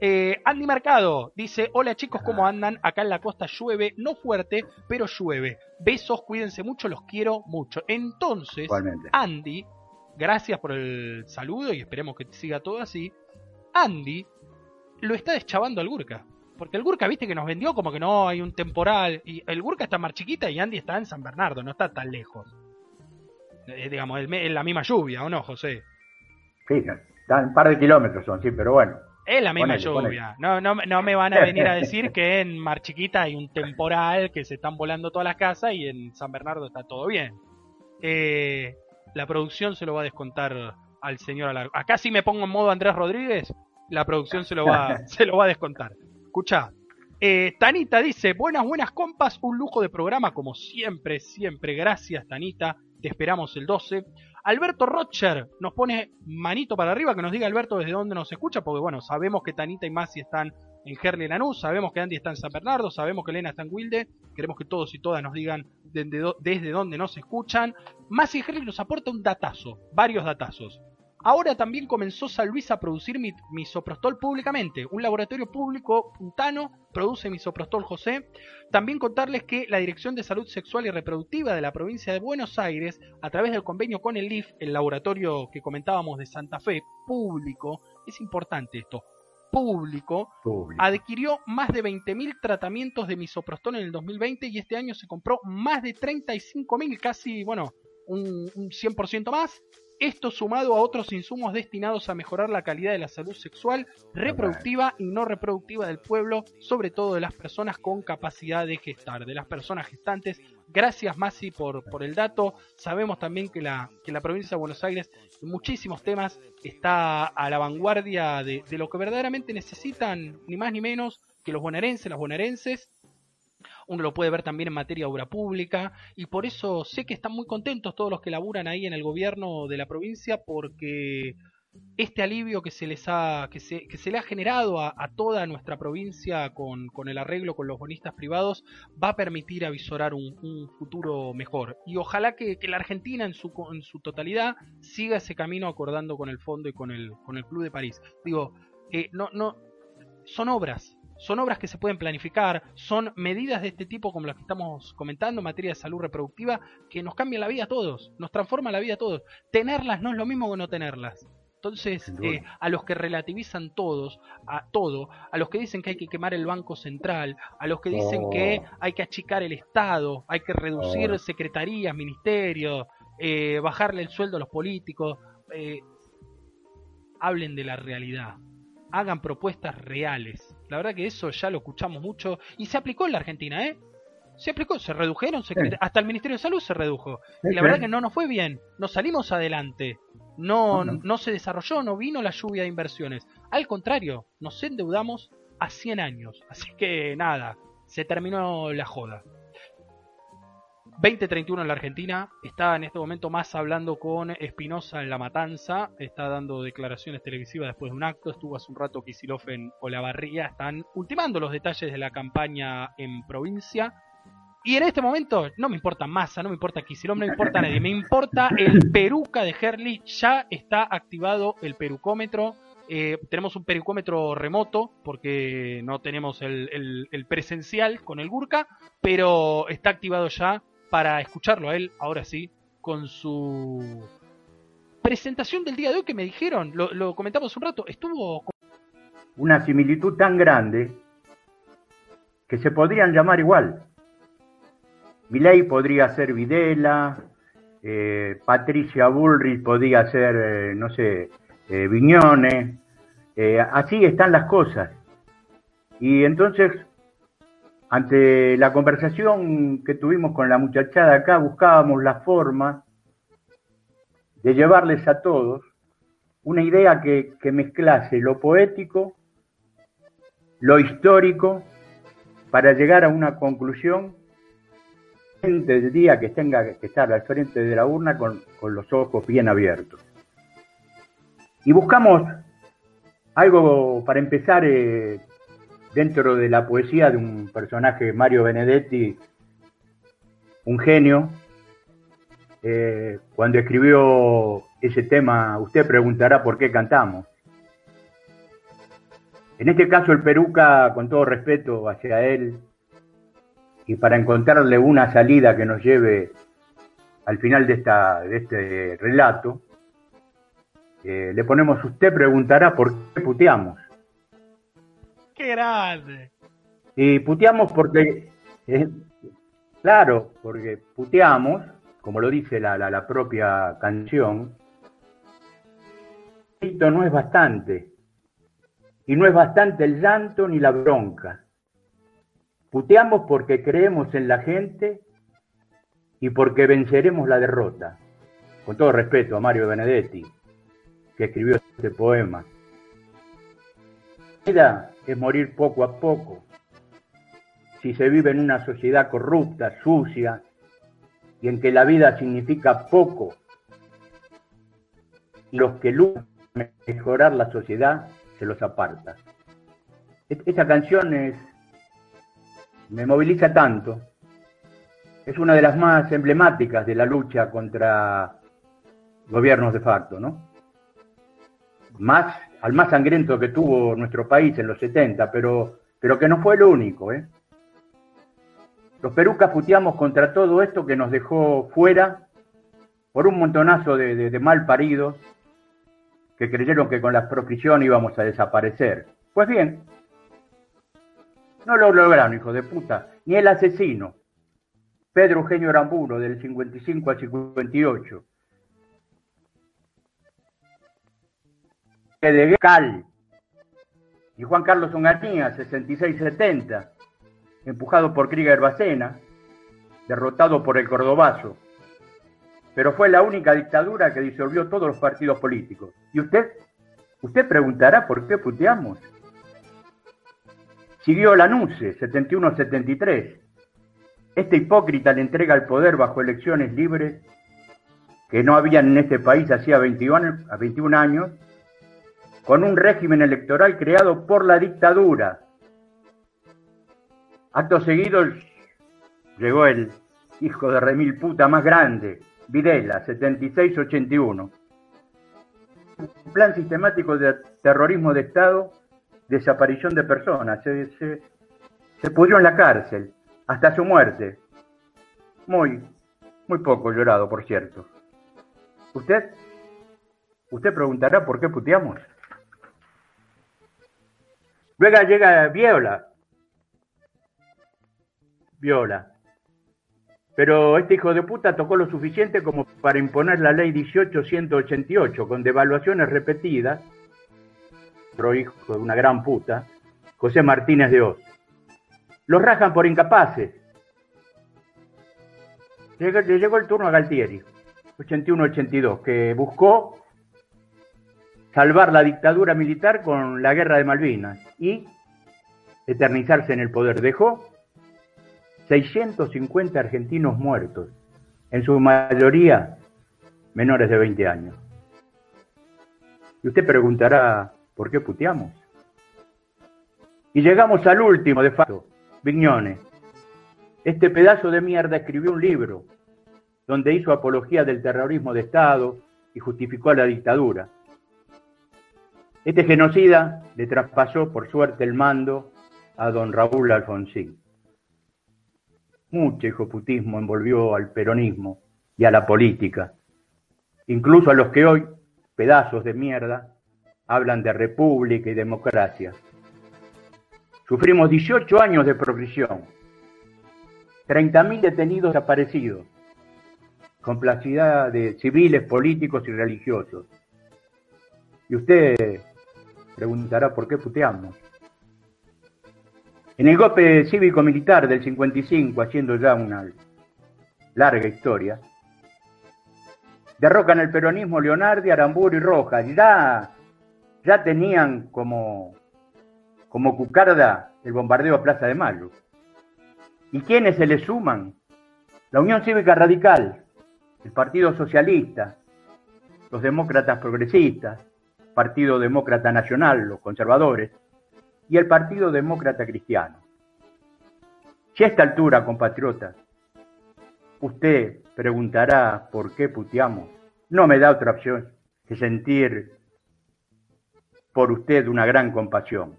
Eh, Andy Mercado dice: Hola chicos, ¿cómo andan? Acá en la costa llueve, no fuerte, pero llueve. Besos, cuídense mucho, los quiero mucho. Entonces, Andy gracias por el saludo y esperemos que siga todo así. Andy lo está deschavando al Gurka. Porque el Gurka, viste que nos vendió como que no hay un temporal. Y el Gurka está más chiquita y Andy está en San Bernardo, no está tan lejos. Eh, digamos, es la misma lluvia, ¿o no, José? Sí, están un par de kilómetros son, sí, pero bueno. Es la misma lluvia. No, no, no me van a venir a decir que en Mar Chiquita hay un temporal, que se están volando todas las casas y en San Bernardo está todo bien. Eh, la producción se lo va a descontar al señor Alargo. Acá si me pongo en modo Andrés Rodríguez, la producción se lo va, se lo va a descontar. Escucha, eh, Tanita dice, buenas, buenas compas, un lujo de programa como siempre, siempre. Gracias Tanita, te esperamos el 12. Alberto Rocher nos pone manito para arriba, que nos diga Alberto desde dónde nos escucha, porque bueno, sabemos que Tanita y Masi están en Gerli Lanús, sabemos que Andy está en San Bernardo, sabemos que Elena está en Wilde, queremos que todos y todas nos digan desde, dónde nos escuchan. Masi Gerli nos aporta un datazo, varios datazos. Ahora también comenzó San Luis a producir misoprostol públicamente. Un laboratorio público puntano produce misoprostol José. También contarles que la Dirección de Salud Sexual y Reproductiva de la provincia de Buenos Aires, a través del convenio con el LIF, el laboratorio que comentábamos de Santa Fe, público, es importante esto, público, adquirió más de 20.000 tratamientos de misoprostol en el 2020 y este año se compró más de 35.000, casi, bueno, un, un 100% más esto sumado a otros insumos destinados a mejorar la calidad de la salud sexual, reproductiva y no reproductiva del pueblo, sobre todo de las personas con capacidad de gestar, de las personas gestantes. Gracias Masi por, por el dato. Sabemos también que la, que la provincia de Buenos Aires en muchísimos temas está a la vanguardia de, de lo que verdaderamente necesitan, ni más ni menos que los bonaerenses, las bonaerenses, uno lo puede ver también en materia de obra pública y por eso sé que están muy contentos todos los que laburan ahí en el gobierno de la provincia porque este alivio que se les ha que se, que se le ha generado a, toda nuestra provincia con, con, el arreglo con los bonistas privados va a permitir avisorar un, futuro mejor. Y ojalá que, que, la Argentina en su, en su totalidad siga ese camino acordando con el fondo y con el con el Club de París. Digo eh, no no son obras son obras que se pueden planificar, son medidas de este tipo como las que estamos comentando en materia de salud reproductiva que nos cambian la vida a todos, nos transforman la vida a todos. Tenerlas no es lo mismo que no tenerlas. Entonces, eh, a los que relativizan todos, a todo, a los que dicen que hay que quemar el Banco Central, a los que dicen que hay que achicar el Estado, hay que reducir oh. secretarías, ministerios, eh, bajarle el sueldo a los políticos, eh, hablen de la realidad, hagan propuestas reales. La verdad que eso ya lo escuchamos mucho y se aplicó en la Argentina, ¿eh? Se aplicó, se redujeron, hasta el Ministerio de Salud se redujo. y la verdad que no nos fue bien, no salimos adelante, no, no se desarrolló, no vino la lluvia de inversiones. Al contrario, nos endeudamos a 100 años. Así que nada, se terminó la joda. 2031 en la Argentina, está en este momento más hablando con Espinosa en La Matanza, está dando declaraciones televisivas después de un acto, estuvo hace un rato Kisilov en Olavarría, están ultimando los detalles de la campaña en provincia. Y en este momento no me importa Massa, no me importa Kisilov, no me importa nadie, me importa el peruca de Herli, ya está activado el perucómetro. Eh, tenemos un perucómetro remoto porque no tenemos el, el presencial con el Gurka, pero está activado ya para escucharlo a él, ahora sí, con su presentación del día de hoy que me dijeron, lo, comentamos un rato, estuvo... Una similitud tan grande que se podrían llamar igual. Milei podría ser Videla, eh, Patricia Bullrich podría ser, eh, no sé, eh, Viñone, así están las cosas. Y entonces ante la conversación que tuvimos con la muchachada acá, buscábamos la forma de llevarles a todos una idea que, mezclase lo poético, lo histórico, para llegar a una conclusión del día que tenga que estar al frente de la urna con, los ojos bien abiertos. Y buscamos algo para empezar eh, dentro de la poesía de un personaje, Mario Benedetti, un genio, eh, cuando escribió ese tema, usted preguntará por qué cantamos. En este caso, el Peruca, con todo respeto hacia él, y para encontrarle una salida que nos lleve al final de, esta, de este relato, eh, le ponemos, usted preguntará por qué puteamos. ¡Qué grande! Y puteamos porque, eh, claro, porque puteamos, como lo dice la, la, propia canción, esto no es bastante. Y no es bastante el llanto ni la bronca. Puteamos porque creemos en la gente y porque venceremos la derrota. Con todo respeto a Mario Benedetti, que escribió este poema. Mira, es morir poco a poco. Si se vive en una sociedad corrupta, sucia, y en que la vida significa poco, los que luchan mejorar la sociedad se los aparta. Esta canción es, me moviliza tanto, es una de las más emblemáticas de la lucha contra gobiernos de facto, ¿no? Más al más sangriento que tuvo nuestro país en los 70, pero, pero que no fue el único. ¿eh? Los perucas puteamos contra todo esto que nos dejó fuera por un montonazo de, mal paridos que creyeron que con la proscripción íbamos a desaparecer. Pues bien, no lo lograron, hijo de puta, ni el asesino, Pedro Eugenio Aramburo, del 55 al 58, de Cal y Juan Carlos Onganía, 66-70, empujado por Krieger Bacena, derrotado por el Cordobazo. Pero fue la única dictadura que disolvió todos los partidos políticos. ¿Y usted? Usted preguntará por qué puteamos. Siguió la NUCE, 71-73. Este hipócrita le entrega el poder bajo elecciones libres que no habían en este país hacía 21, 21 años con un régimen electoral creado por la dictadura. Acto seguido llegó el hijo de remil puta más grande, Videla, 76-81. Un plan sistemático de terrorismo de Estado, desaparición de personas. Se, se, se pudrió en la cárcel hasta su muerte. Muy, muy poco llorado, por cierto. ¿Usted? ¿Usted preguntará por qué puteamos? Luego llega Viola. Viola. Pero este hijo de puta tocó lo suficiente como para imponer la ley 18188 con devaluaciones repetidas. Otro hijo de una gran puta, José Martínez de Oz. Los rajan por incapaces. Le llegó el turno a Galtieri, 81-82, que buscó salvar la dictadura militar con la guerra de Malvinas y eternizarse en el poder. Dejó 650 argentinos muertos, en su mayoría menores de 20 años. Y usted preguntará, ¿por qué puteamos? Y llegamos al último, de facto, Vignone. Este pedazo de mierda escribió un libro donde hizo apología del terrorismo de Estado y justificó a la dictadura. Este genocida le traspasó, por suerte, el mando a don Raúl Alfonsín. Mucho hijoputismo envolvió al peronismo y a la política, incluso a los que hoy, pedazos de mierda, hablan de república y democracia. Sufrimos 18 años de prisión, 30.000 detenidos desaparecidos, complicidad de civiles, políticos y religiosos. Y usted preguntará por qué puteamos. En el golpe cívico-militar del 55, haciendo ya una larga historia, derrocan el peronismo Leonardi, Aramburu y Rojas. Ya, ya tenían como, como cucarda el bombardeo a Plaza de Mayo. ¿Y quiénes se le suman? La Unión Cívica Radical, el Partido Socialista, los demócratas progresistas, Partido Demócrata Nacional, los conservadores, y el Partido Demócrata Cristiano. Si a esta altura, compatriotas, usted preguntará por qué puteamos, no me da otra opción que sentir por usted una gran compasión.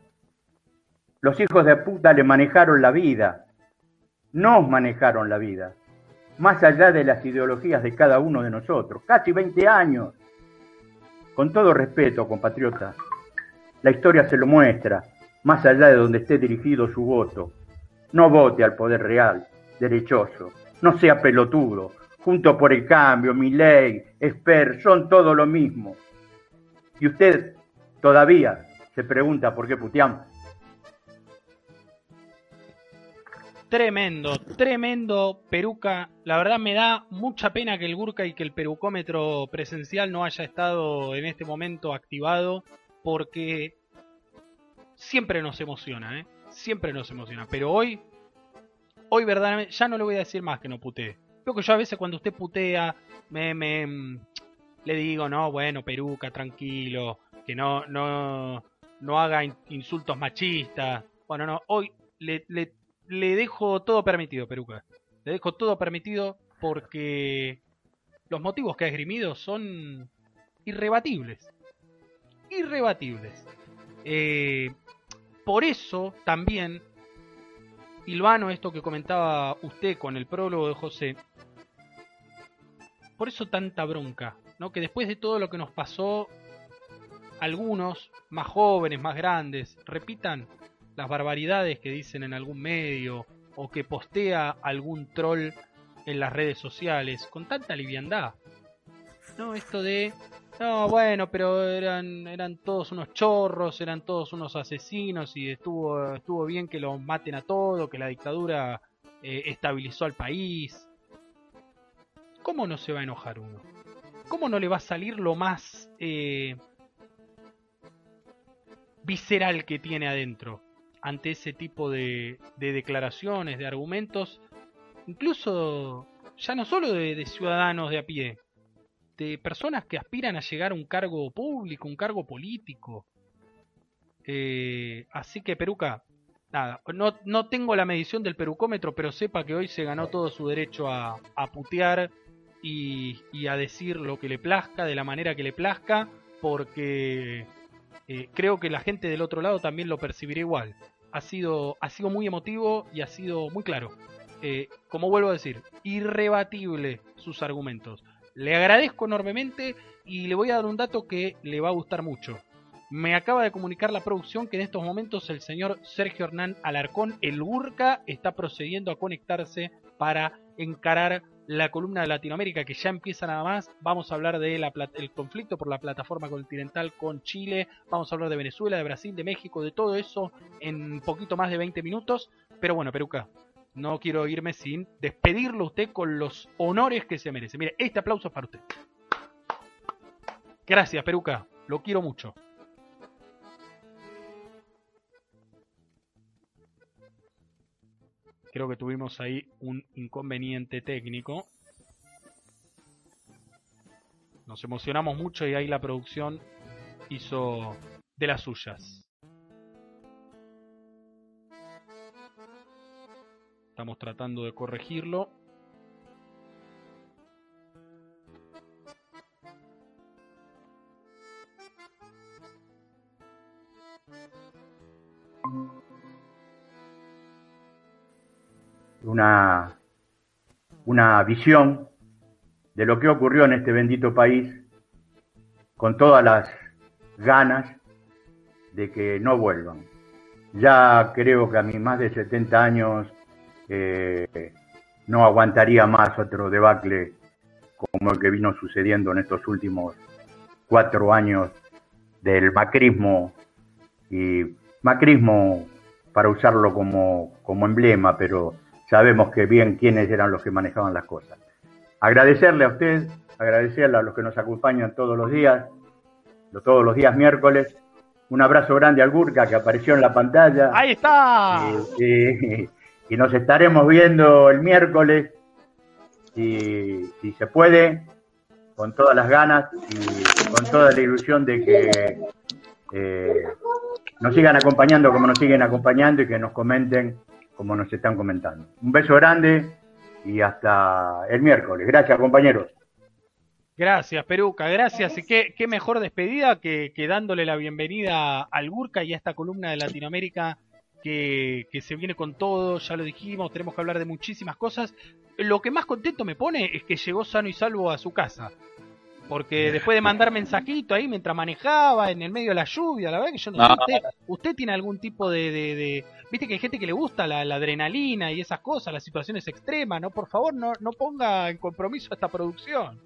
Los hijos de puta le manejaron la vida, nos manejaron la vida, más allá de las ideologías de cada uno de nosotros, casi 20 años con todo respeto, compatriota, la historia se lo muestra, más allá de donde esté dirigido su voto. No vote al poder real, derechoso. No sea pelotudo. Junto por el cambio, mi ley, Esper, son todo lo mismo. Y usted todavía se pregunta por qué puteamos. Tremendo, tremendo peruca. La verdad me da mucha pena que el Gurka y que el perucómetro presencial no haya estado en este momento activado porque siempre nos emociona, ¿eh? Siempre nos emociona. Pero hoy, hoy verdaderamente, ya no le voy a decir más que no putee. Creo que yo a veces cuando usted putea, me, me le digo, no, bueno, peruca, tranquilo, que no, no, no haga insultos machistas. Bueno, no, hoy le le dejo todo permitido, Peruca. Le dejo todo permitido porque los motivos que ha esgrimido son irrebatibles. Irrebatibles. Eh, por eso también, Ilvano, esto que comentaba usted con el prólogo de José, por eso tanta bronca, ¿no? Que después de todo lo que nos pasó, algunos, más jóvenes, más grandes, repitan las barbaridades que dicen en algún medio o que postea algún troll en las redes sociales con tanta liviandad. No, esto de no, bueno, pero eran eran todos unos chorros, eran todos unos asesinos y estuvo estuvo bien que los maten a todos, que la dictadura eh, estabilizó al país. ¿Cómo no se va a enojar uno? ¿Cómo no le va a salir lo más eh, visceral que tiene adentro ante ese tipo de, declaraciones, de argumentos, incluso ya no solo de, ciudadanos de a pie, de personas que aspiran a llegar a un cargo público, un cargo político. Eh, así que Peruca, nada, no, no, tengo la medición del perucómetro, pero sepa que hoy se ganó todo su derecho a, putear y, y, a decir lo que le plazca, de la manera que le plazca, porque eh, creo que la gente del otro lado también lo percibirá igual. Ha sido, ha sido muy emotivo y ha sido muy claro. Eh, como vuelvo a decir, irrebatible sus argumentos. Le agradezco enormemente y le voy a dar un dato que le va a gustar mucho. Me acaba de comunicar la producción que en estos momentos el señor Sergio Hernán Alarcón, el Burka, está procediendo a conectarse para encarar la columna de Latinoamérica que ya empieza nada más. Vamos a hablar del conflicto por la plataforma continental con Chile. Vamos a hablar de Venezuela, de Brasil, de México, de todo eso en poquito más de 20 minutos. Pero bueno, Peruca, no quiero irme sin despedirlo usted con los honores que se merece. Mire, este aplauso es para usted. Gracias, Peruca. Lo quiero mucho. Creo que tuvimos ahí un inconveniente técnico. Nos emocionamos mucho y ahí la producción hizo de las suyas. Estamos tratando de corregirlo. Una, una visión de lo que ocurrió en este bendito país con todas las ganas de que no vuelvan. Ya creo que a mis más de 70 años eh, no aguantaría más otro debacle como el que vino sucediendo en estos últimos cuatro años del macrismo y macrismo para usarlo como, como emblema, pero sabemos que bien quiénes eran los que manejaban las cosas. Agradecerle a usted, agradecerle a los que nos acompañan todos los días, todos los días miércoles. Un abrazo grande al Gurka que apareció en la pantalla. ¡Ahí está! Y, nos estaremos viendo el miércoles, si, si se puede, con todas las ganas y con toda la ilusión de que eh, nos sigan acompañando como nos siguen acompañando y que nos comenten como nos están comentando. Un beso grande y hasta el miércoles. Gracias, compañeros. Gracias, Peruca, gracias. Y qué, qué mejor despedida que, dándole la bienvenida al Burka y a esta columna de Latinoamérica que, que, se viene con todo, ya lo dijimos, tenemos que hablar de muchísimas cosas. Lo que más contento me pone es que llegó sano y salvo a su casa. Porque después de mandar mensajito ahí mientras manejaba en el medio de la lluvia, la verdad que yo no, sé, usted, usted, tiene algún tipo de, de, Viste que hay gente que le gusta la, adrenalina y esas cosas, las situaciones extremas, ¿no? Por favor, no, no ponga en compromiso esta producción.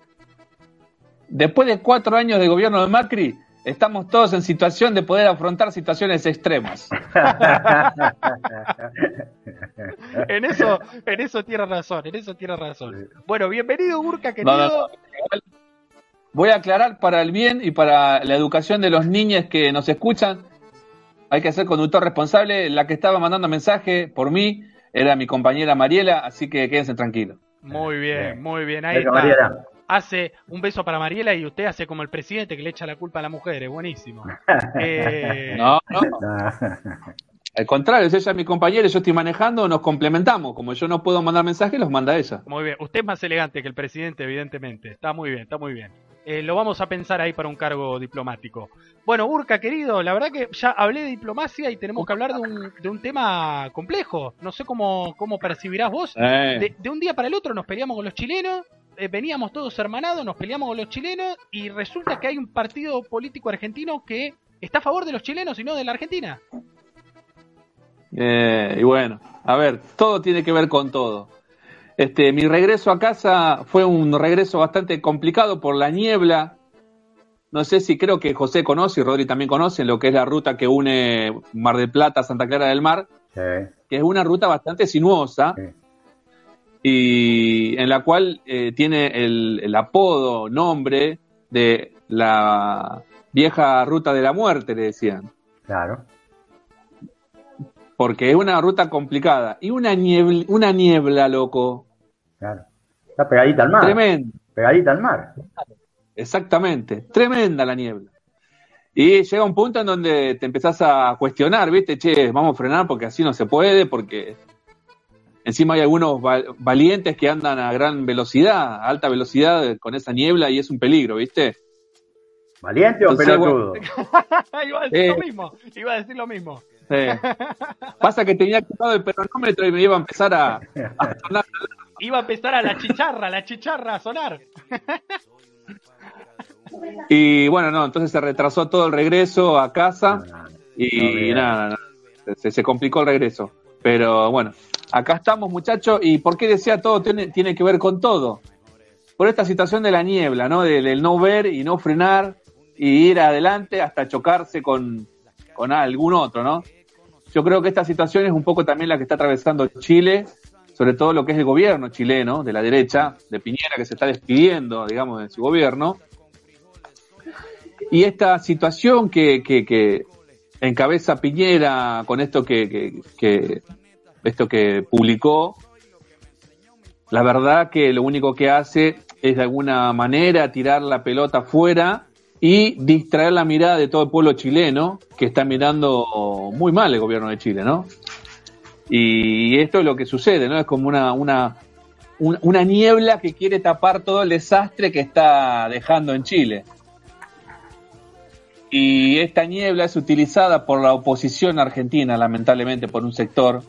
Después de cuatro años de gobierno de Macri, estamos todos en situación de poder afrontar situaciones extremas. en eso, en eso tiene razón, en eso tiene razón. Bueno, bienvenido Urca, querido. Voy a aclarar para el bien y para la educación de los niños que nos escuchan. Hay que ser conductor responsable. La que estaba mandando mensaje por mí era mi compañera Mariela, así que quédense tranquilos. Muy bien, muy bien. Ahí está. Hace un beso para Mariela y usted hace como el presidente que le echa la culpa a la mujer. Es buenísimo. Eh, no, no. Al contrario, es ella mi compañera, yo estoy manejando, nos complementamos. Como yo no puedo mandar mensajes, los manda ella. Muy bien. Usted es más elegante que el presidente, evidentemente. Está muy bien, está muy bien. Eh, lo vamos a pensar ahí para un cargo diplomático. Bueno, Urca, querido, la verdad que ya hablé de diplomacia y tenemos que hablar de un, de un tema complejo. No sé cómo, cómo percibirás vos. Eh. De, un día para el otro nos peleamos con los chilenos eh, veníamos todos hermanados, nos peleamos con los chilenos y resulta que hay un partido político argentino que está a favor de los chilenos y no de la Argentina. Y bueno, a ver, todo tiene que ver con todo. Este, mi regreso a casa fue un regreso bastante complicado por la niebla. No sé si creo que José conoce y Rodri también conocen lo que es la ruta que une Mar del Plata a Santa Clara del Mar, que es una ruta bastante sinuosa y en la cual eh, tiene el, el apodo, nombre de la vieja ruta de la muerte, le decían. Claro porque es una ruta complicada. Y una niebla, una niebla, loco. Claro. Está pegadita al mar. Tremenda. Pegadita al mar. Exactamente. Tremenda la niebla. Y llega un punto en donde te empezás a cuestionar, ¿viste? Che, vamos a frenar porque así no se puede, porque encima hay algunos valientes que andan a gran velocidad, a alta velocidad con esa niebla y es un peligro, ¿viste? ¿Valiente o pelotudo? iba a decir lo mismo, iba a decir lo mismo. Pasa que tenía activado el peronómetro y me iba a empezar a, sonar. Iba a empezar a la chicharra, la chicharra a sonar. Y bueno, no, entonces se retrasó todo el regreso a casa y nada, se, complicó el regreso. Pero bueno, acá estamos muchachos y ¿por qué decía todo tiene, tiene que ver con todo? Por esta situación de la niebla, ¿no? Del, no ver y no frenar y ir adelante hasta chocarse con, con algún otro, ¿no? Yo creo que esta situación es un poco también la que está atravesando Chile, sobre todo lo que es el gobierno chileno, de la derecha, de Piñera, que se está despidiendo, digamos, de su gobierno. Y esta situación que, que, encabeza Piñera con esto que, que, esto que publicó, la verdad que lo único que hace es de alguna manera tirar la pelota fuera y distraer la mirada de todo el pueblo chileno que está mirando muy mal el gobierno de Chile, ¿no? Y esto es lo que sucede, ¿no? Es como una, una, una niebla que quiere tapar todo el desastre que está dejando en Chile. Y esta niebla es utilizada por la oposición argentina, lamentablemente, por un sector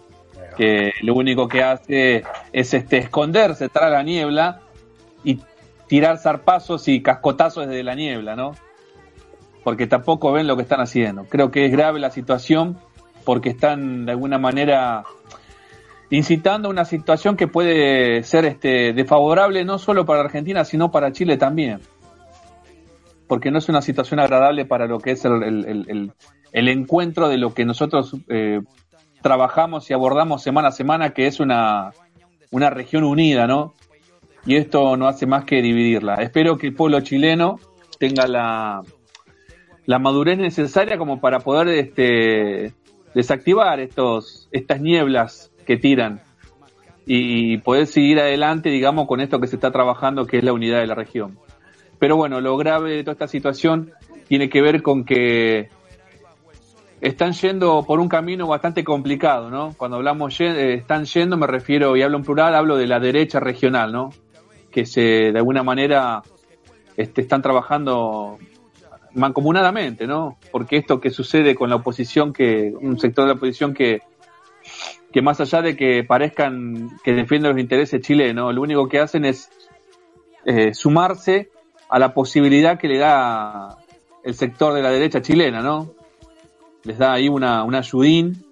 que lo único que hace es este, esconderse tras la niebla y tirar zarpazos y cascotazos desde la niebla, ¿no? Porque tampoco ven lo que están haciendo. Creo que es grave la situación porque están de alguna manera incitando una situación que puede ser este, desfavorable no solo para Argentina, sino para Chile también. Porque no es una situación agradable para lo que es el, encuentro de lo que nosotros eh, trabajamos y abordamos semana a semana, que es una, una región unida, ¿no? y esto no hace más que dividirla. Espero que el pueblo chileno tenga la, la madurez necesaria como para poder este, desactivar estos, estas nieblas que tiran y poder seguir adelante, digamos, con esto que se está trabajando, que es la unidad de la región. Pero bueno, lo grave de toda esta situación tiene que ver con que están yendo por un camino bastante complicado, ¿no? Cuando hablamos eh, están yendo, me refiero, y hablo en plural, hablo de la derecha regional, ¿no? que se de alguna manera este, están trabajando mancomunadamente, ¿no? Porque esto que sucede con la oposición, que un sector de la oposición que, que más allá de que parezcan que defienden los intereses chilenos, lo único que hacen es eh, sumarse a la posibilidad que le da el sector de la derecha chilena, ¿no? Les da ahí una, una ayudín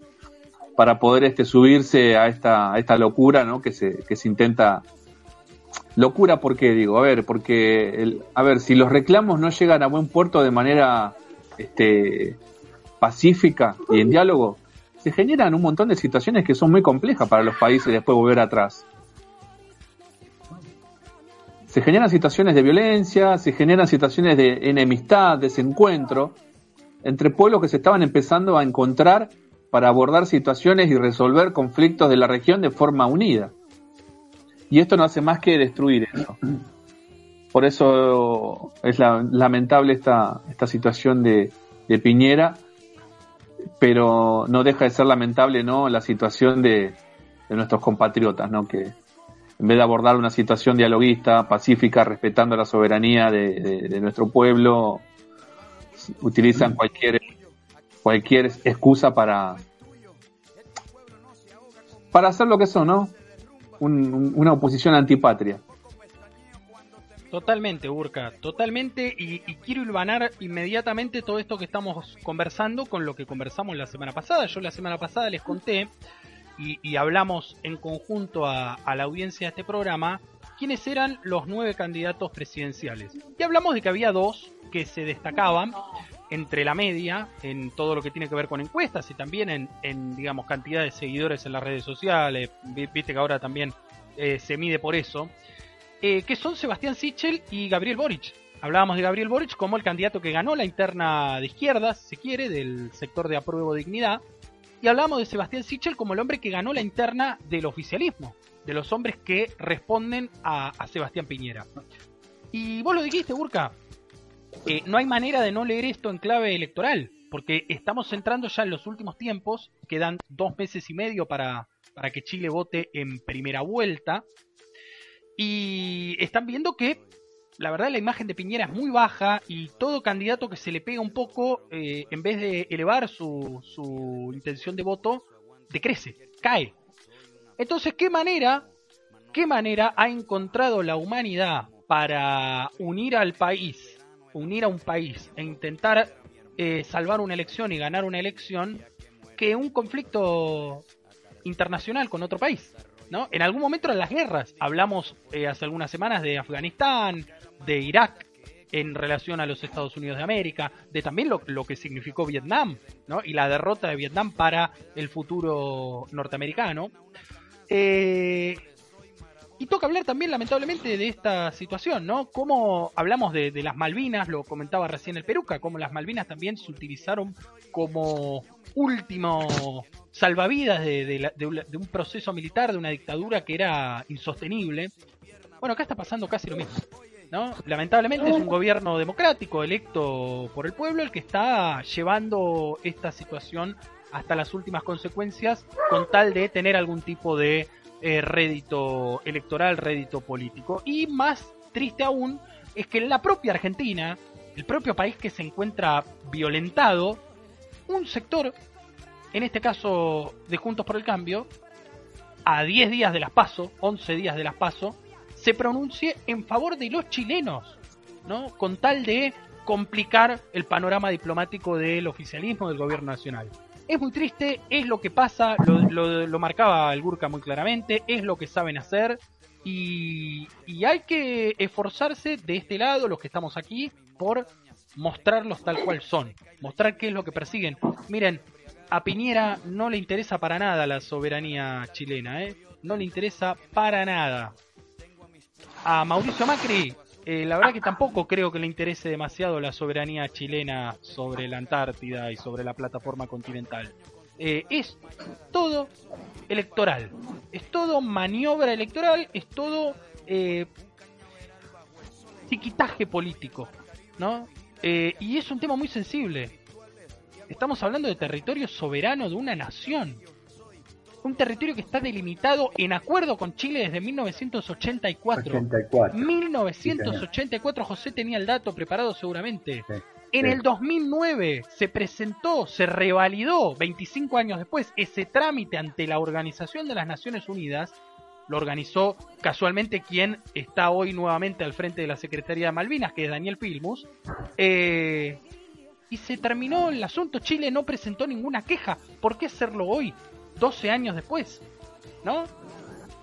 para poder este, subirse a esta, esta locura, ¿no? Que se, que se intenta Locura, ¿por qué digo? A ver, porque, a ver, si los reclamos no llegan a buen puerto de manera este, pacífica y en diálogo, se generan un montón de situaciones que son muy complejas para los países después volver atrás. Se generan situaciones de violencia, se generan situaciones de enemistad, desencuentro, entre pueblos que se estaban empezando a encontrar para abordar situaciones y resolver conflictos de la región de forma unida. Y esto no hace más que destruir eso. Por eso es lamentable esta, esta situación de, Piñera, pero no deja de ser lamentable no la situación de, nuestros compatriotas, ¿no? que en vez de abordar una situación dialoguista, pacífica, respetando la soberanía de, nuestro pueblo, utilizan cualquier, cualquier excusa para, para hacer lo que son, ¿no? Una oposición antipatria. Totalmente, Urca, totalmente. Y, quiero ilvanar inmediatamente todo esto que estamos conversando con lo que conversamos la semana pasada. Yo la semana pasada les conté y, hablamos en conjunto a, la audiencia de este programa quiénes eran los nueve candidatos presidenciales. Y hablamos de que había dos que se destacaban entre la media en todo lo que tiene que ver con encuestas y también en, digamos, cantidad de seguidores en las redes sociales. Viste que ahora también eh, se mide por eso. Eh, que son Sebastián Sichel y Gabriel Boric. Hablábamos de Gabriel Boric como el candidato que ganó la interna de izquierdas, si quiere, del sector de apruebo dignidad. Y hablábamos de Sebastián Sichel como el hombre que ganó la interna del oficialismo, de los hombres que responden a, Sebastián Piñera. Y vos lo dijiste, Burka, eh, no hay manera de no leer esto en clave electoral, porque estamos entrando ya en los últimos tiempos, quedan dos meses y medio para, para que Chile vote en primera vuelta, y están viendo que la verdad la imagen de Piñera es muy baja y todo candidato que se le pega un poco, eh, en vez de elevar su, su intención de voto, decrece, cae. Entonces, ¿qué manera, qué manera ha encontrado la humanidad para unir al país, unir a un país e intentar eh, salvar una elección y ganar una elección que un conflicto internacional con otro país? ¿no? En algún momento eran las guerras. Hablamos eh, hace algunas semanas de Afganistán, de Irak en relación a los Estados Unidos de América, de también lo, que significó Vietnam, ¿no? Y la derrota de Vietnam para el futuro norteamericano. Eh, y toca hablar también, lamentablemente, de esta situación, ¿no? Cómo hablamos de, de, las Malvinas, lo comentaba recién el Peruca, cómo las Malvinas también se utilizaron como último salvavidas de, un proceso militar, de una dictadura que era insostenible. Bueno, acá está pasando casi lo mismo. ¿no? Lamentablemente es un gobierno democrático electo por el pueblo el que está llevando esta situación hasta las últimas consecuencias con tal de tener algún tipo de eh, rédito electoral, rédito político. Y más triste aún es que en la propia Argentina, el propio país que se encuentra violentado, un sector en este caso de Juntos por el Cambio, a 10 días de las PASO, 11 días de las PASO, se pronuncie en favor de los chilenos, ¿no? Con tal de complicar el panorama diplomático del oficialismo del gobierno nacional. Es muy triste, es lo que pasa, lo, marcaba el Gurka muy claramente, es lo que saben hacer y, y hay que esforzarse de este lado, los que estamos aquí, por mostrarlos tal cual son, mostrar qué es lo que persiguen. Miren, a Piñera no le interesa para nada la soberanía chilena, ¿eh? No le interesa para nada. A Mauricio Macri, eh, la verdad que tampoco creo que le interese demasiado la soberanía chilena sobre la Antártida y sobre la plataforma continental. Eh, es todo electoral, es todo maniobra electoral, es todo eh, tiquitaje político, ¿no? Eh, y es un tema muy sensible. Estamos hablando de territorio soberano de una nación. Un territorio que está delimitado en acuerdo con Chile desde 1984. 1984, José tenía el dato preparado seguramente. En el 2009 se presentó, se revalidó, 25 años después, ese trámite ante la Organización de las Naciones Unidas. Lo organizó casualmente quien está hoy nuevamente al frente de la Secretaría de Malvinas, que es Daniel Pilmus. Eh, y se terminó el asunto. Chile no presentó ninguna queja. ¿Por qué hacerlo hoy? 12 años después. ¿No?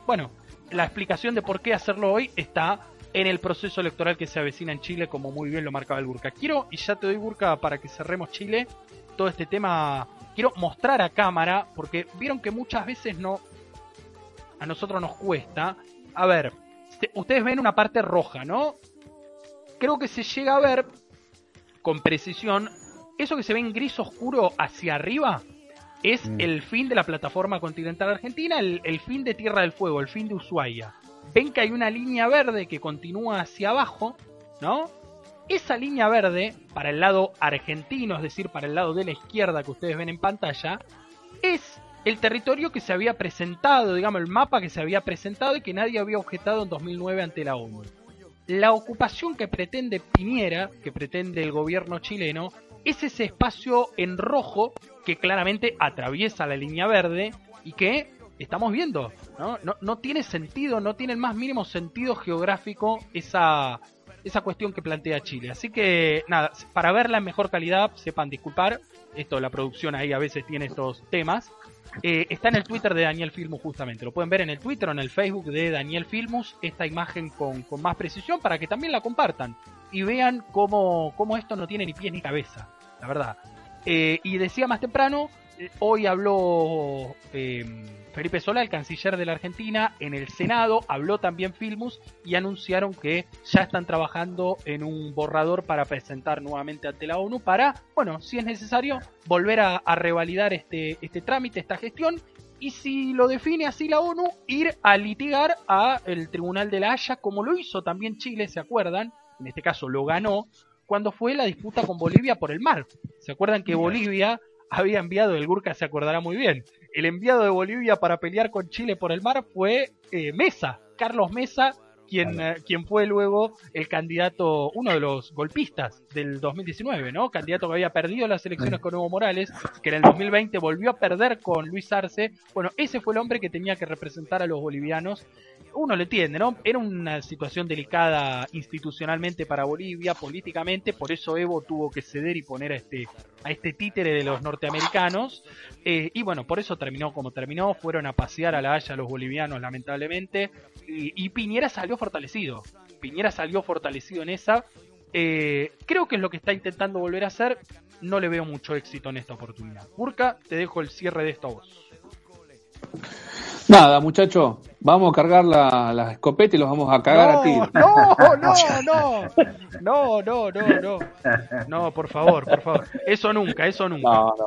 Bueno, la explicación de por qué hacerlo hoy está en el proceso electoral que se avecina en Chile, como muy bien lo marcaba el Burka. Quiero, y ya te doy Burka para que cerremos Chile, todo este tema, quiero mostrar a cámara, porque vieron que muchas veces no, a nosotros nos cuesta. A ver, ustedes ven una parte roja, ¿no? Creo que se llega a ver con precisión, eso que se ve en gris oscuro hacia arriba es mm. el fin de la plataforma continental argentina, el, fin de Tierra del Fuego, el fin de Ushuaia. Ven que hay una línea verde que continúa hacia abajo, ¿no? Esa línea verde, para el lado argentino, es decir, para el lado de la izquierda que ustedes ven en pantalla, es el territorio que se había presentado, digamos, el mapa que se había presentado y que nadie había objetado en 2009 ante la ONU la ocupación que pretende Piñera, que pretende el gobierno chileno, es ese espacio en rojo que claramente atraviesa la línea verde y que estamos viendo, ¿no? Tiene sentido, no tiene el más mínimo sentido geográfico esa, esa cuestión que plantea Chile. Así que nada, para verla en mejor calidad, sepan disculpar, esto la producción ahí a veces tiene estos temas. Eh, está en el Twitter de Daniel Filmus justamente, lo pueden ver en el Twitter o en el Facebook de Daniel Filmus, esta imagen con, con más precisión para que también la compartan y vean cómo, cómo esto no tiene ni pies ni cabeza, la verdad. Eh, y decía más temprano, eh, hoy habló eh, Felipe Sola, el canciller de la Argentina, en el Senado, habló también Filmus y anunciaron que ya están trabajando en un borrador para presentar nuevamente ante la ONU para, bueno, si es necesario, volver a, revalidar este, este trámite, esta gestión y si lo define así la ONU, ir a litigar a el Tribunal de la Haya, como lo hizo también Chile, ¿se acuerdan? En este caso lo ganó cuando fue la disputa con Bolivia por el mar. ¿Se acuerdan que Bolivia había enviado, el Gurka se acordará muy bien, el enviado de Bolivia para pelear con Chile por el mar fue eh, Mesa, Carlos Mesa, quien, eh, quien fue luego el candidato, uno de los golpistas del 2019, ¿no? Candidato que había perdido las elecciones con Evo Morales, que en el 2020 volvió a perder con Luis Arce. Bueno, ese fue el hombre que tenía que representar a los bolivianos. Uno lo entiende, ¿no? Era una situación delicada institucionalmente para Bolivia, políticamente, por eso Evo tuvo que ceder y poner a este, a este títere de los norteamericanos. Eh, y bueno, por eso terminó como terminó. Fueron a pasear a la Haya los bolivianos, lamentablemente. Y, Piñera salió fortalecido. Piñera salió fortalecido en esa. Eh, creo que es lo que está intentando volver a hacer. No le veo mucho éxito en esta oportunidad. Burka, te dejo el cierre de esta voz. Nada, muchacho, vamos a cargar la, la escopeta y los vamos a cagar no, a ti. No, no, no, no, no, no, no, no, por favor, por favor. Eso nunca, eso nunca. No, no.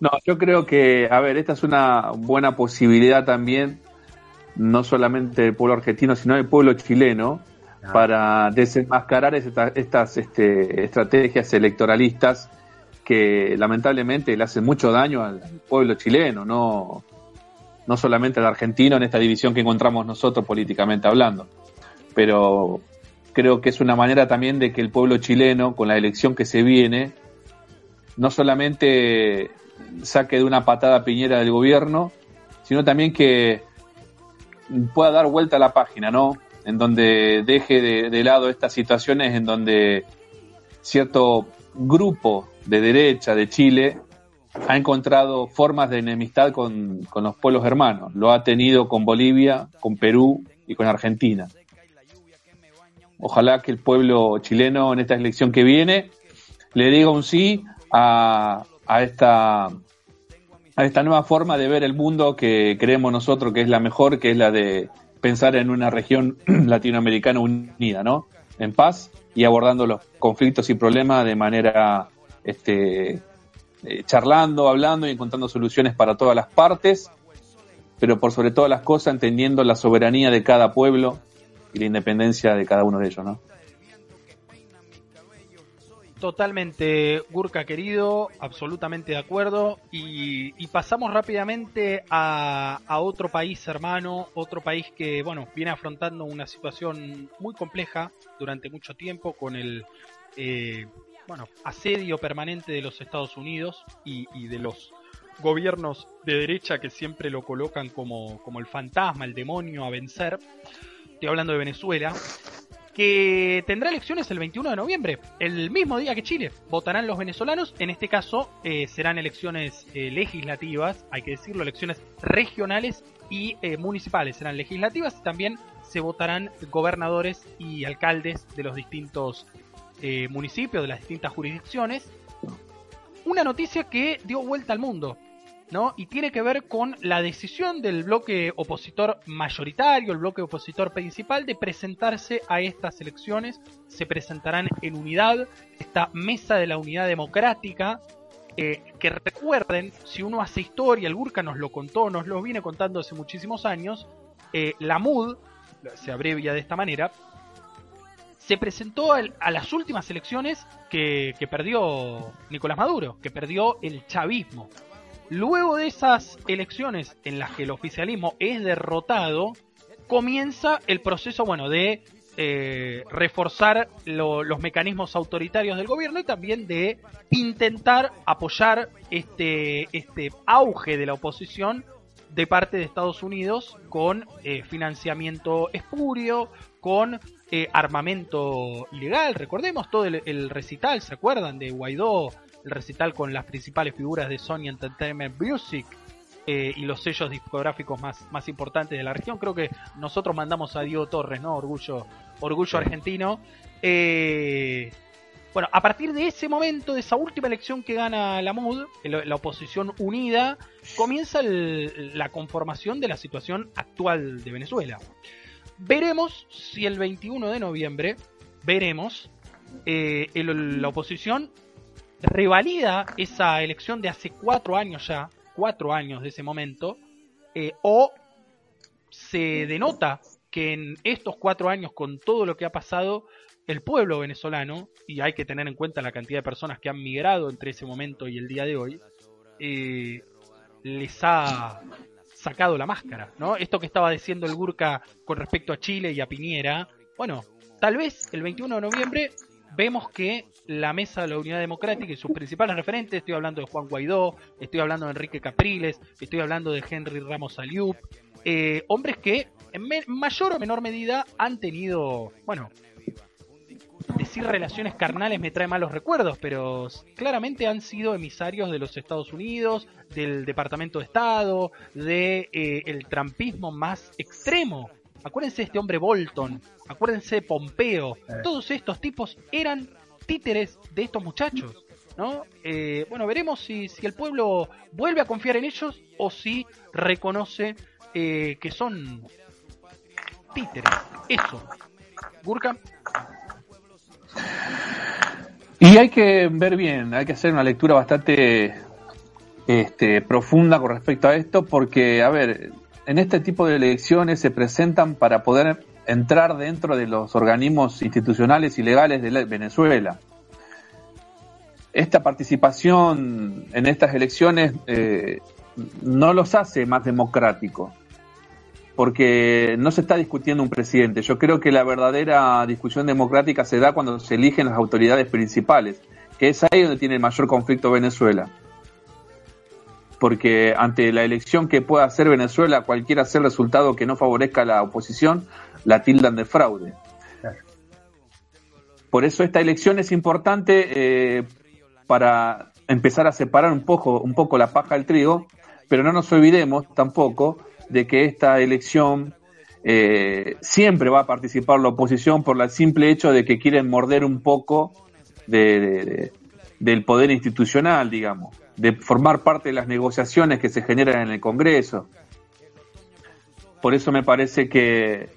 No, yo creo que, a ver, esta es una buena posibilidad también, no solamente del pueblo argentino, sino del pueblo chileno, Ah. para desenmascarar esta- estas este, estrategias electoralistas que lamentablemente le hacen mucho daño al pueblo chileno, no, no solamente al argentino en esta división que encontramos nosotros políticamente hablando. Pero creo que es una manera también de que el pueblo chileno, con la elección que se viene, no solamente saque de una patada Piñera del gobierno, sino también que pueda dar vuelta a la página, ¿no? En donde deje de, de lado estas situaciones en donde cierto grupo de derecha de Chile ha encontrado formas de enemistad con, con los pueblos hermanos. Lo ha tenido con Bolivia, con Perú y con Argentina. Ojalá que el pueblo chileno en esta elección que viene le diga un sí a, a esta a esta nueva forma de ver el mundo que creemos nosotros que es la mejor, que es la de pensar en una región latinoamericana unida, ¿no? En paz y abordando los conflictos y problemas de manera este, eh, charlando, hablando y encontrando soluciones para todas las partes, pero por sobre todas las cosas entendiendo la soberanía de cada pueblo y la independencia de cada uno de ellos, ¿no? Totalmente, Gurka querido, absolutamente de acuerdo. Y, y pasamos rápidamente a, a otro país hermano, otro país que, bueno, viene afrontando una situación muy compleja durante mucho tiempo con el, eh, bueno, asedio permanente de los Estados Unidos y, de los gobiernos de derecha que siempre lo colocan como, como el fantasma, el demonio a vencer. Estoy hablando de Venezuela que tendrá elecciones el 21 de noviembre, el mismo día que Chile. Votarán los venezolanos, en este caso eh, serán elecciones eh, legislativas, hay que decirlo, elecciones regionales y eh, municipales serán legislativas y también se votarán gobernadores y alcaldes de los distintos eh, municipios, de las distintas jurisdicciones. Una noticia que dio vuelta al mundo. ¿no? Y tiene que ver con la decisión del bloque opositor mayoritario, el bloque opositor principal, de presentarse a estas elecciones. Se presentarán en unidad, esta mesa de la unidad democrática, eh, que recuerden, si uno hace historia, el Gurka nos lo contó, nos lo viene contando hace muchísimos años, eh, la MUD, se abrevia de esta manera, se presentó a las últimas elecciones que, que perdió Nicolás Maduro, que perdió el chavismo. Luego de esas elecciones en las que el oficialismo es derrotado, comienza el proceso, bueno, de eh, reforzar lo- los mecanismos autoritarios del gobierno y también de intentar apoyar este, este auge de la oposición de parte de Estados Unidos con eh, financiamiento espurio, con eh, armamento ilegal, recordemos todo el, recital, ¿se acuerdan? De Guaidó, el recital con las principales figuras de Sony Entertainment Music. Eh, y los sellos discográficos más, más importantes de la región. Creo que nosotros mandamos a Diego Torres, ¿no? Orgullo, orgullo argentino. Eh, bueno, a partir de ese momento, de esa última elección que gana la MUD, la oposición unida, comienza la conformación de la situación actual de Venezuela. Veremos si el 21 de noviembre, veremos, eh, la oposición revalida esa elección de hace cuatro años ya, cuatro años de ese momento, eh, o se denota que en estos cuatro años, con todo lo que ha pasado, el pueblo venezolano, y hay que tener en cuenta la cantidad de personas que han migrado entre ese momento y el día de hoy, eh, les ha sacado la máscara, ¿no? Esto que estaba diciendo el Gurka con respecto a Chile y a Piñera, bueno, tal vez el 21 de noviembre vemos que la Mesa de la Unidad Democrática y sus principales referentes, estoy hablando de Juan Guaidó, estoy hablando de Enrique Capriles, estoy hablando de Henry Ramos Aliup, eh, hombres que en mayor o menor medida han tenido, bueno, decir relaciones carnales me trae malos recuerdos, pero claramente han sido emisarios de los Estados Unidos, del Departamento de Estado, de eh, el trampismo más extremo. Acuérdense de este hombre Bolton, acuérdense de Pompeo, todos estos tipos eran títeres de estos muchachos. ¿no? Eh, bueno, veremos si, si, el pueblo vuelve a confiar en ellos o si reconoce eh, que son títeres. Eso. Gurka. Y hay que ver bien, hay que hacer una lectura bastante este, profunda con respecto a esto, porque, a ver, en este tipo de elecciones se presentan para poder entrar dentro de los organismos institucionales y legales de Venezuela. Esta participación en estas elecciones eh, no los hace más democráticos porque no se está discutiendo un presidente. Yo creo que la verdadera discusión democrática se da cuando se eligen las autoridades principales, que es ahí donde tiene el mayor conflicto Venezuela. Porque ante la elección que pueda hacer Venezuela, cualquiera sea el resultado que no favorezca a la oposición, la tildan de fraude. Por eso esta elección es importante eh, para empezar a separar un poco, un poco la paja del trigo, pero no nos olvidemos tampoco de que esta elección eh, siempre va a participar la oposición por el simple hecho de que quieren morder un poco de, del poder institucional, digamos, de formar parte de las negociaciones que se generan en el Congreso. Por eso me parece que,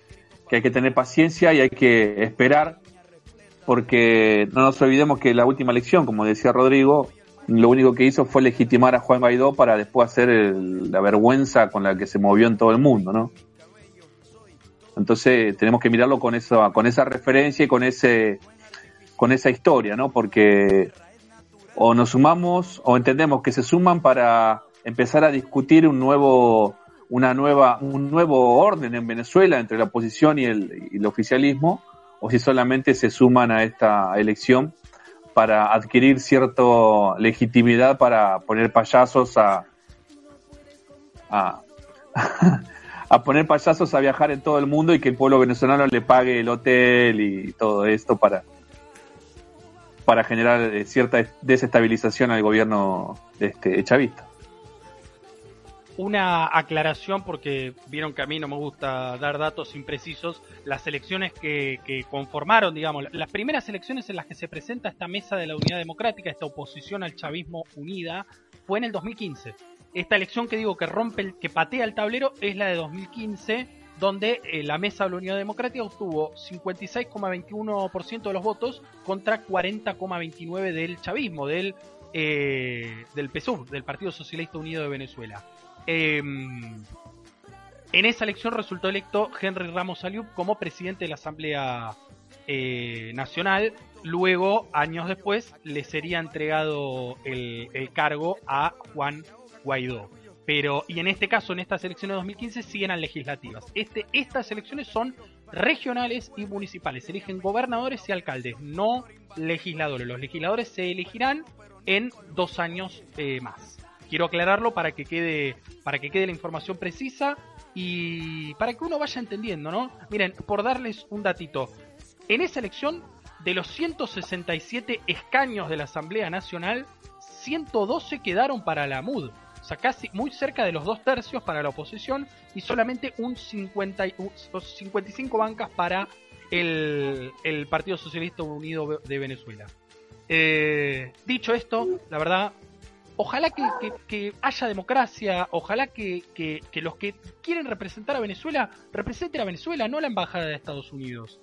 que hay que tener paciencia y hay que esperar, porque no nos olvidemos que la última elección, como decía Rodrigo, lo único que hizo fue legitimar a Juan Guaidó para después hacer la vergüenza con la que se movió en todo el mundo, ¿no? Entonces tenemos que mirarlo con eso, con esa referencia y con ese, con esa historia, ¿no? Porque o nos sumamos o entendemos que se suman para empezar a discutir un nuevo, una nueva, un nuevo orden en Venezuela entre la oposición y el, y el oficialismo, o si solamente se suman a esta elección para adquirir cierta legitimidad para poner payasos a, a, poner payasos a viajar en todo el mundo y que el pueblo venezolano le pague el hotel y todo esto para para generar eh, cierta desestabilización al gobierno este, chavista una aclaración porque vieron que a mí no me gusta dar datos imprecisos. Las elecciones que, conformaron, digamos, las primeras elecciones en las que se presenta esta mesa de la unidad democrática, esta oposición al chavismo unida, fue en el 2015. Esta elección que digo que rompe, el, que patea el tablero es la de 2015, donde eh, la mesa de la unidad democrática obtuvo 56,21% de los votos contra 40,29% del chavismo, del, eh, del PSUV, del Partido Socialista Unido de Venezuela. Em, en esa elección resultó electo Henry Ramos Aliup como presidente de la Asamblea eh, Nacional. Luego, años después, le sería entregado el, cargo a Juan Guaidó. Pero, y en este caso, en estas elecciones de 2015, sí eran legislativas. Este, estas elecciones son regionales y municipales. Se eligen gobernadores y alcaldes, no legisladores. Los legisladores se elegirán en dos años eh, más. Quiero aclararlo para que quede, para que quede la información precisa y para que uno vaya entendiendo, ¿no? Miren, por darles un datito, En esa elección, de los 167 escaños de la Asamblea Nacional, 112 quedaron para la MUD. O sea, casi muy cerca de los dos tercios para la oposición y solamente un 50, 55 bancas para el, Partido Socialista Unido de Venezuela. Eh, dicho esto, la verdad, ojalá que, haya democracia, ojalá que, los que quieren representar a Venezuela representen a Venezuela, no la embajada de Estados Unidos.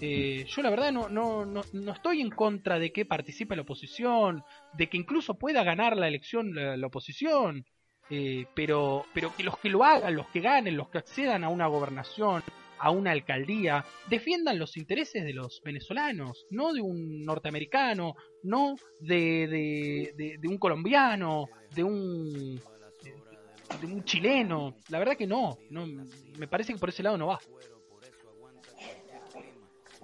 Eh, yo la verdad no, no, no, no, estoy en contra de que participe la oposición, de que incluso pueda ganar la elección la, oposición, eh, pero, pero que los que lo hagan, los que ganen, los que accedan a una gobernación, a una alcaldía, defiendan los intereses de los venezolanos, no de un norteamericano, no de, de, un colombiano, de un, de un chileno. La verdad que no, no, me parece que por ese lado no va.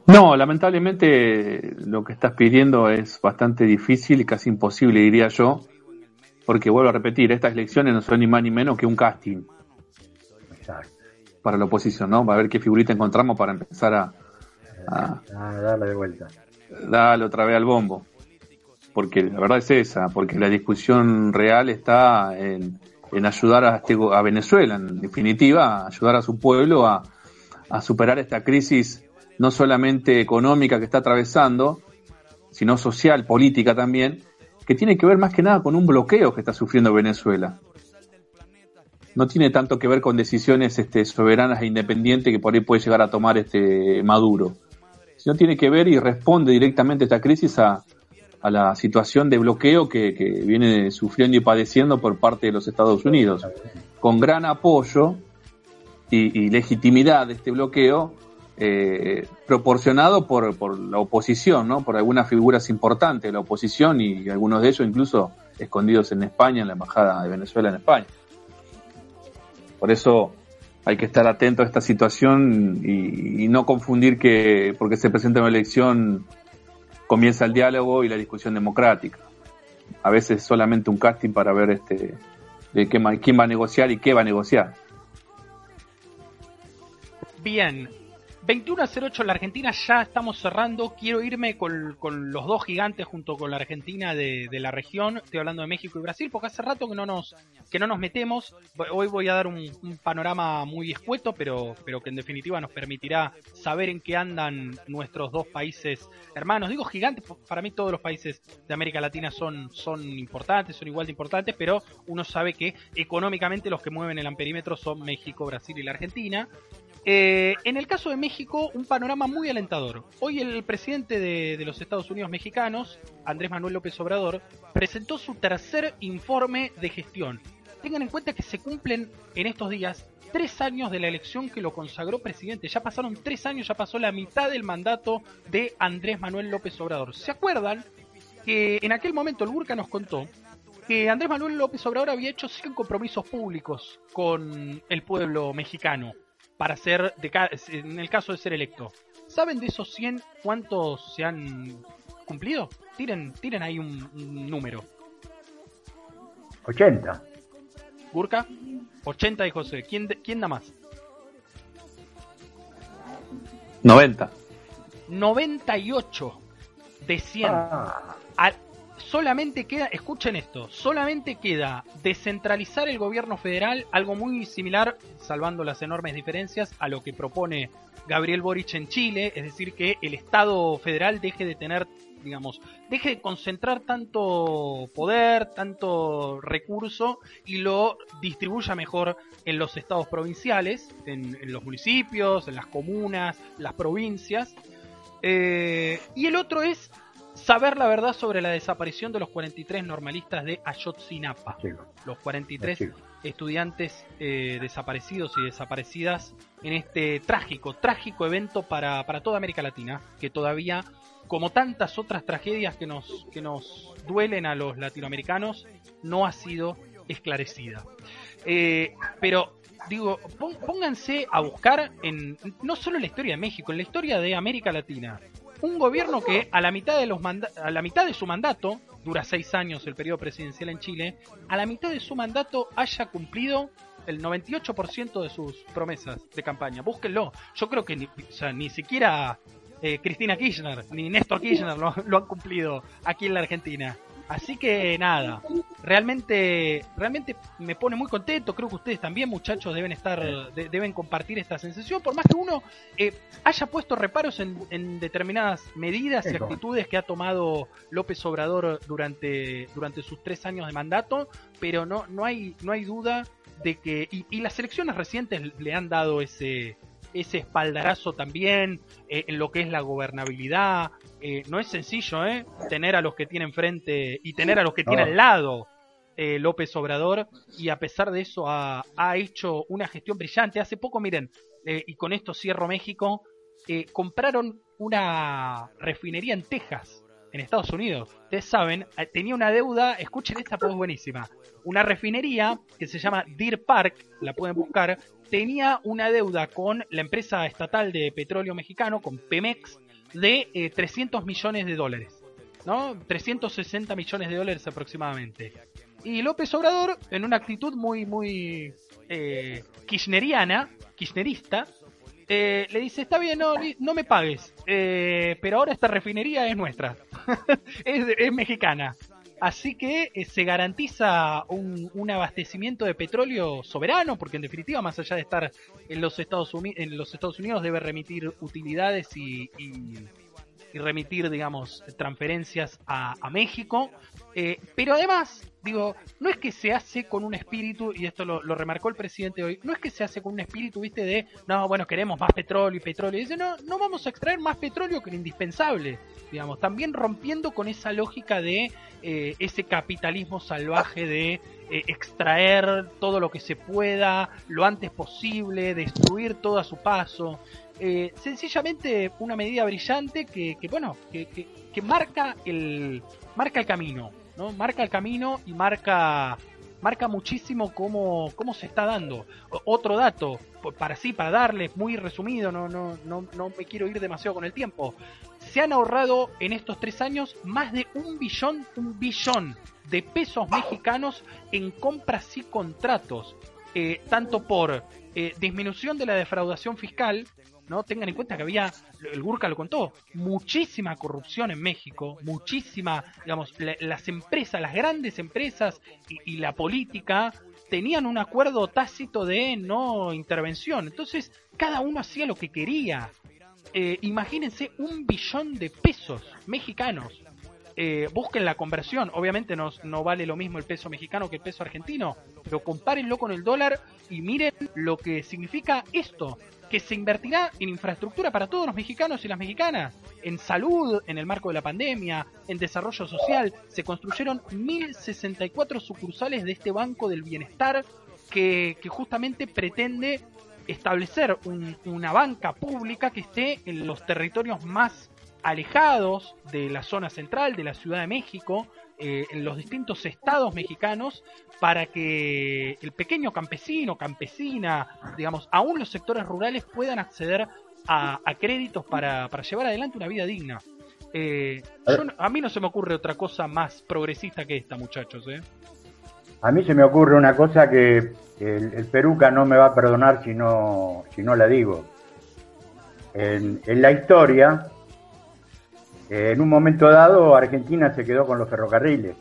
No, lamentablemente lo que estás pidiendo es bastante difícil y casi imposible, diría yo, porque vuelvo a repetir, estas elecciones no son ni más ni menos que un casting. Exacto para la oposición, ¿no? Va a ver qué figurita encontramos para empezar a, a, darle de vuelta. Darle otra vez al bombo. Porque la verdad es esa, porque la discusión real está en, ayudar a, este, a Venezuela, en definitiva, ayudar a su pueblo a, a superar esta crisis no solamente económica que está atravesando, sino social, política también, que tiene que ver más que nada con un bloqueo que está sufriendo Venezuela no tiene tanto que ver con decisiones este, soberanas e independientes que por ahí puede llegar a tomar este Maduro, sino tiene que ver y responde directamente esta crisis a, la situación de bloqueo que, viene sufriendo y padeciendo por parte de los Estados Unidos, con gran apoyo y, legitimidad de este bloqueo eh, proporcionado por, por, la oposición, ¿no? por algunas figuras importantes de la oposición y algunos de ellos incluso escondidos en España, en la Embajada de Venezuela en España. Por eso hay que estar atento a esta situación y, no confundir que porque se presenta una elección comienza el diálogo y la discusión democrática. A veces solamente un casting para ver este de qué, quién va a negociar y qué va a negociar. Bien, 21 a 08 la Argentina, ya estamos cerrando. Quiero irme con, los dos gigantes junto con la Argentina de, la región. Estoy hablando de México y Brasil, porque hace rato que no nos, que no nos metemos. Hoy voy a dar un, panorama muy escueto, pero, pero que en definitiva nos permitirá saber en qué andan nuestros dos países hermanos. Digo gigantes, para mí todos los países de América Latina son, son importantes, son igual de importantes, pero uno sabe que económicamente los que mueven el amperímetro son México, Brasil y la Argentina. Eh, en el caso de México, un panorama muy alentador. Hoy el presidente de, los Estados Unidos mexicanos, Andrés Manuel López Obrador, presentó su tercer informe de gestión. Tengan en cuenta que se cumplen en estos días tres años de la elección que lo consagró presidente. Ya pasaron tres años, ya pasó la mitad del mandato de Andrés Manuel López Obrador. ¿Se acuerdan que en aquel momento el Burka nos contó que Andrés Manuel López Obrador había hecho 100 compromisos públicos con el pueblo mexicano? Para ser, de, en el caso de ser electo. ¿Saben de esos 100 cuántos se han cumplido? Tiren, tiren ahí un, número. 80. ¿Burka? 80 y José. ¿Quién, ¿Quién da más? 90. 98 de 100 solamente queda, escuchen esto, solamente queda descentralizar el gobierno federal, algo muy similar, salvando las enormes diferencias, a lo que propone Gabriel Boric en Chile, es decir, que el Estado federal deje de tener, digamos, deje de concentrar tanto poder, tanto recurso y lo distribuya mejor en los estados provinciales, en, los municipios, en las comunas, las provincias. Eh, y el otro es saber la verdad sobre la desaparición de los 43 normalistas de Ayotzinapa. Los 43 estudiantes eh, desaparecidos y desaparecidas en este trágico, trágico evento para, para toda América Latina, que todavía, como tantas otras tragedias que nos, que nos duelen a los latinoamericanos, no ha sido esclarecida. Eh, pero digo, pónganse a buscar en no solo en la historia de México, en la historia de América Latina un gobierno que a la mitad de los a la mitad de su mandato dura seis años el periodo presidencial en Chile a la mitad de su mandato haya cumplido el 98% de sus promesas de campaña búsquenlo yo creo que ni, ni siquiera eh, Cristina Kirchner ni Néstor Kirchner lo, lo han cumplido aquí en la Argentina. Así que nada, realmente, realmente me pone muy contento. Creo que ustedes también, muchachos, deben estar, deben compartir esta sensación. Por más que uno eh, haya puesto reparos en, determinadas medidas y actitudes que ha tomado López Obrador durante, durante sus tres años de mandato, pero no, no hay, no hay duda de que y las elecciones recientes le han dado ese ese espaldarazo también eh, en lo que es la gobernabilidad. Eh, no es sencillo, ¿eh? Tener a los que tienen frente y tener a los que tiene al lado eh, López Obrador. Y a pesar de eso ha, ha hecho una gestión brillante. Hace poco, miren, y con esto cierro México, compraron una refinería en Texas en Estados Unidos. Ustedes saben, tenía una deuda, escuchen esta, pues buenísima. Una refinería que se llama Deer Park, la pueden buscar, tenía una deuda con la empresa estatal de petróleo mexicano, con Pemex, de 300 eh, millones de dólares. ¿no? 360 millones de dólares aproximadamente. Y López Obrador, en una actitud muy, muy eh, kirchneriana, kirchnerista, eh, le dice, está bien, no, no me pagues, eh, pero ahora esta refinería es nuestra, es, mexicana. Así que eh, se garantiza un, abastecimiento de petróleo soberano, porque en definitiva, más allá de estar en los Estados, en los Estados Unidos, debe remitir utilidades y remitir, digamos, transferencias a, México. Eh, pero además, digo, no es que se hace con un espíritu, y esto lo, remarcó el presidente hoy, no es que se hace con un espíritu, viste, de, no, bueno, queremos más petróleo y petróleo. Y dice, no, no vamos a extraer más petróleo que lo indispensable, digamos, también rompiendo con esa lógica de eh, ese capitalismo salvaje de eh, extraer todo lo que se pueda, lo antes posible, destruir todo a su paso. Eh, sencillamente una medida brillante que, bueno, que, que, marca el marca el camino, ¿no? Marca el camino y marca marca muchísimo cómo, cómo se está dando. otro dato, para sí, para darles muy resumido, no, no, no, no me quiero ir demasiado con el tiempo. Se han ahorrado en estos tres años más de un billón, un billón de pesos mexicanos en compras y contratos, eh, tanto por eh, disminución de la defraudación fiscal, ¿no? Tengan en cuenta que había, el Gurka lo contó, muchísima corrupción en México, muchísima, digamos, las empresas, las grandes empresas y, la política tenían un acuerdo tácito de no intervención. Entonces, cada uno hacía lo que quería. Eh, imagínense un billón de pesos mexicanos. Eh, busquen la conversión. Obviamente no, no vale lo mismo el peso mexicano que el peso argentino, pero compárenlo con el dólar y miren lo que significa esto que se invertirá en infraestructura para todos los mexicanos y las mexicanas, en salud, en el marco de la pandemia, en desarrollo social. Se construyeron 1.064 sucursales de este Banco del Bienestar que, justamente pretende establecer una banca pública que esté en los territorios más alejados de la zona central de la Ciudad de México, eh, en los distintos estados mexicanos para que el pequeño campesino, campesina, digamos, aún los sectores rurales puedan acceder a, créditos para, llevar adelante una vida digna. Eh, a mí no se me ocurre otra cosa más progresista que esta, muchachos. ¿eh? A mí se me ocurre una cosa que el, el Peruca no me va a perdonar si no, si no la digo. En, en la historia, en un momento dado Argentina se quedó con los ferrocarriles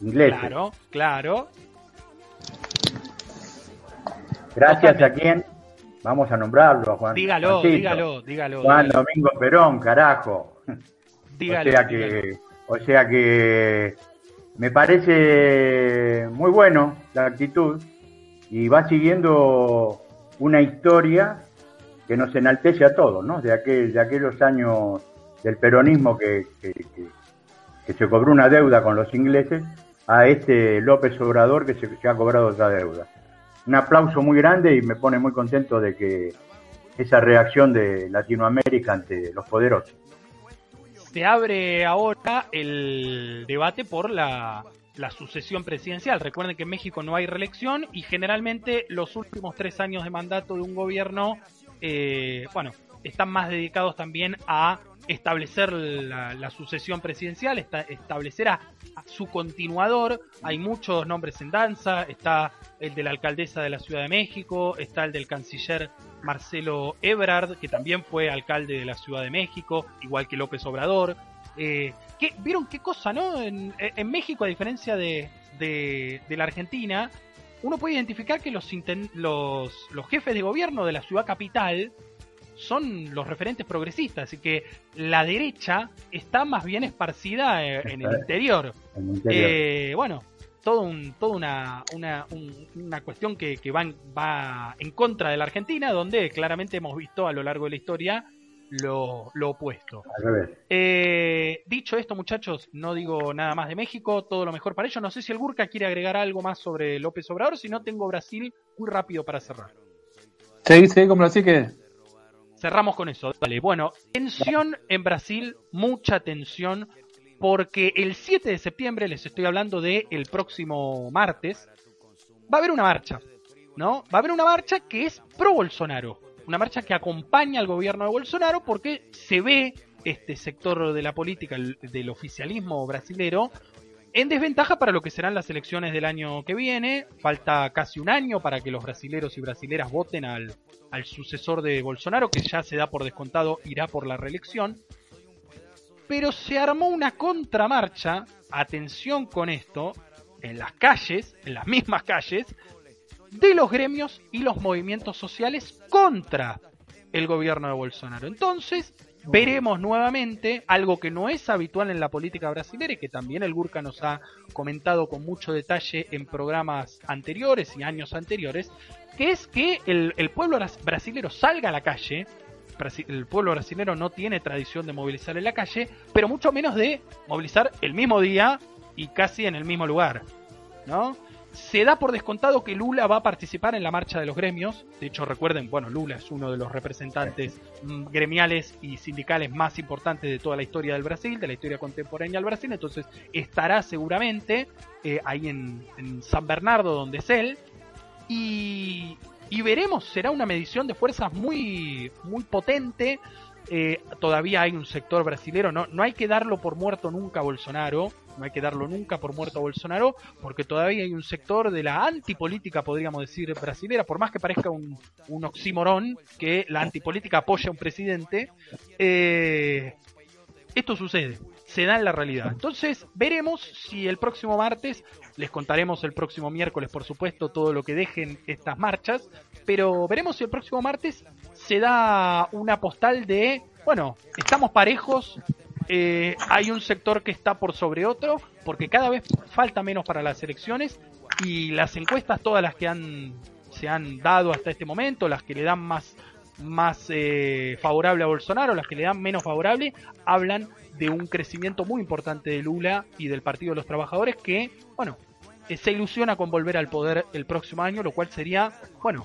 ingleses. Claro, claro. Gracias a quién? Vamos a nombrarlo, a Juan. Dígalo, dígalo, dígalo. Juan Domingo Perón, carajo. Dígalo, o sea que, o sea que me parece muy bueno la actitud y va siguiendo una historia que nos enaltece a todos, ¿no? De, aquel, de aquellos años del peronismo que, se cobró una deuda con los ingleses a este López Obrador que se, ha cobrado otra deuda. Un aplauso muy grande y me pone muy contento de que esa reacción de Latinoamérica ante los poderosos. Se abre ahora el debate por la, sucesión presidencial. Recuerden que en México no hay reelección y generalmente los últimos tres años de mandato de un gobierno, eh, bueno, están más dedicados también a establecer la, sucesión presidencial, establecer a, su continuador. Hay muchos nombres en danza, está el de la alcaldesa de la Ciudad de México, está el del canciller Marcelo Ebrard, que también fue alcalde de la Ciudad de México, igual que López Obrador. Eh, ¿Vieron qué cosa, no? En, México, a diferencia de, de, la Argentina, uno puede identificar que los, los, los jefes de gobierno de la ciudad capital son los referentes progresistas, así que la derecha está más bien esparcida eh, en, el interior. Eh, bueno, todo un, toda una, una, una cuestión que, que va, va en contra de la Argentina, donde claramente hemos visto a lo largo de la historia lo, lo opuesto. Eh, dicho esto, muchachos, no digo nada más de México, todo lo mejor para ellos. No sé si el Gurka quiere agregar algo más sobre López Obrador, si no tengo Brasil muy rápido para cerrar. Sí, sí, como así que cerramos con eso. Dale. Bueno, tensión en Brasil, mucha tensión, porque el 7 de septiembre, les estoy hablando de el próximo martes, va a haber una marcha, ¿no? Va a haber una marcha que es pro Bolsonaro, una marcha que acompaña al gobierno de Bolsonaro porque se ve este sector de la política, del oficialismo brasilero, en desventaja para lo que serán las elecciones del año que viene. Falta casi un año para que los brasileros y brasileras voten al, al sucesor de Bolsonaro, que ya se da por descontado, irá por la reelección. Pero se armó una contramarcha, atención con esto, en las calles, en las mismas calles, de los gremios y los movimientos sociales contra el gobierno de Bolsonaro. Entonces, veremos nuevamente algo que no es habitual en la política brasileña y que también el Gurka nos ha comentado con mucho detalle en programas anteriores y años anteriores, que es que el, pueblo brasilero salga a la calle. El pueblo brasilero no tiene tradición de movilizar en la calle, pero mucho menos de movilizar el mismo día y casi en el mismo lugar, ¿no? Se da por descontado que Lula va a participar en la marcha de los gremios. De hecho, recuerden, bueno, Lula es uno de los representantes gremiales y sindicales más importantes de toda la historia del Brasil, de la historia contemporánea del Brasil. Entonces, estará seguramente eh, ahí en, en San Bernardo, donde es él. Y, veremos, será una medición de fuerzas muy, muy potente. Eh, todavía hay un sector brasilero, no, no hay que darlo por muerto nunca a Bolsonaro, no hay que darlo nunca por muerto a Bolsonaro, porque todavía hay un sector de la antipolítica, podríamos decir, brasilera, por más que parezca un, un oxímoron, que la antipolítica apoya a un presidente, eh, esto sucede, se da en la realidad. Entonces, veremos si el próximo martes les contaremos el próximo miércoles, por supuesto, todo lo que dejen estas marchas. Pero veremos si el próximo martes se da una postal de, bueno, estamos parejos, eh, hay un sector que está por sobre otro, porque cada vez falta menos para las elecciones y las encuestas, todas las que han, se han dado hasta este momento, las que le dan más, más eh, favorable a Bolsonaro, las que le dan menos favorable, hablan de un crecimiento muy importante de Lula y del Partido de los Trabajadores que, bueno, eh, se ilusiona con volver al poder el próximo año, lo cual sería, bueno,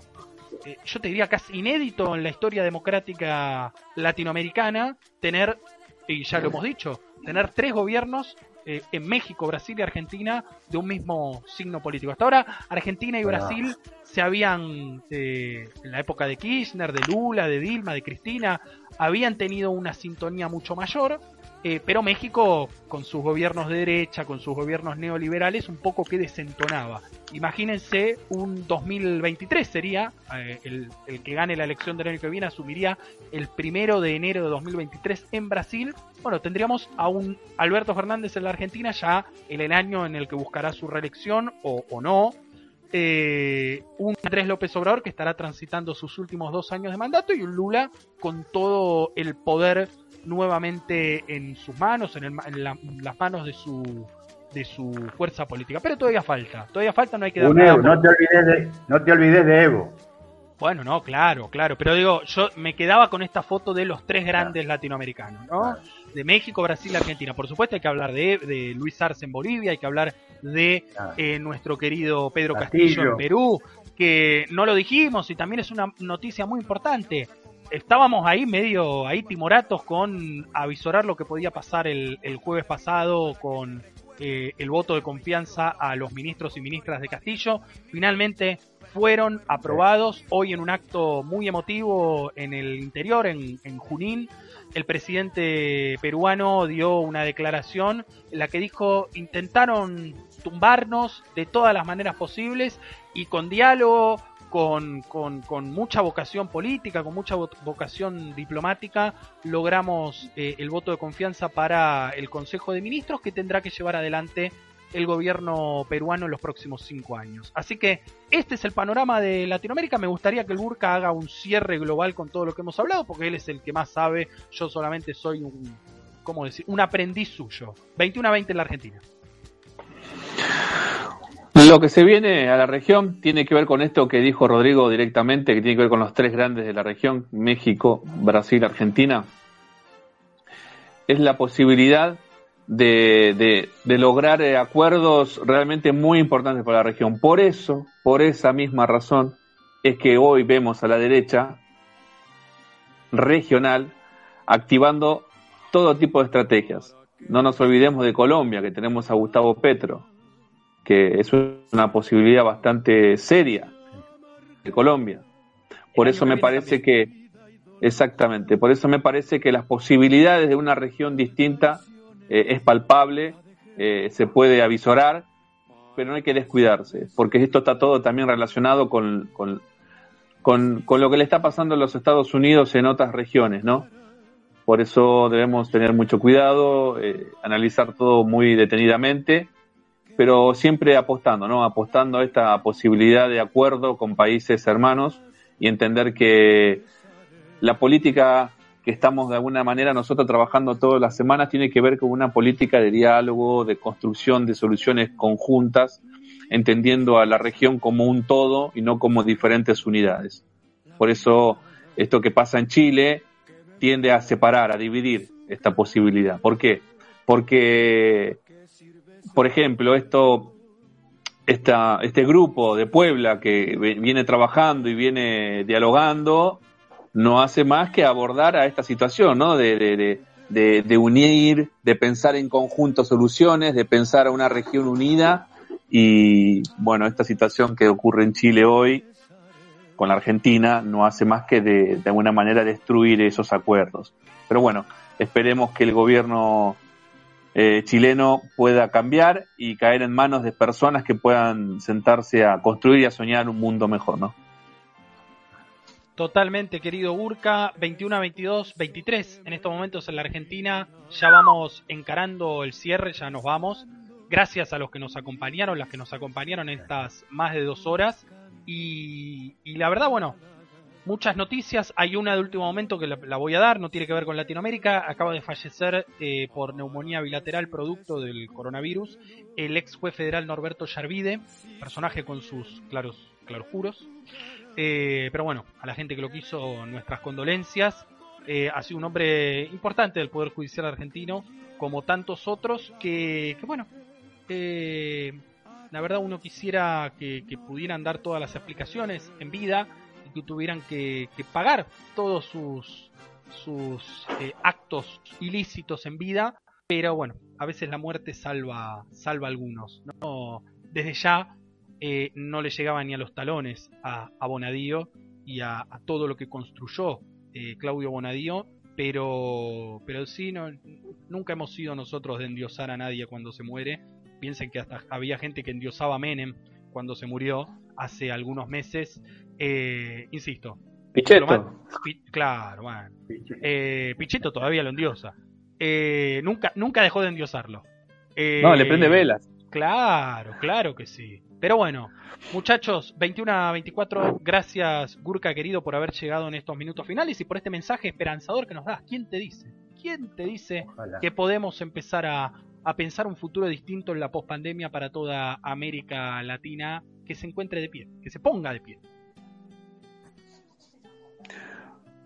eh, yo te diría casi inédito en la historia democrática latinoamericana tener, y ya lo hemos dicho, tener tres gobiernos eh, en México, Brasil y Argentina de un mismo signo político. Hasta ahora Argentina y Brasil se habían, en la época de Kirchner, de Lula, de Dilma, de Cristina, habían tenido una sintonía mucho mayor eh, pero México, con sus gobiernos de derecha, con sus gobiernos neoliberales, un poco que desentonaba. Imagínense un 2023 sería, eh, el, que gane la elección del año que viene asumiría el primero de enero de 2023 en Brasil. Bueno, tendríamos a un Alberto Fernández en la Argentina ya en el año en el que buscará su reelección o, no. Eh, un Andrés López Obrador que estará transitando sus últimos dos años de mandato y un Lula con todo el poder nuevamente en sus manos, en, las manos de su de su fuerza política. Pero todavía falta, todavía falta, no hay que dar no te olvides de, no te olvides de Evo. Bueno, no, claro, claro, pero digo, yo me quedaba con esta foto de los tres grandes latinoamericanos, ¿no? De México, Brasil, Argentina. Por supuesto hay que hablar de, de Luis Arce en Bolivia, hay que hablar de eh, nuestro querido Pedro Castillo en Perú, que no lo dijimos y también es una noticia muy importante estábamos ahí medio ahí timoratos con avisorar lo que podía pasar el, el jueves pasado con eh, el voto de confianza a los ministros y ministras de Castillo. Finalmente fueron aprobados hoy en un acto muy emotivo en el interior, en, en Junín. el presidente peruano dio una declaración en la que dijo intentaron tumbarnos de todas las maneras posibles y con diálogo, con, mucha vocación política, con mucha vocación diplomática, logramos eh, el voto de confianza para el Consejo de Ministros que tendrá que llevar adelante el gobierno peruano en los próximos cinco años. Así que este es el panorama de Latinoamérica. Me gustaría que el Burka haga un cierre global con todo lo que hemos hablado, porque él es el que más sabe. Yo solamente soy un, ¿cómo decir? Un aprendiz suyo. 21 a 20 en la Argentina. Lo que se viene a la región tiene que ver con esto que dijo Rodrigo directamente, que tiene que ver con los tres grandes de la región, México, Brasil, Argentina. Es la posibilidad de, de, lograr eh, acuerdos realmente muy importantes para la región. Por eso, por esa misma razón, es que hoy vemos a la derecha regional activando todo tipo de estrategias. No nos olvidemos de Colombia, que tenemos a Gustavo Petro, que es una posibilidad bastante seria de Colombia. Por eso me parece que, exactamente, por eso me parece que las posibilidades de una región distinta eh, es palpable, eh, se puede avisorar, pero no hay que descuidarse, porque esto está todo también relacionado con, con, con, lo que le está pasando en los Estados Unidos en otras regiones, ¿no? Por eso debemos tener mucho cuidado, eh, analizar todo muy detenidamente, pero siempre apostando, ¿no? Apostando a esta posibilidad de acuerdo con países hermanos y entender que la política que estamos de alguna manera nosotros trabajando todas las semanas tiene que ver con una política de diálogo, de construcción de soluciones conjuntas, entendiendo a la región como un todo y no como diferentes unidades. Por eso esto que pasa en Chile tiende a separar, a dividir esta posibilidad. ¿Por qué? Porque, por ejemplo, esto, esta, este grupo de Puebla que viene trabajando y viene dialogando, no hace más que abordar a esta situación, ¿no? De, de, unir, de pensar en conjunto soluciones, de pensar a una región unida y, bueno, esta situación que ocurre en Chile hoy con la Argentina no hace más que de, de alguna manera destruir esos acuerdos. Pero bueno, esperemos que el gobierno eh, chileno pueda cambiar y caer en manos de personas que puedan sentarse a construir y a soñar un mundo mejor, ¿no? Totalmente, querido Urca. 21 a 22, 23 en estos momentos en la Argentina. Ya vamos encarando el cierre, ya nos vamos. Gracias a los que nos acompañaron, las que nos acompañaron estas más de dos horas. Y, la verdad, bueno, muchas noticias. Hay una de último momento que la, voy a dar, no tiene que ver con Latinoamérica. Acaba de fallecer eh, por neumonía bilateral producto del coronavirus el ex juez federal Norberto Yarvide, personaje con sus claros claroscuros. Eh, pero bueno, a la gente que lo quiso, nuestras condolencias. Eh, ha sido un hombre importante del Poder Judicial argentino, como tantos otros, que, bueno, eh, la verdad uno quisiera que, pudieran dar todas las explicaciones en vida que tuvieran que, pagar todos sus, sus actos ilícitos en vida, pero bueno, a veces la muerte salva, salva a algunos. ¿no? Desde ya eh, no le llegaba ni a los talones a, Bonadío y a, todo lo que construyó eh, Claudio Bonadío, pero, pero sí, no, nunca hemos sido nosotros de endiosar a nadie cuando se muere. Piensen que hasta había gente que endiosaba a Menem cuando se murió hace algunos meses. Eh, insisto. Pichetto. claro, bueno. Pichetto todavía lo endiosa. nunca, nunca dejó de endiosarlo. no, le prende velas. Claro, claro que sí. Pero bueno, muchachos, 21 a 24, gracias Gurka querido por haber llegado en estos minutos finales y por este mensaje esperanzador que nos das. ¿Quién te dice? ¿Quién te dice que podemos empezar a, pensar un futuro distinto en la pospandemia para toda América Latina que se encuentre de pie, que se ponga de pie?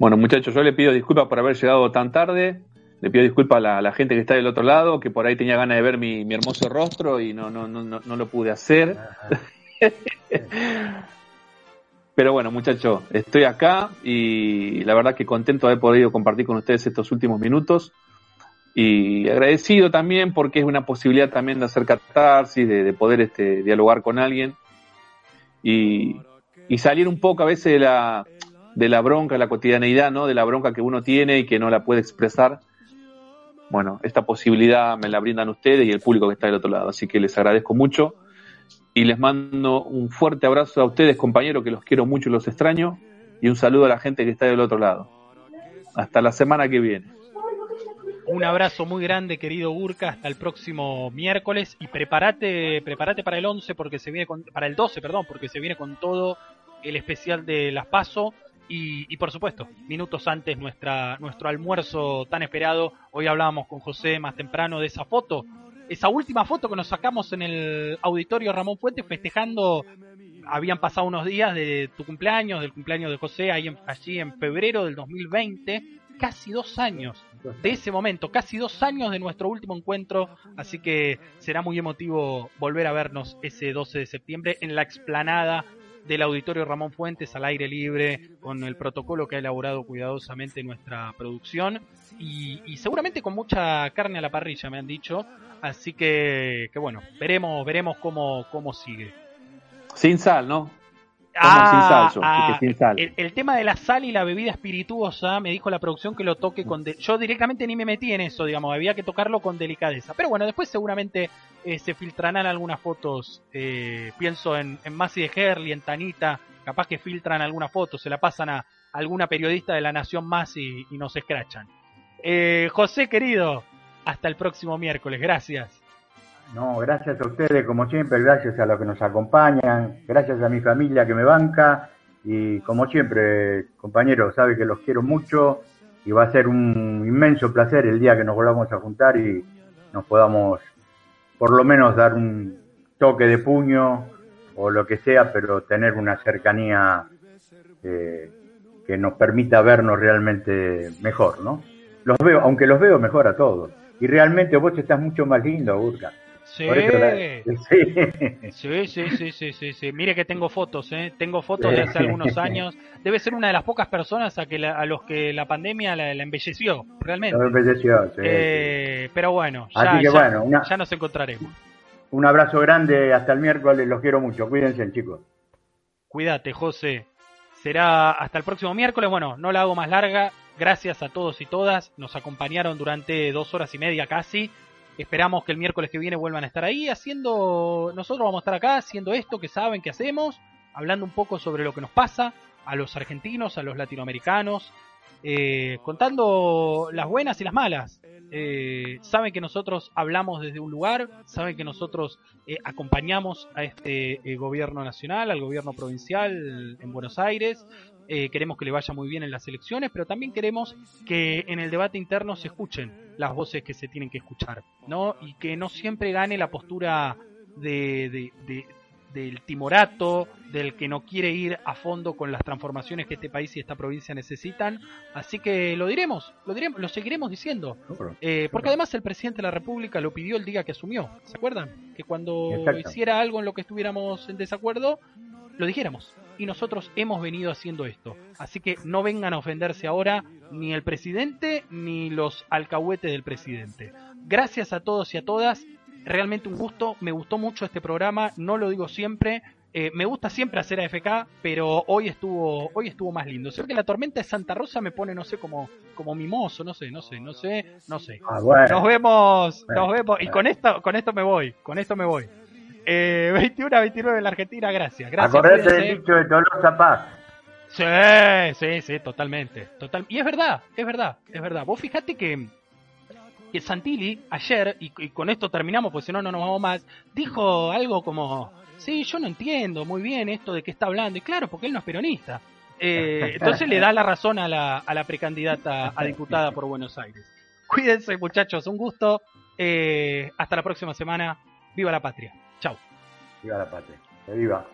Bueno, muchachos, yo le pido disculpas por haber llegado tan tarde. Le pido disculpas a la, gente que está del otro lado, que por ahí tenía ganas de ver mi, hermoso rostro y no, no, no, no, lo pude hacer. Pero bueno, muchachos, estoy acá y la verdad que contento de haber podido compartir con ustedes estos últimos minutos y agradecido también porque es una posibilidad también de hacer catarsis, de, poder este, dialogar con alguien y, y, salir un poco a veces de la, de la bronca, la cotidianeidad, ¿no? De la bronca que uno tiene y que no la puede expresar. Bueno, esta posibilidad me la brindan ustedes y el público que está del otro lado. Así que les agradezco mucho y les mando un fuerte abrazo a ustedes, compañeros, que los quiero mucho y los extraño. Y un saludo a la gente que está del otro lado. Hasta la semana que viene. Un abrazo muy grande, querido Urca, hasta el próximo miércoles y prepárate, prepárate para el 11 porque se viene con, para el 12, perdón, porque se viene con todo el especial de las Paso y, por supuesto, minutos antes nuestra nuestro almuerzo tan esperado. Hoy hablábamos con José más temprano de esa foto, esa última foto que nos sacamos en el auditorio Ramón Fuentes festejando habían pasado unos días de tu cumpleaños, del cumpleaños de José, ahí allí en febrero del 2020, casi dos años de ese momento, casi dos años de nuestro último encuentro, así que será muy emotivo volver a vernos ese 12 de septiembre en la explanada del Auditorio Ramón Fuentes al aire libre, con el protocolo que ha elaborado cuidadosamente nuestra producción y, seguramente con mucha carne a la parrilla, me han dicho. Así que, que bueno, veremos, veremos cómo, cómo sigue. Sin sal, ¿no? Ah, ah, el, tema de la sal y la bebida espirituosa, me dijo la producción que lo toque con... Yo directamente ni me metí en eso, digamos, había que tocarlo con delicadeza. Pero bueno, después seguramente eh, se filtrarán algunas fotos, eh, pienso en, en Masi de Herli, en Tanita, capaz que filtran algunas fotos, se la pasan a alguna periodista de la Nación más y, nos escrachan. Eh, José querido, hasta el próximo miércoles, gracias. No, gracias a ustedes, como siempre, gracias a los que nos acompañan, gracias a mi familia que me banca y como siempre, compañeros, sabe que los quiero mucho y va a ser un inmenso placer el día que nos volvamos a juntar y nos podamos por lo menos dar un toque de puño o lo que sea, pero tener una cercanía eh, que nos permita vernos realmente mejor, ¿no? Los veo, aunque los veo mejor a todos. Y realmente vos estás mucho más lindo, Urca. Sí. Sí. sí, sí, sí, sí, Mire que tengo fotos, ¿eh? Tengo fotos de hace algunos años. Debe ser una de las pocas personas a, que a los que la pandemia la, embelleció, realmente. La embelleció, sí, eh, Pero bueno, ya, ya, nos encontraremos. Un abrazo grande, hasta el miércoles, los quiero mucho. Cuídense, chicos. Cuídate, José. Será hasta el próximo miércoles. Bueno, no la hago más larga. Gracias a todos y todas. Nos acompañaron durante dos horas y media casi. Esperamos que el miércoles que viene vuelvan a estar ahí haciendo, nosotros vamos a estar acá haciendo esto que saben que hacemos, hablando un poco sobre lo que nos pasa a los argentinos, a los latinoamericanos, eh, contando las buenas y las malas. Eh, saben que nosotros hablamos desde un lugar, saben que nosotros eh, acompañamos a este gobierno nacional, al gobierno provincial en Buenos Aires, eh, queremos que le vaya muy bien en las elecciones, pero también queremos que en el debate interno se escuchen las voces que se tienen que escuchar, ¿no? Y que no siempre gane la postura de, del timorato, del que no quiere ir a fondo con las transformaciones que este país y esta provincia necesitan. Así que lo diremos, lo diremos, lo seguiremos diciendo. Eh, porque además el presidente de la República lo pidió el día que asumió. ¿Se acuerdan? Que cuando hiciera algo en lo que estuviéramos en desacuerdo, lo dijéramos. Y nosotros hemos venido haciendo esto. Así que no vengan a ofenderse ahora ni el presidente ni los alcahuetes del presidente. Gracias a todos y a todas. Realmente un gusto. Me gustó mucho este programa. No lo digo siempre. Eh, me gusta siempre hacer AFK, pero hoy estuvo, hoy estuvo más lindo. Sé que la tormenta de Santa Rosa me pone, no sé, como, como mimoso, no sé, no sé, no sé, no sé. Ah, nos vemos, nos vemos. Y con esto, con esto me voy, con esto me voy. Eh, 21 a 29 en la Argentina, gracias. gracias Acordate del dicho de Tolosa Paz. Sí, sí, sí, totalmente. Total... Y es verdad, es verdad, es verdad. Vos fijate que, que Santilli ayer, y, con esto terminamos, porque si no, no nos vamos más, dijo algo como, sí, yo no entiendo muy bien esto de qué está hablando. Y claro, porque él no es peronista. Eh, entonces le da la razón a la, a la precandidata a diputada por Buenos Aires. Cuídense muchachos, un gusto. Eh, hasta la próxima semana. Viva la patria. Chao. Viva la patria. Viva.